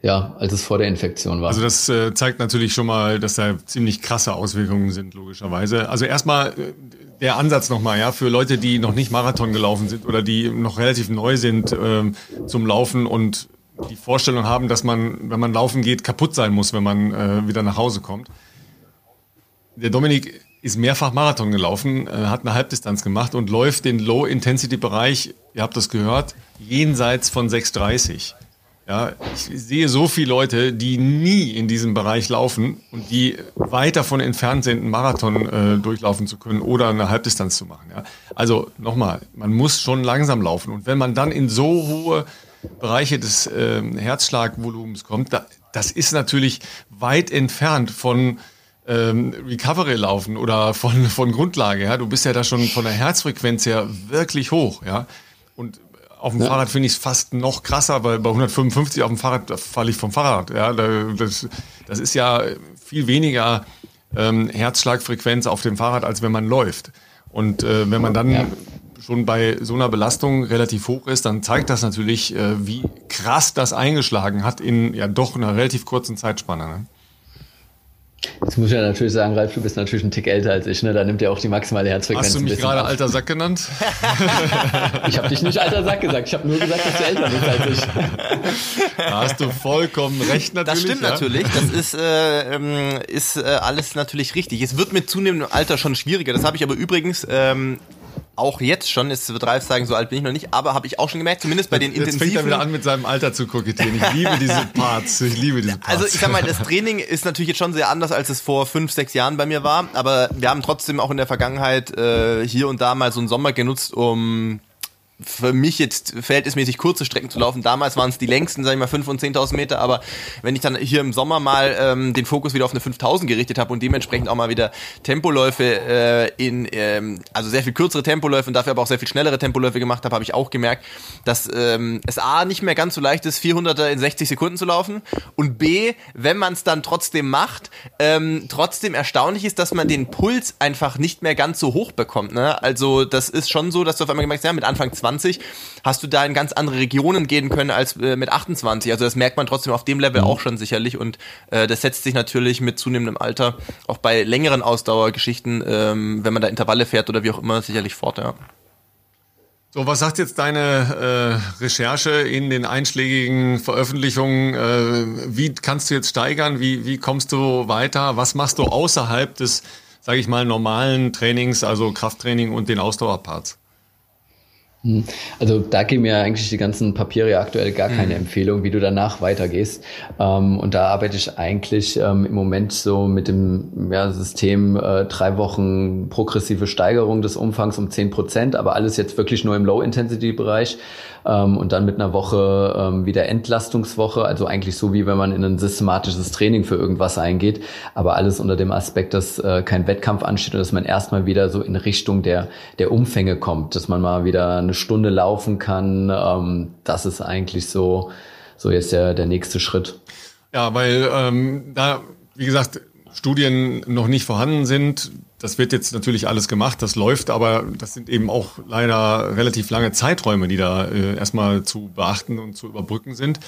ja, als es vor der Infektion war. Also das äh, zeigt natürlich schon mal, dass da ziemlich krasse Auswirkungen sind, logischerweise. Also erstmal äh, der Ansatz nochmal, ja, für Leute, die noch nicht Marathon gelaufen sind oder die noch relativ neu sind ähm, zum Laufen und die Vorstellung haben, dass man, wenn man laufen geht, kaputt sein muss, wenn man äh, wieder nach Hause kommt. Der Dominik ist mehrfach Marathon gelaufen, äh, hat eine Halbdistanz gemacht und läuft den Low-Intensity-Bereich, ihr habt das gehört, jenseits von 6,30. Ja, ich sehe so viele Leute, die nie in diesem Bereich laufen und die weit davon entfernt sind, einen Marathon äh, durchlaufen zu können oder eine Halbdistanz zu machen. Ja. Also nochmal, man muss schon langsam laufen. Und wenn man dann in so hohe Bereiche des äh, Herzschlagvolumens kommt, da, das ist natürlich weit entfernt von ähm, Recovery laufen oder von, von Grundlage. Ja. Du bist ja da schon von der Herzfrequenz her wirklich hoch. Ja. Und auf dem ja. Fahrrad finde ich es fast noch krasser, weil bei 155 auf dem Fahrrad falle ich vom Fahrrad. Ja, das, das ist ja viel weniger ähm, Herzschlagfrequenz auf dem Fahrrad, als wenn man läuft. Und äh, wenn man dann ja. schon bei so einer Belastung relativ hoch ist, dann zeigt das natürlich, äh, wie krass das eingeschlagen hat in ja doch einer relativ kurzen Zeitspanne. Ne? Jetzt muss ich ja natürlich sagen, Ralf, du bist natürlich ein Tick älter als ich, ne? Da nimmt ja auch die maximale Herzfrequenz. Hast du mich gerade alter Sack genannt? ich habe dich nicht alter Sack gesagt. Ich habe nur gesagt, dass du älter bist als ich. Da hast du vollkommen recht natürlich. Das stimmt ja? natürlich. Das ist, äh, ähm, ist äh, alles natürlich richtig. Es wird mit zunehmendem Alter schon schwieriger. Das habe ich aber übrigens ähm, auch jetzt schon, es wird Ralf sagen, so alt bin ich noch nicht, aber habe ich auch schon gemerkt, zumindest bei den jetzt intensiven... Jetzt fängt er wieder an mit seinem Alter zu kokettieren. Ich liebe diese Parts, ich liebe diese Parts. Also ich sag mal, das Training ist natürlich jetzt schon sehr anders, als es vor fünf, sechs Jahren bei mir war, aber wir haben trotzdem auch in der Vergangenheit äh, hier und da mal so einen Sommer genutzt, um für mich jetzt verhältnismäßig kurze Strecken zu laufen. Damals waren es die längsten, sag ich mal, 5.000 und 10.000 Meter, aber wenn ich dann hier im Sommer mal ähm, den Fokus wieder auf eine 5.000 gerichtet habe und dementsprechend auch mal wieder Tempoläufe äh, in, ähm, also sehr viel kürzere Tempoläufe und dafür aber auch sehr viel schnellere Tempoläufe gemacht habe, habe ich auch gemerkt, dass ähm, es A, nicht mehr ganz so leicht ist, 400er in 60 Sekunden zu laufen und B, wenn man es dann trotzdem macht, ähm, trotzdem erstaunlich ist, dass man den Puls einfach nicht mehr ganz so hoch bekommt. Ne? Also das ist schon so, dass du auf einmal gemerkt hast, ja, mit Anfang 20 20 hast du da in ganz andere Regionen gehen können als äh, mit 28. Also das merkt man trotzdem auf dem Level mhm. auch schon sicherlich und äh, das setzt sich natürlich mit zunehmendem Alter auch bei längeren Ausdauergeschichten, ähm, wenn man da Intervalle fährt oder wie auch immer, sicherlich fort, ja. So, was sagt jetzt deine äh, Recherche in den einschlägigen Veröffentlichungen? Äh, wie kannst du jetzt steigern? Wie, wie kommst du weiter? Was machst du außerhalb des, sage ich mal, normalen Trainings, also Krafttraining und den Ausdauerparts? Hm. Also da geben mir eigentlich die ganzen Papiere aktuell gar keine mhm. Empfehlung, wie du danach weitergehst. Ähm, und da arbeite ich eigentlich ähm, im Moment so mit dem ja, System äh, drei Wochen progressive Steigerung des Umfangs um zehn Prozent, aber alles jetzt wirklich nur im Low-Intensity-Bereich ähm, und dann mit einer Woche ähm, wieder Entlastungswoche, also eigentlich so wie wenn man in ein systematisches Training für irgendwas eingeht, aber alles unter dem Aspekt, dass äh, kein Wettkampf ansteht und dass man erstmal wieder so in Richtung der, der Umfänge kommt, dass man mal wieder eine Stunde laufen kann. Ähm, das ist eigentlich so, so jetzt der, der nächste Schritt. Ja, weil ähm, da, wie gesagt, Studien noch nicht vorhanden sind. Das wird jetzt natürlich alles gemacht, das läuft, aber das sind eben auch leider relativ lange Zeiträume, die da äh, erstmal zu beachten und zu überbrücken sind.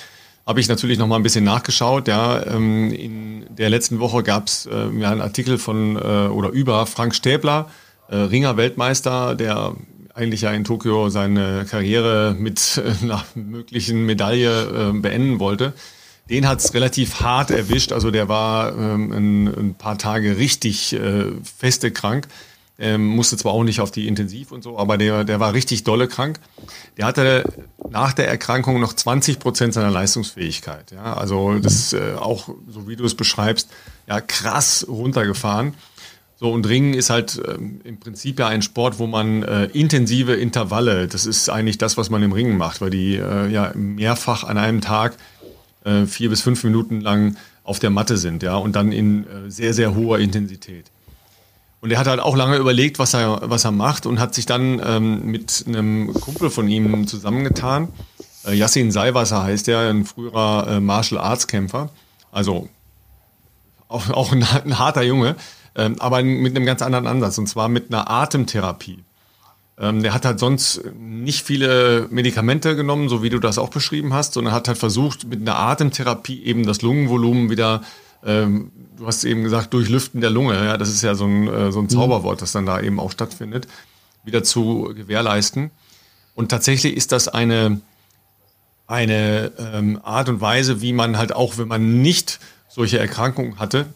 Habe ich natürlich noch mal ein bisschen nachgeschaut. Ja, ähm, in der letzten Woche gab es äh, ja einen Artikel von äh, oder über Frank Stäbler, äh, Ringer-Weltmeister, der eigentlich ja in Tokio seine Karriere mit äh, einer möglichen Medaille äh, beenden wollte. Den hat es relativ hart erwischt. Also der war ähm, ein, ein, paar Tage richtig äh, feste krank. Ähm, musste zwar auch nicht auf die Intensiv und so, aber der, der war richtig dolle krank. Der hatte nach der Erkrankung noch 20 Prozent seiner Leistungsfähigkeit. Ja, also das äh, auch, so wie du es beschreibst, ja krass runtergefahren. So, und Ringen ist halt ähm, im Prinzip ja ein Sport, wo man äh, intensive Intervalle, das ist eigentlich das, was man im Ringen macht, weil die äh, ja mehrfach an einem Tag äh, vier bis fünf Minuten lang auf der Matte sind, ja, und dann in äh, sehr, sehr hoher Intensität. Und er hat halt auch lange überlegt, was er, was er macht und hat sich dann ähm, mit einem Kumpel von ihm zusammengetan. Äh, Yassin Seiwasser heißt er, ein früherer äh, Martial Arts Kämpfer. Also auch, auch ein, ein harter Junge ähm, aber mit einem ganz anderen Ansatz und zwar mit einer Atemtherapie. Ähm, der hat halt sonst nicht viele Medikamente genommen, so wie du das auch beschrieben hast, sondern hat halt versucht, mit einer Atemtherapie eben das Lungenvolumen wieder, ähm, du hast eben gesagt, durchlüften der Lunge, ja, das ist ja so ein, äh, so ein mhm. Zauberwort, das dann da eben auch stattfindet, wieder zu gewährleisten. Und tatsächlich ist das eine, eine ähm, Art und Weise, wie man halt auch, wenn man nicht solche Erkrankungen hatte,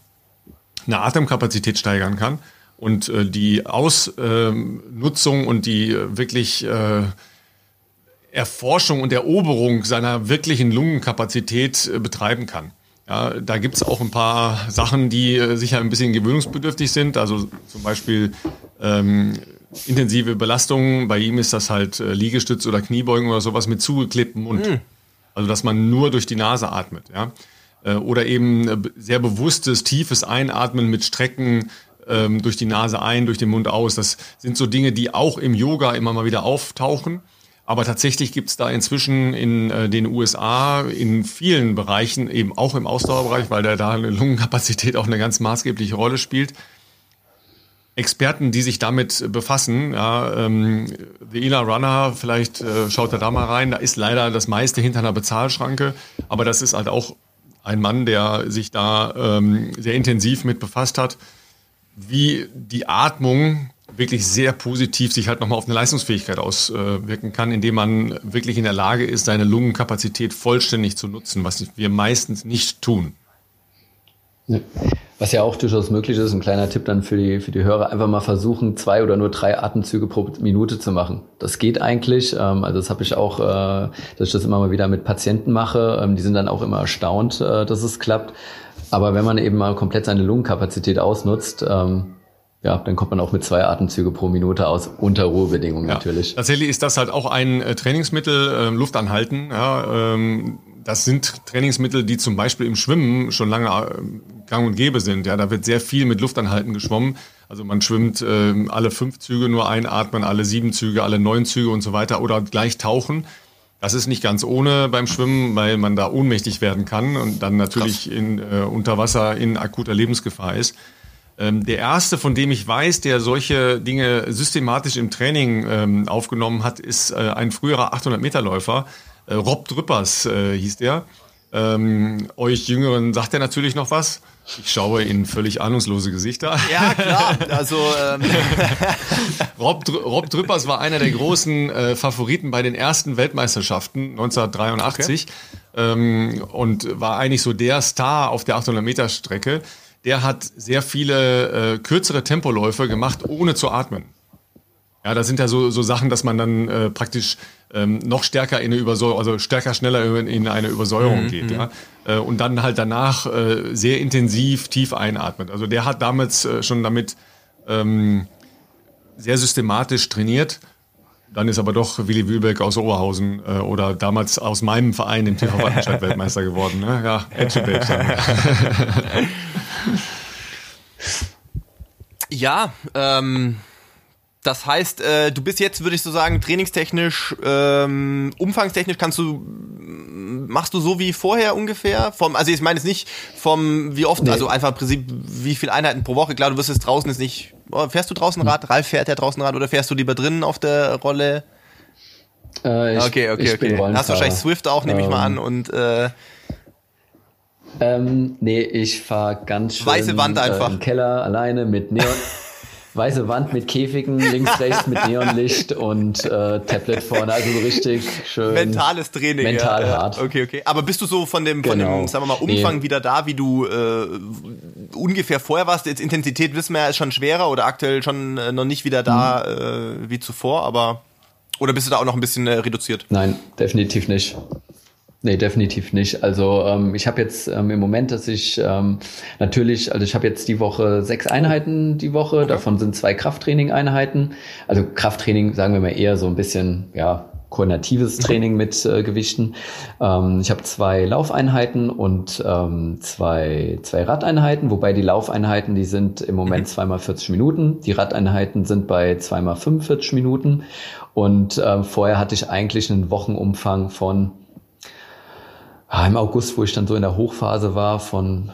eine Atemkapazität steigern kann und äh, die Ausnutzung äh, und die äh, wirklich äh, Erforschung und Eroberung seiner wirklichen Lungenkapazität äh, betreiben kann. Ja, da gibt's auch ein paar Sachen, die äh, sicher ein bisschen gewöhnungsbedürftig sind. Also zum Beispiel ähm, intensive Belastungen. Bei ihm ist das halt Liegestütz oder Kniebeugen oder sowas mit zugeklebtem Mund. Mhm. Also dass man nur durch die Nase atmet. Ja. Oder eben sehr bewusstes, tiefes Einatmen mit Strecken ähm, durch die Nase ein, durch den Mund aus. Das sind so Dinge, die auch im Yoga immer mal wieder auftauchen. Aber tatsächlich gibt es da inzwischen in äh, den USA in vielen Bereichen, eben auch im Ausdauerbereich, weil da eine Lungenkapazität auch eine ganz maßgebliche Rolle spielt, Experten, die sich damit befassen. Ja, ähm, The Ela Runner, vielleicht äh, schaut er da mal rein. Da ist leider das meiste hinter einer Bezahlschranke, aber das ist halt auch ein Mann, der sich da ähm, sehr intensiv mit befasst hat, wie die Atmung wirklich sehr positiv sich halt nochmal auf eine Leistungsfähigkeit auswirken kann, indem man wirklich in der Lage ist, seine Lungenkapazität vollständig zu nutzen, was wir meistens nicht tun. Was ja auch durchaus möglich ist, ein kleiner Tipp dann für die, für die Hörer, einfach mal versuchen, zwei oder nur drei Atemzüge pro Minute zu machen. Das geht eigentlich. Ähm, also das habe ich auch, äh, dass ich das immer mal wieder mit Patienten mache. Ähm, die sind dann auch immer erstaunt, äh, dass es klappt. Aber wenn man eben mal komplett seine Lungenkapazität ausnutzt, ähm, ja, dann kommt man auch mit zwei Atemzüge pro Minute aus, unter Ruhebedingungen ja, natürlich. Tatsächlich ist das halt auch ein äh, Trainingsmittel, äh, Luft anhalten. Ja, ähm, das sind Trainingsmittel, die zum Beispiel im Schwimmen schon lange äh, gang und gäbe sind. Ja, da wird sehr viel mit Luftanhalten geschwommen. Also man schwimmt äh, alle fünf Züge nur einatmen, alle sieben Züge, alle neun Züge und so weiter oder gleich tauchen. Das ist nicht ganz ohne beim Schwimmen, weil man da ohnmächtig werden kann und dann natürlich in, äh, unter Wasser in akuter Lebensgefahr ist. Ähm, der erste, von dem ich weiß, der solche Dinge systematisch im Training ähm, aufgenommen hat, ist äh, ein früherer 800-Meter-Läufer, äh, Rob Drüppers äh, hieß der. Ähm, euch Jüngeren sagt er natürlich noch was. Ich schaue in völlig ahnungslose Gesichter. Ja, klar. Also ähm. Rob, Rob Drüppers war einer der großen äh, Favoriten bei den ersten Weltmeisterschaften 1983 okay. ähm, und war eigentlich so der Star auf der 800 Meter Strecke. Der hat sehr viele äh, kürzere Tempoläufe gemacht, ohne zu atmen. Ja, das sind ja so, so Sachen, dass man dann äh, praktisch ähm, noch stärker in eine Übersäuerung, also stärker, schneller in eine Übersäuerung mhm. geht, ja. Äh, und dann halt danach äh, sehr intensiv tief einatmet. Also der hat damals äh, schon damit ähm, sehr systematisch trainiert. Dann ist aber doch Willi Wühlbeck aus Oberhausen äh, oder damals aus meinem Verein, dem TV Wattenscheid, Weltmeister geworden. Ne? Ja, Edgebait dann. ja, ähm, das heißt, äh, du bist jetzt, würde ich so sagen, trainingstechnisch, ähm, umfangstechnisch kannst du, machst du so wie vorher ungefähr? Vom, also ich meine jetzt nicht vom, wie oft, nee. also einfach im Prinzip, wie viele Einheiten pro Woche. Klar, du wirst jetzt draußen ist nicht, oh, fährst du draußen Rad? Hm. Ralf fährt ja draußen Rad oder fährst du lieber drinnen auf der Rolle? Äh, ich, okay, okay, okay. Hast du wahrscheinlich Swift auch, nehme ich mal an, ähm. und äh, ähm, nee, ich fahre ganz schön Weiße Wand einfach. Äh, im Keller alleine mit Neon. weiße Wand mit Käfigen, links, rechts mit Neonlicht und äh, Tablet vorne. Also so richtig schön. Mentales Training. Mental ja. hart. Okay, okay. Aber bist du so von dem, genau. von dem, genau. sagen wir mal, Umfang nee. wieder da, wie du äh, ungefähr vorher warst? Jetzt Intensität wissen wir ja, ist schon schwerer oder aktuell schon äh, noch nicht wieder da mhm. äh, wie zuvor, aber oder bist du da auch noch ein bisschen äh, reduziert? Nein, definitiv nicht. Nee, definitiv nicht. Also ähm, ich habe jetzt ähm, im Moment, dass ich ähm, natürlich, also ich habe jetzt die Woche sechs Einheiten die Woche, okay. davon sind zwei Krafttraining-Einheiten. Also Krafttraining, sagen wir mal eher so ein bisschen, ja, koordinatives mhm. Training mit äh, Gewichten. Ähm, ich habe zwei Laufeinheiten und ähm, zwei, zwei Radeinheiten, wobei die Laufeinheiten, die sind im Moment mhm. zweimal 40 Minuten. Die Radeinheiten sind bei zweimal 45 Minuten. Und äh, vorher hatte ich eigentlich einen Wochenumfang von im August, wo ich dann so in der Hochphase war, von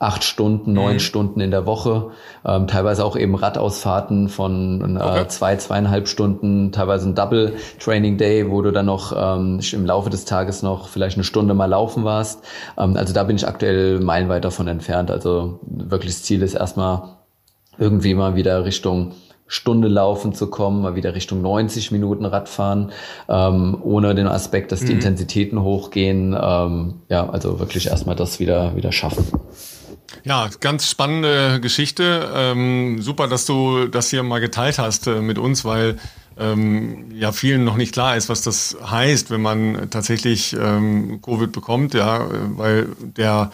acht Stunden, neun mhm. Stunden in der Woche, ähm, teilweise auch eben Radausfahrten von äh, okay. zwei, zweieinhalb Stunden, teilweise ein Double Training Day, wo du dann noch ähm, im Laufe des Tages noch vielleicht eine Stunde mal laufen warst. Ähm, also da bin ich aktuell meilenweit davon entfernt. Also wirklich das Ziel ist erstmal irgendwie mal wieder Richtung Stunde laufen zu kommen, mal wieder Richtung 90 Minuten Radfahren, ähm, ohne den Aspekt, dass die mhm. Intensitäten hochgehen. Ähm, ja, also wirklich erstmal das wieder, wieder schaffen. Ja, ganz spannende Geschichte. Ähm, super, dass du das hier mal geteilt hast äh, mit uns, weil ähm, ja vielen noch nicht klar ist, was das heißt, wenn man tatsächlich ähm, Covid bekommt, ja, weil der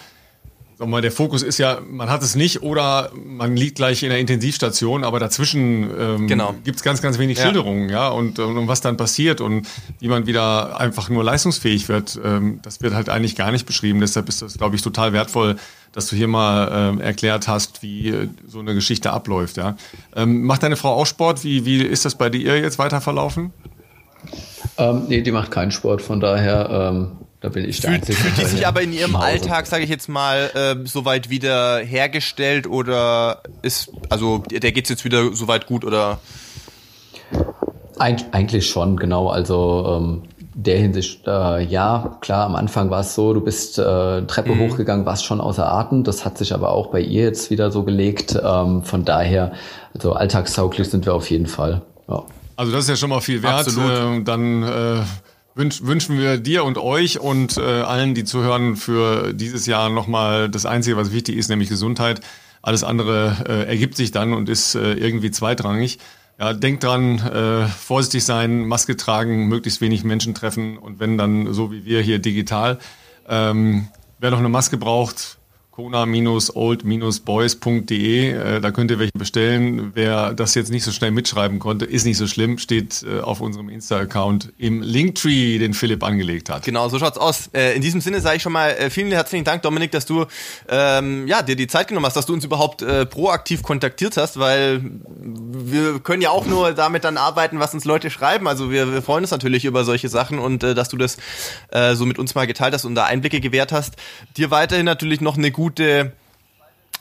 sag mal, der Fokus ist ja, man hat es nicht oder man liegt gleich in der Intensivstation, aber dazwischen ähm, genau. gibt es ganz, ganz wenig ja. Schilderungen, ja, und, und, was dann passiert und wie man wieder einfach nur leistungsfähig wird, ähm, das wird halt eigentlich gar nicht beschrieben. Deshalb ist das, glaube ich, total wertvoll, dass du hier mal äh, erklärt hast, wie äh, so eine Geschichte abläuft, ja. Ähm, macht deine Frau auch Sport? Wie, wie ist das bei dir jetzt weiter verlaufen? Ähm, nee, die macht keinen Sport, von daher ähm, da bin ich der fühlt, Einzige. Fühlt die sich aber in ihrem Alltag, sage ich jetzt mal, äh, soweit wieder hergestellt oder ist, also der geht's jetzt wieder soweit gut oder? Eig eigentlich schon, genau. Also ähm, der Hinsicht, äh, ja, klar, am Anfang war es so, du bist äh, Treppe mhm. hochgegangen, warst schon außer Atem. Das hat sich aber auch bei ihr jetzt wieder so gelegt. Ähm, von daher, also alltagstauglich sind wir auf jeden Fall. Ja. Also das ist ja schon mal viel wert. Absolut. Äh, dann äh, wünsch, wünschen wir dir und euch und äh, allen, die zuhören, für dieses Jahr nochmal das Einzige, was wichtig ist, nämlich Gesundheit. Alles andere äh, ergibt sich dann und ist äh, irgendwie zweitrangig. Ja, denkt dran, äh, vorsichtig sein, Maske tragen, möglichst wenig Menschen treffen und wenn dann so wie wir hier digital. Ähm, wer noch eine Maske braucht, kona-old-boys.de. Äh, da könnt ihr welche bestellen. Wer das jetzt nicht so schnell mitschreiben konnte, ist nicht so schlimm, steht äh, auf unserem Insta-Account im Linktree, den Philipp angelegt hat. Genau, so schaut's aus. Äh, in diesem Sinne sage ich schon mal vielen herzlichen Dank, Dominik, dass du ähm, ja, dir die Zeit genommen hast, dass du uns überhaupt äh, proaktiv kontaktiert hast, weil wir können ja auch nur damit dann arbeiten, was uns Leute schreiben. Also wir, wir freuen uns natürlich über solche Sachen und äh, dass du das äh, so mit uns mal geteilt hast und da Einblicke gewährt hast. Dir weiterhin natürlich noch eine gute gute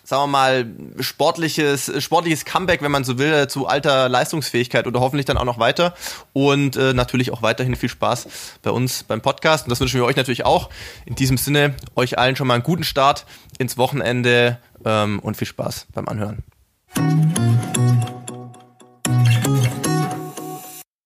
sagen wir mal, sportliches, sportliches Comeback, wenn man so will, zu alter Leistungsfähigkeit oder hoffentlich dann auch noch weiter. Und äh, natürlich auch weiterhin viel Spaß bei uns beim Podcast. Und das wünschen wir euch natürlich auch. In diesem Sinne, euch allen schon mal einen guten Start ins Wochenende ähm, und viel Spaß beim Anhören.